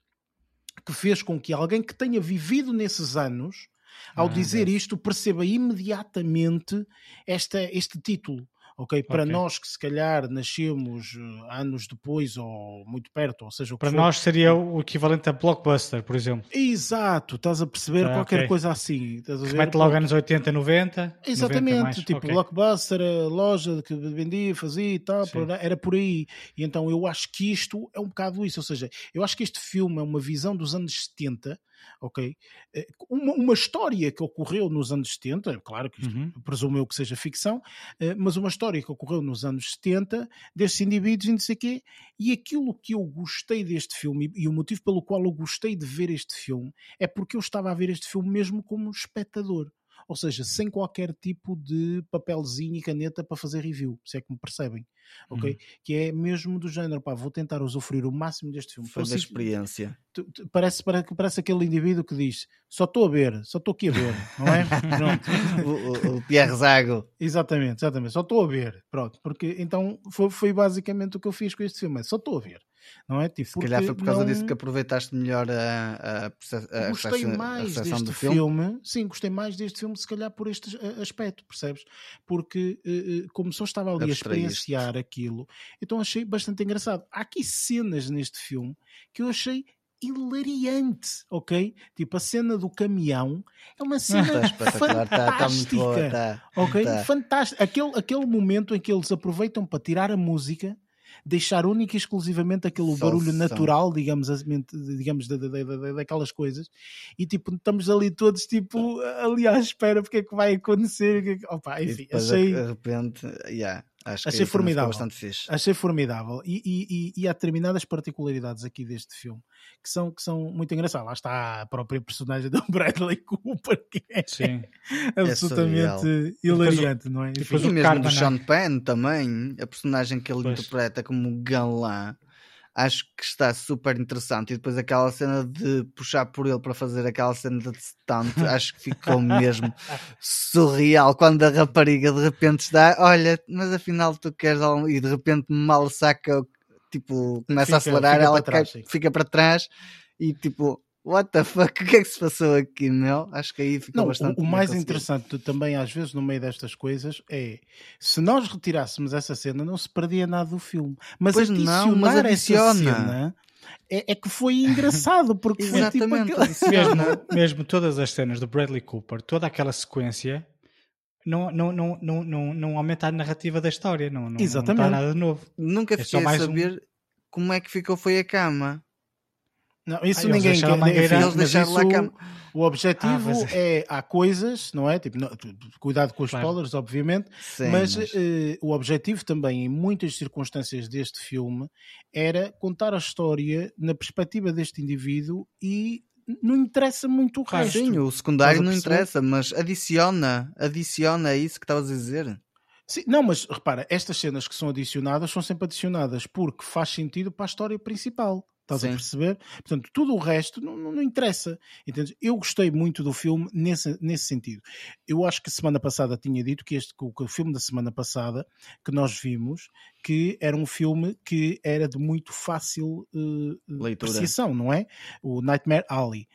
Que fez com que alguém que tenha vivido nesses anos, ao ah, dizer isto, perceba imediatamente esta, este título ok? Para okay. nós que se calhar nascemos eh, anos depois ou muito perto, ou seja, para nós seria o equivalente a blockbuster, por exemplo. Exato, estás a perceber ah, qualquer okay. coisa assim. Estás a ver? Mete logo anos 80, 90. Exatamente, 90 mais. tipo okay. blockbuster, a loja que vendia, fazia e tal, era por aí. E então eu acho que isto é um bocado isso, ou seja, eu acho que este filme é uma visão dos anos 70 ok? Eh, uma, uma, história que ocorreu nos anos 70, claro que isto uhum. presumo eu que seja ficção, eh, mas uma história que ocorreu nos anos 70 destes indivíduos e não sei quê, e aquilo que eu gostei deste filme e, e o motivo pelo qual eu gostei de ver este filme é porque eu estava a ver este filme mesmo como espectador. Ou seja, sem qualquer tipo de papelzinho e caneta para fazer review, se é que me percebem, ok? Uhum. Que é mesmo do género, pá, vou tentar usufruir o máximo deste filme. Da experiência. Tu, tu, parece, parece aquele indivíduo que diz, só estou a ver, só estou aqui a ver, não é? o, o, o, Pierre Zago. Exatamente, exatamente, só estou a ver, pronto, porque então foi, foi basicamente o que eu fiz com este filme, é só estou a ver não é? Tipo, Se calhar foi por causa não... disso que aproveitaste melhor a, a, a, gostei a, mais a deste filme. filme. Sim, gostei mais deste filme, se calhar por este aspecto, percebes? Porque uh, como só estava ali a experienciar aquilo, então achei bastante engraçado. Há aqui cenas neste filme que eu achei hilariante, ok? Tipo, a cena do caminhão é uma cena tá, fantástica, tá, tá boa, tá, ok? Tá. Fantástico. Aquele, aquele momento em que eles aproveitam para tirar a música deixar única e exclusivamente aquele Só barulho natural, digamos, digamos da, da, da, daquelas coisas, e tipo, estamos ali todos tipo, ali à espera porque é que vai acontecer. Opa, enfim, achei. De repente, yeah. Acho Achei formidável. Bastante fixe. Achei formidável. E, e, e, há determinadas particularidades aqui deste filme que são, que são muito engraçadas. Lá está a própria personagem do Bradley Cooper, que é Sim. absolutamente é hilariante, não é? E depois o mesmo do Sean Penn também, a personagem que ele pois. interpreta como galã acho que está super interessante. E depois aquela cena de puxar por ele para fazer aquela cena de stunt, acho que ficou mesmo surreal. Quando a rapariga de repente está, olha, mas afinal tu queres algo, e de repente mal saca, tipo, começa fica, a acelerar, ela trás, cai, fica para trás e tipo what the fuck, o que é que se passou aqui, meu? Acho que aí ficou não, bastante. O, o mais interessante também, às vezes, no meio destas coisas, é se nós retirássemos essa cena, não se perdia nada do filme. Mas pois não, mas adiciona. essa cena é, é, que foi engraçado, porque foi tipo Exatamente, tipo mesmo, mesmo todas as cenas do Bradley Cooper, toda aquela sequência. Não, não, não, não, não, não aumenta a narrativa da história, não, não, Exatamente. não está nada de novo. Nunca fiquei é a saber um... como é que ficou foi a cama. Não, isso ah, ninguém quer. Mangueira, eles deixaram lá cama. O objetivo ah, mas... é. Há coisas, não é? Tipo, não, cuidado com os claro. spoilers, obviamente. Sim, mas, mas... Uh, o objetivo também, em muitas circunstâncias deste filme, era contar a história na perspectiva deste indivíduo e não interessa muito o resto. Sim, o secundário não interessa, mas adiciona, adiciona é isso que estavas a dizer. Sim, não, mas repara, estas cenas que são adicionadas são sempre adicionadas porque faz sentido para a história principal. Estás Sim. a perceber? Portanto, tudo o resto não, não, não, interessa. Entendes? Eu gostei muito do filme nesse, nesse sentido. Eu acho que semana passada tinha dito que, este, que o, que o filme da semana passada que nós vimos que era um filme que era de muito fácil uh, apreciação, não é? O Nightmare Alley.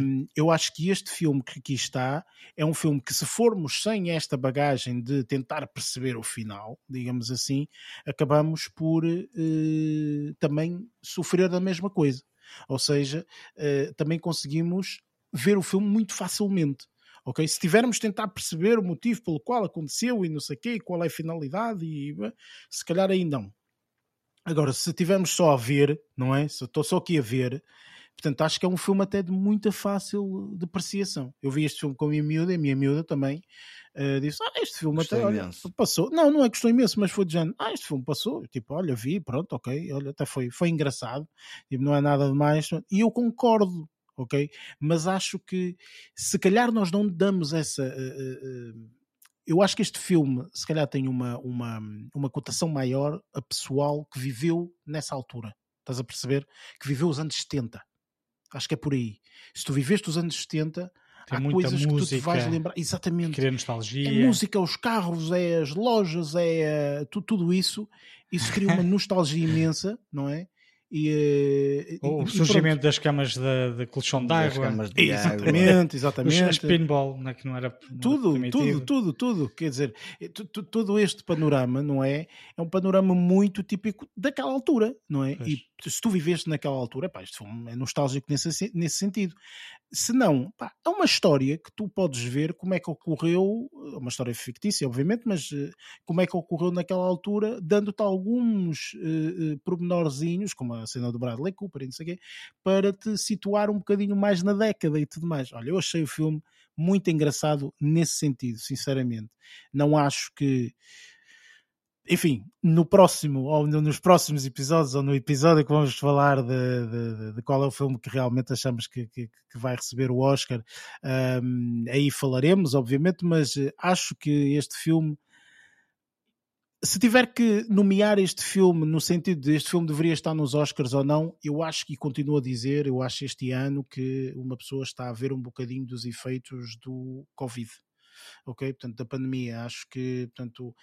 Um, eu acho que este filme que aqui está é um filme que, se formos sem esta bagagem de tentar perceber o final, digamos assim, acabamos por uh, também sofrer da mesma coisa. Ou seja, uh, também conseguimos ver o filme muito facilmente ok? Se tivermos tentar perceber o motivo pelo qual aconteceu e não sei o quê, qual é a finalidade, e se calhar aí não. Agora, se tivermos só a ver, não é? Se estou só aqui a ver, portanto, acho que é um filme até de muita fácil depreciação. Eu vi este filme com a minha miúda e a minha miúda também uh, disse: Ah, este filme gostou até olha, passou. Não, não é que gostou imenso, mas foi de género: Ah, este filme passou. Tipo, olha, vi, pronto, ok, olha, até foi, foi engraçado, tipo, não é nada demais. E eu concordo, ok? Mas acho que se calhar nós não damos essa. Uh, uh, eu acho que este filme, se calhar, tem uma, uma, uma cotação maior a pessoal que viveu nessa altura. Estás a perceber? Que viveu os anos 70. Acho que é por aí. Se tu viveste os anos 70, tem há coisas música, que tu te vais lembrar. Exatamente. Cria nostalgia. É música, os carros, é as lojas, é tudo, tudo isso. Isso cria uma nostalgia imensa, não é? E, o e, surgimento das camas de, de colchão d'água. Exatamente, exatamente. As pinball, não é que não era. Tudo, tudo, tudo, tudo. Quer dizer, todo este panorama, não é? É um panorama muito típico daquela altura, não é? Pois. E se tu viveste naquela altura, pá, isto é nostálgico nesse, nesse sentido. Se não, pá, é uma história que tu podes ver como é que ocorreu, é uma história fictícia, obviamente, mas uh, como é que ocorreu naquela altura, dando-te alguns uh, uh, pormenorzinhos, como a cena do Bradley Cooper e não sei o quê, para te situar um bocadinho mais na década e tudo mais. Olha, eu achei o filme muito engraçado nesse sentido, sinceramente. Não acho que enfim, no próximo, ou nos próximos episódios, ou no episódio que vamos falar de, de, de qual é o filme que realmente achamos que, que, que vai receber o Oscar, um, aí falaremos, obviamente, mas eh, acho que este filme. Se tiver que nomear este filme no sentido de este filme deveria estar nos Oscars ou não, eu acho que continuo a dizer, eu acho este ano que uma pessoa está a ver um bocadinho dos efeitos do Covid ok? Portanto, da pandemia, acho que, portanto,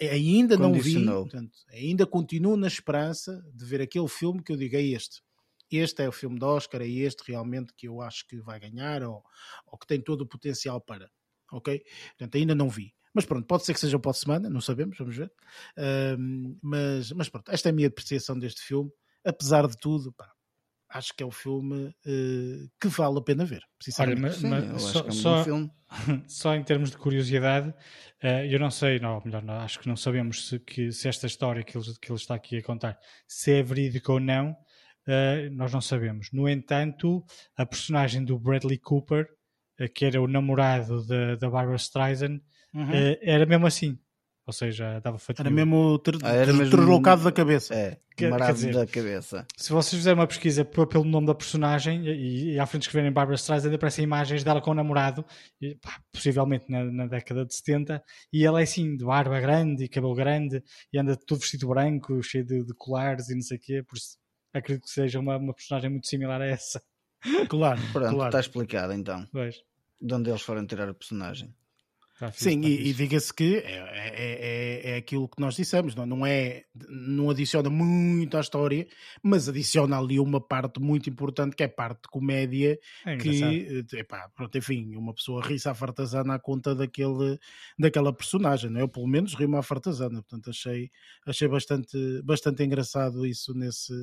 ainda não vi, portanto, ainda continuo na esperança de ver aquele filme que eu diga é este. Este é o filme de Oscar, é este realmente que eu acho que vai ganhar ou, ou que tem todo o potencial para, ok? Portanto, ainda não vi. Mas pronto, pode ser que seja para a semana, não sabemos, vamos ver. Um, mas, mas pronto, esta é a minha apreciação deste filme. Apesar de tudo, pá, acho que é um filme uh, que vale a pena ver. Olha, mas, Sim, mas só, é um só, só, em termos de curiosidade, uh, eu não sei, não, melhor, não, acho que não sabemos se, que, se esta história que ele, que ele está aqui a contar se é verídica ou não, uh, nós não sabemos. No entanto, a personagem do Bradley Cooper, que era o namorado da Barbara Streisand, uhum. era mesmo assim. Ou seja, estava feito. Era mesmo ter, ah, era mesmo deslocado da cabeça. É, quer dizer, da cabeça. Se vocês fizerem uma pesquisa pelo nome da personagem e, e à frente escreverem Barbara Streisand, aparecem imagens dela com o namorado, e, pá, possivelmente na, na, década de 70, e ela é assim, de barba grande e cabelo grande, e anda tudo vestido branco, cheio de, de colares e não sei o quê, por isso acredito que seja uma, uma personagem muito similar a essa. Claro, Pronto, claro. está explicado então. Pois. De onde eles foram tirar a personagem. Sim, e, e diga-se que é, é, é, é, aquilo que nós dissemos, não, não é não adiciona muito à história, mas adiciona ali uma parte muito importante que é parte de comédia é que, eh, epá, pronto, enfim, uma pessoa ri-se à fartazana à conta daquele, daquela personagem, não é? Eu pelo menos rimo à fartazana, portanto achei, achei bastante, bastante engraçado isso nesse,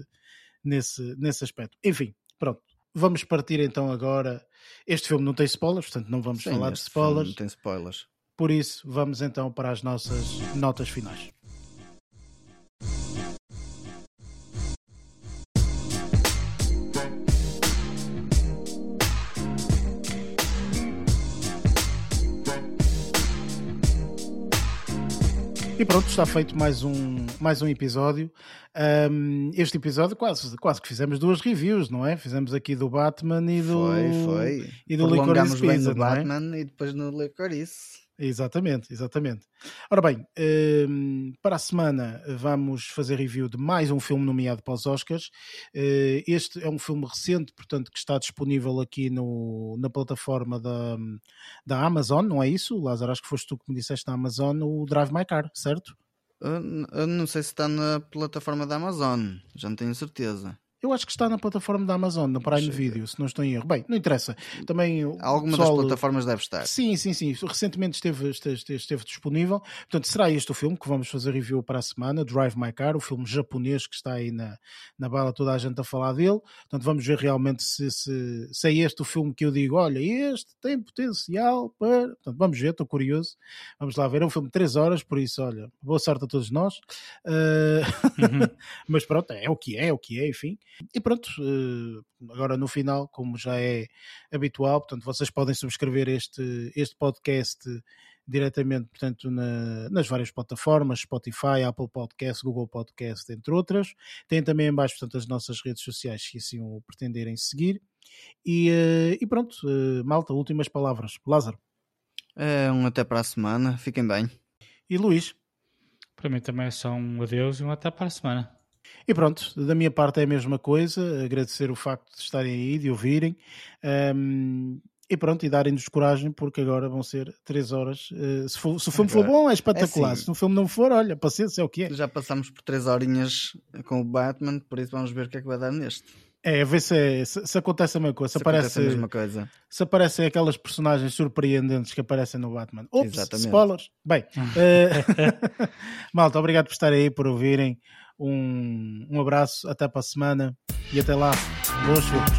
nesse, nesse aspecto. Enfim, pronto, vamos partir então agora. Este filme não tem spoilers, portanto não vamos Sim, falar de spoilers. Não tem spoilers. Por isso, vamos então para as nossas notas finais. E pronto, está feito mais um, mais um episódio. Um, este episódio quase, quase que fizemos duas reviews, não é? Fizemos aqui do Batman e do. Foi, foi. E do Licorice bem no é? Batman e depois no Licorice. Exatamente, exatamente. Ora bem, ehm, para a semana vamos fazer review de mais um filme nomeado para os Oscars. Eh, este é um filme recente, portanto, que está disponível aqui no, na plataforma da, da Amazon, não é isso? Lázaro, acho que foste tu que me disseste na Amazon o Drive My Car, certo? Eu não sei se está na plataforma da Amazon, já não tenho certeza. Eu acho que está na plataforma da Amazon, no Prime Video, se não estou em erro. Bem, não interessa. Também Alguma pessoal... das plataformas deve estar. Sim, sim, sim. Recentemente esteve, esteve, esteve, disponível. Portanto, será este o filme que vamos fazer review para a semana, Drive My Car, o filme japonês que está aí na, na bala, toda a gente a falar dele. Portanto, vamos ver realmente se, se, se é este o filme que eu digo, olha, este tem potencial para... Portanto, vamos ver, estou curioso. Vamos lá ver. É um filme de 3 horas, por isso, olha, boa sorte a todos nós. Uh... Mas pronto, é o que é, é o que é, enfim. E pronto, eh, agora no final, como já é habitual, portanto, vocês podem subscrever este, este podcast diretamente, portanto, na, nas várias plataformas, Spotify, Apple Podcast, Google Podcast, entre outras. Tem também embaixo, portanto, as nossas redes sociais, se assim o pretenderem seguir. E, eh, e pronto, eh, malta, últimas palavras. Lázaro. É um até para a semana, fiquem bem. E Luís? Para mim também é só um adeus e um até para a semana. E pronto, da minha parte é a mesma coisa, agradecer o facto de estarem aí, de ouvirem. Um, e pronto, e darem-nos coragem, porque agora vão ser 3 horas. Uh, se, for, se, o filme for bom, é espetacular. É assim, se o filme não for, olha, paciência, é o que é. Já passamos por 3 horinhas com o Batman, por isso vamos ver o que é que vai dar neste. É, a ver se, é, se, se, acontece a mesma coisa. Se, se aparece, a mesma coisa. Se aparecem aquelas personagens surpreendentes que aparecem no Batman. Ops, Exatamente. spoilers. Bem, uh, malta, obrigado por estarem aí, por ouvirem. Um, um abraço, até para a semana e até lá. Bons filmes.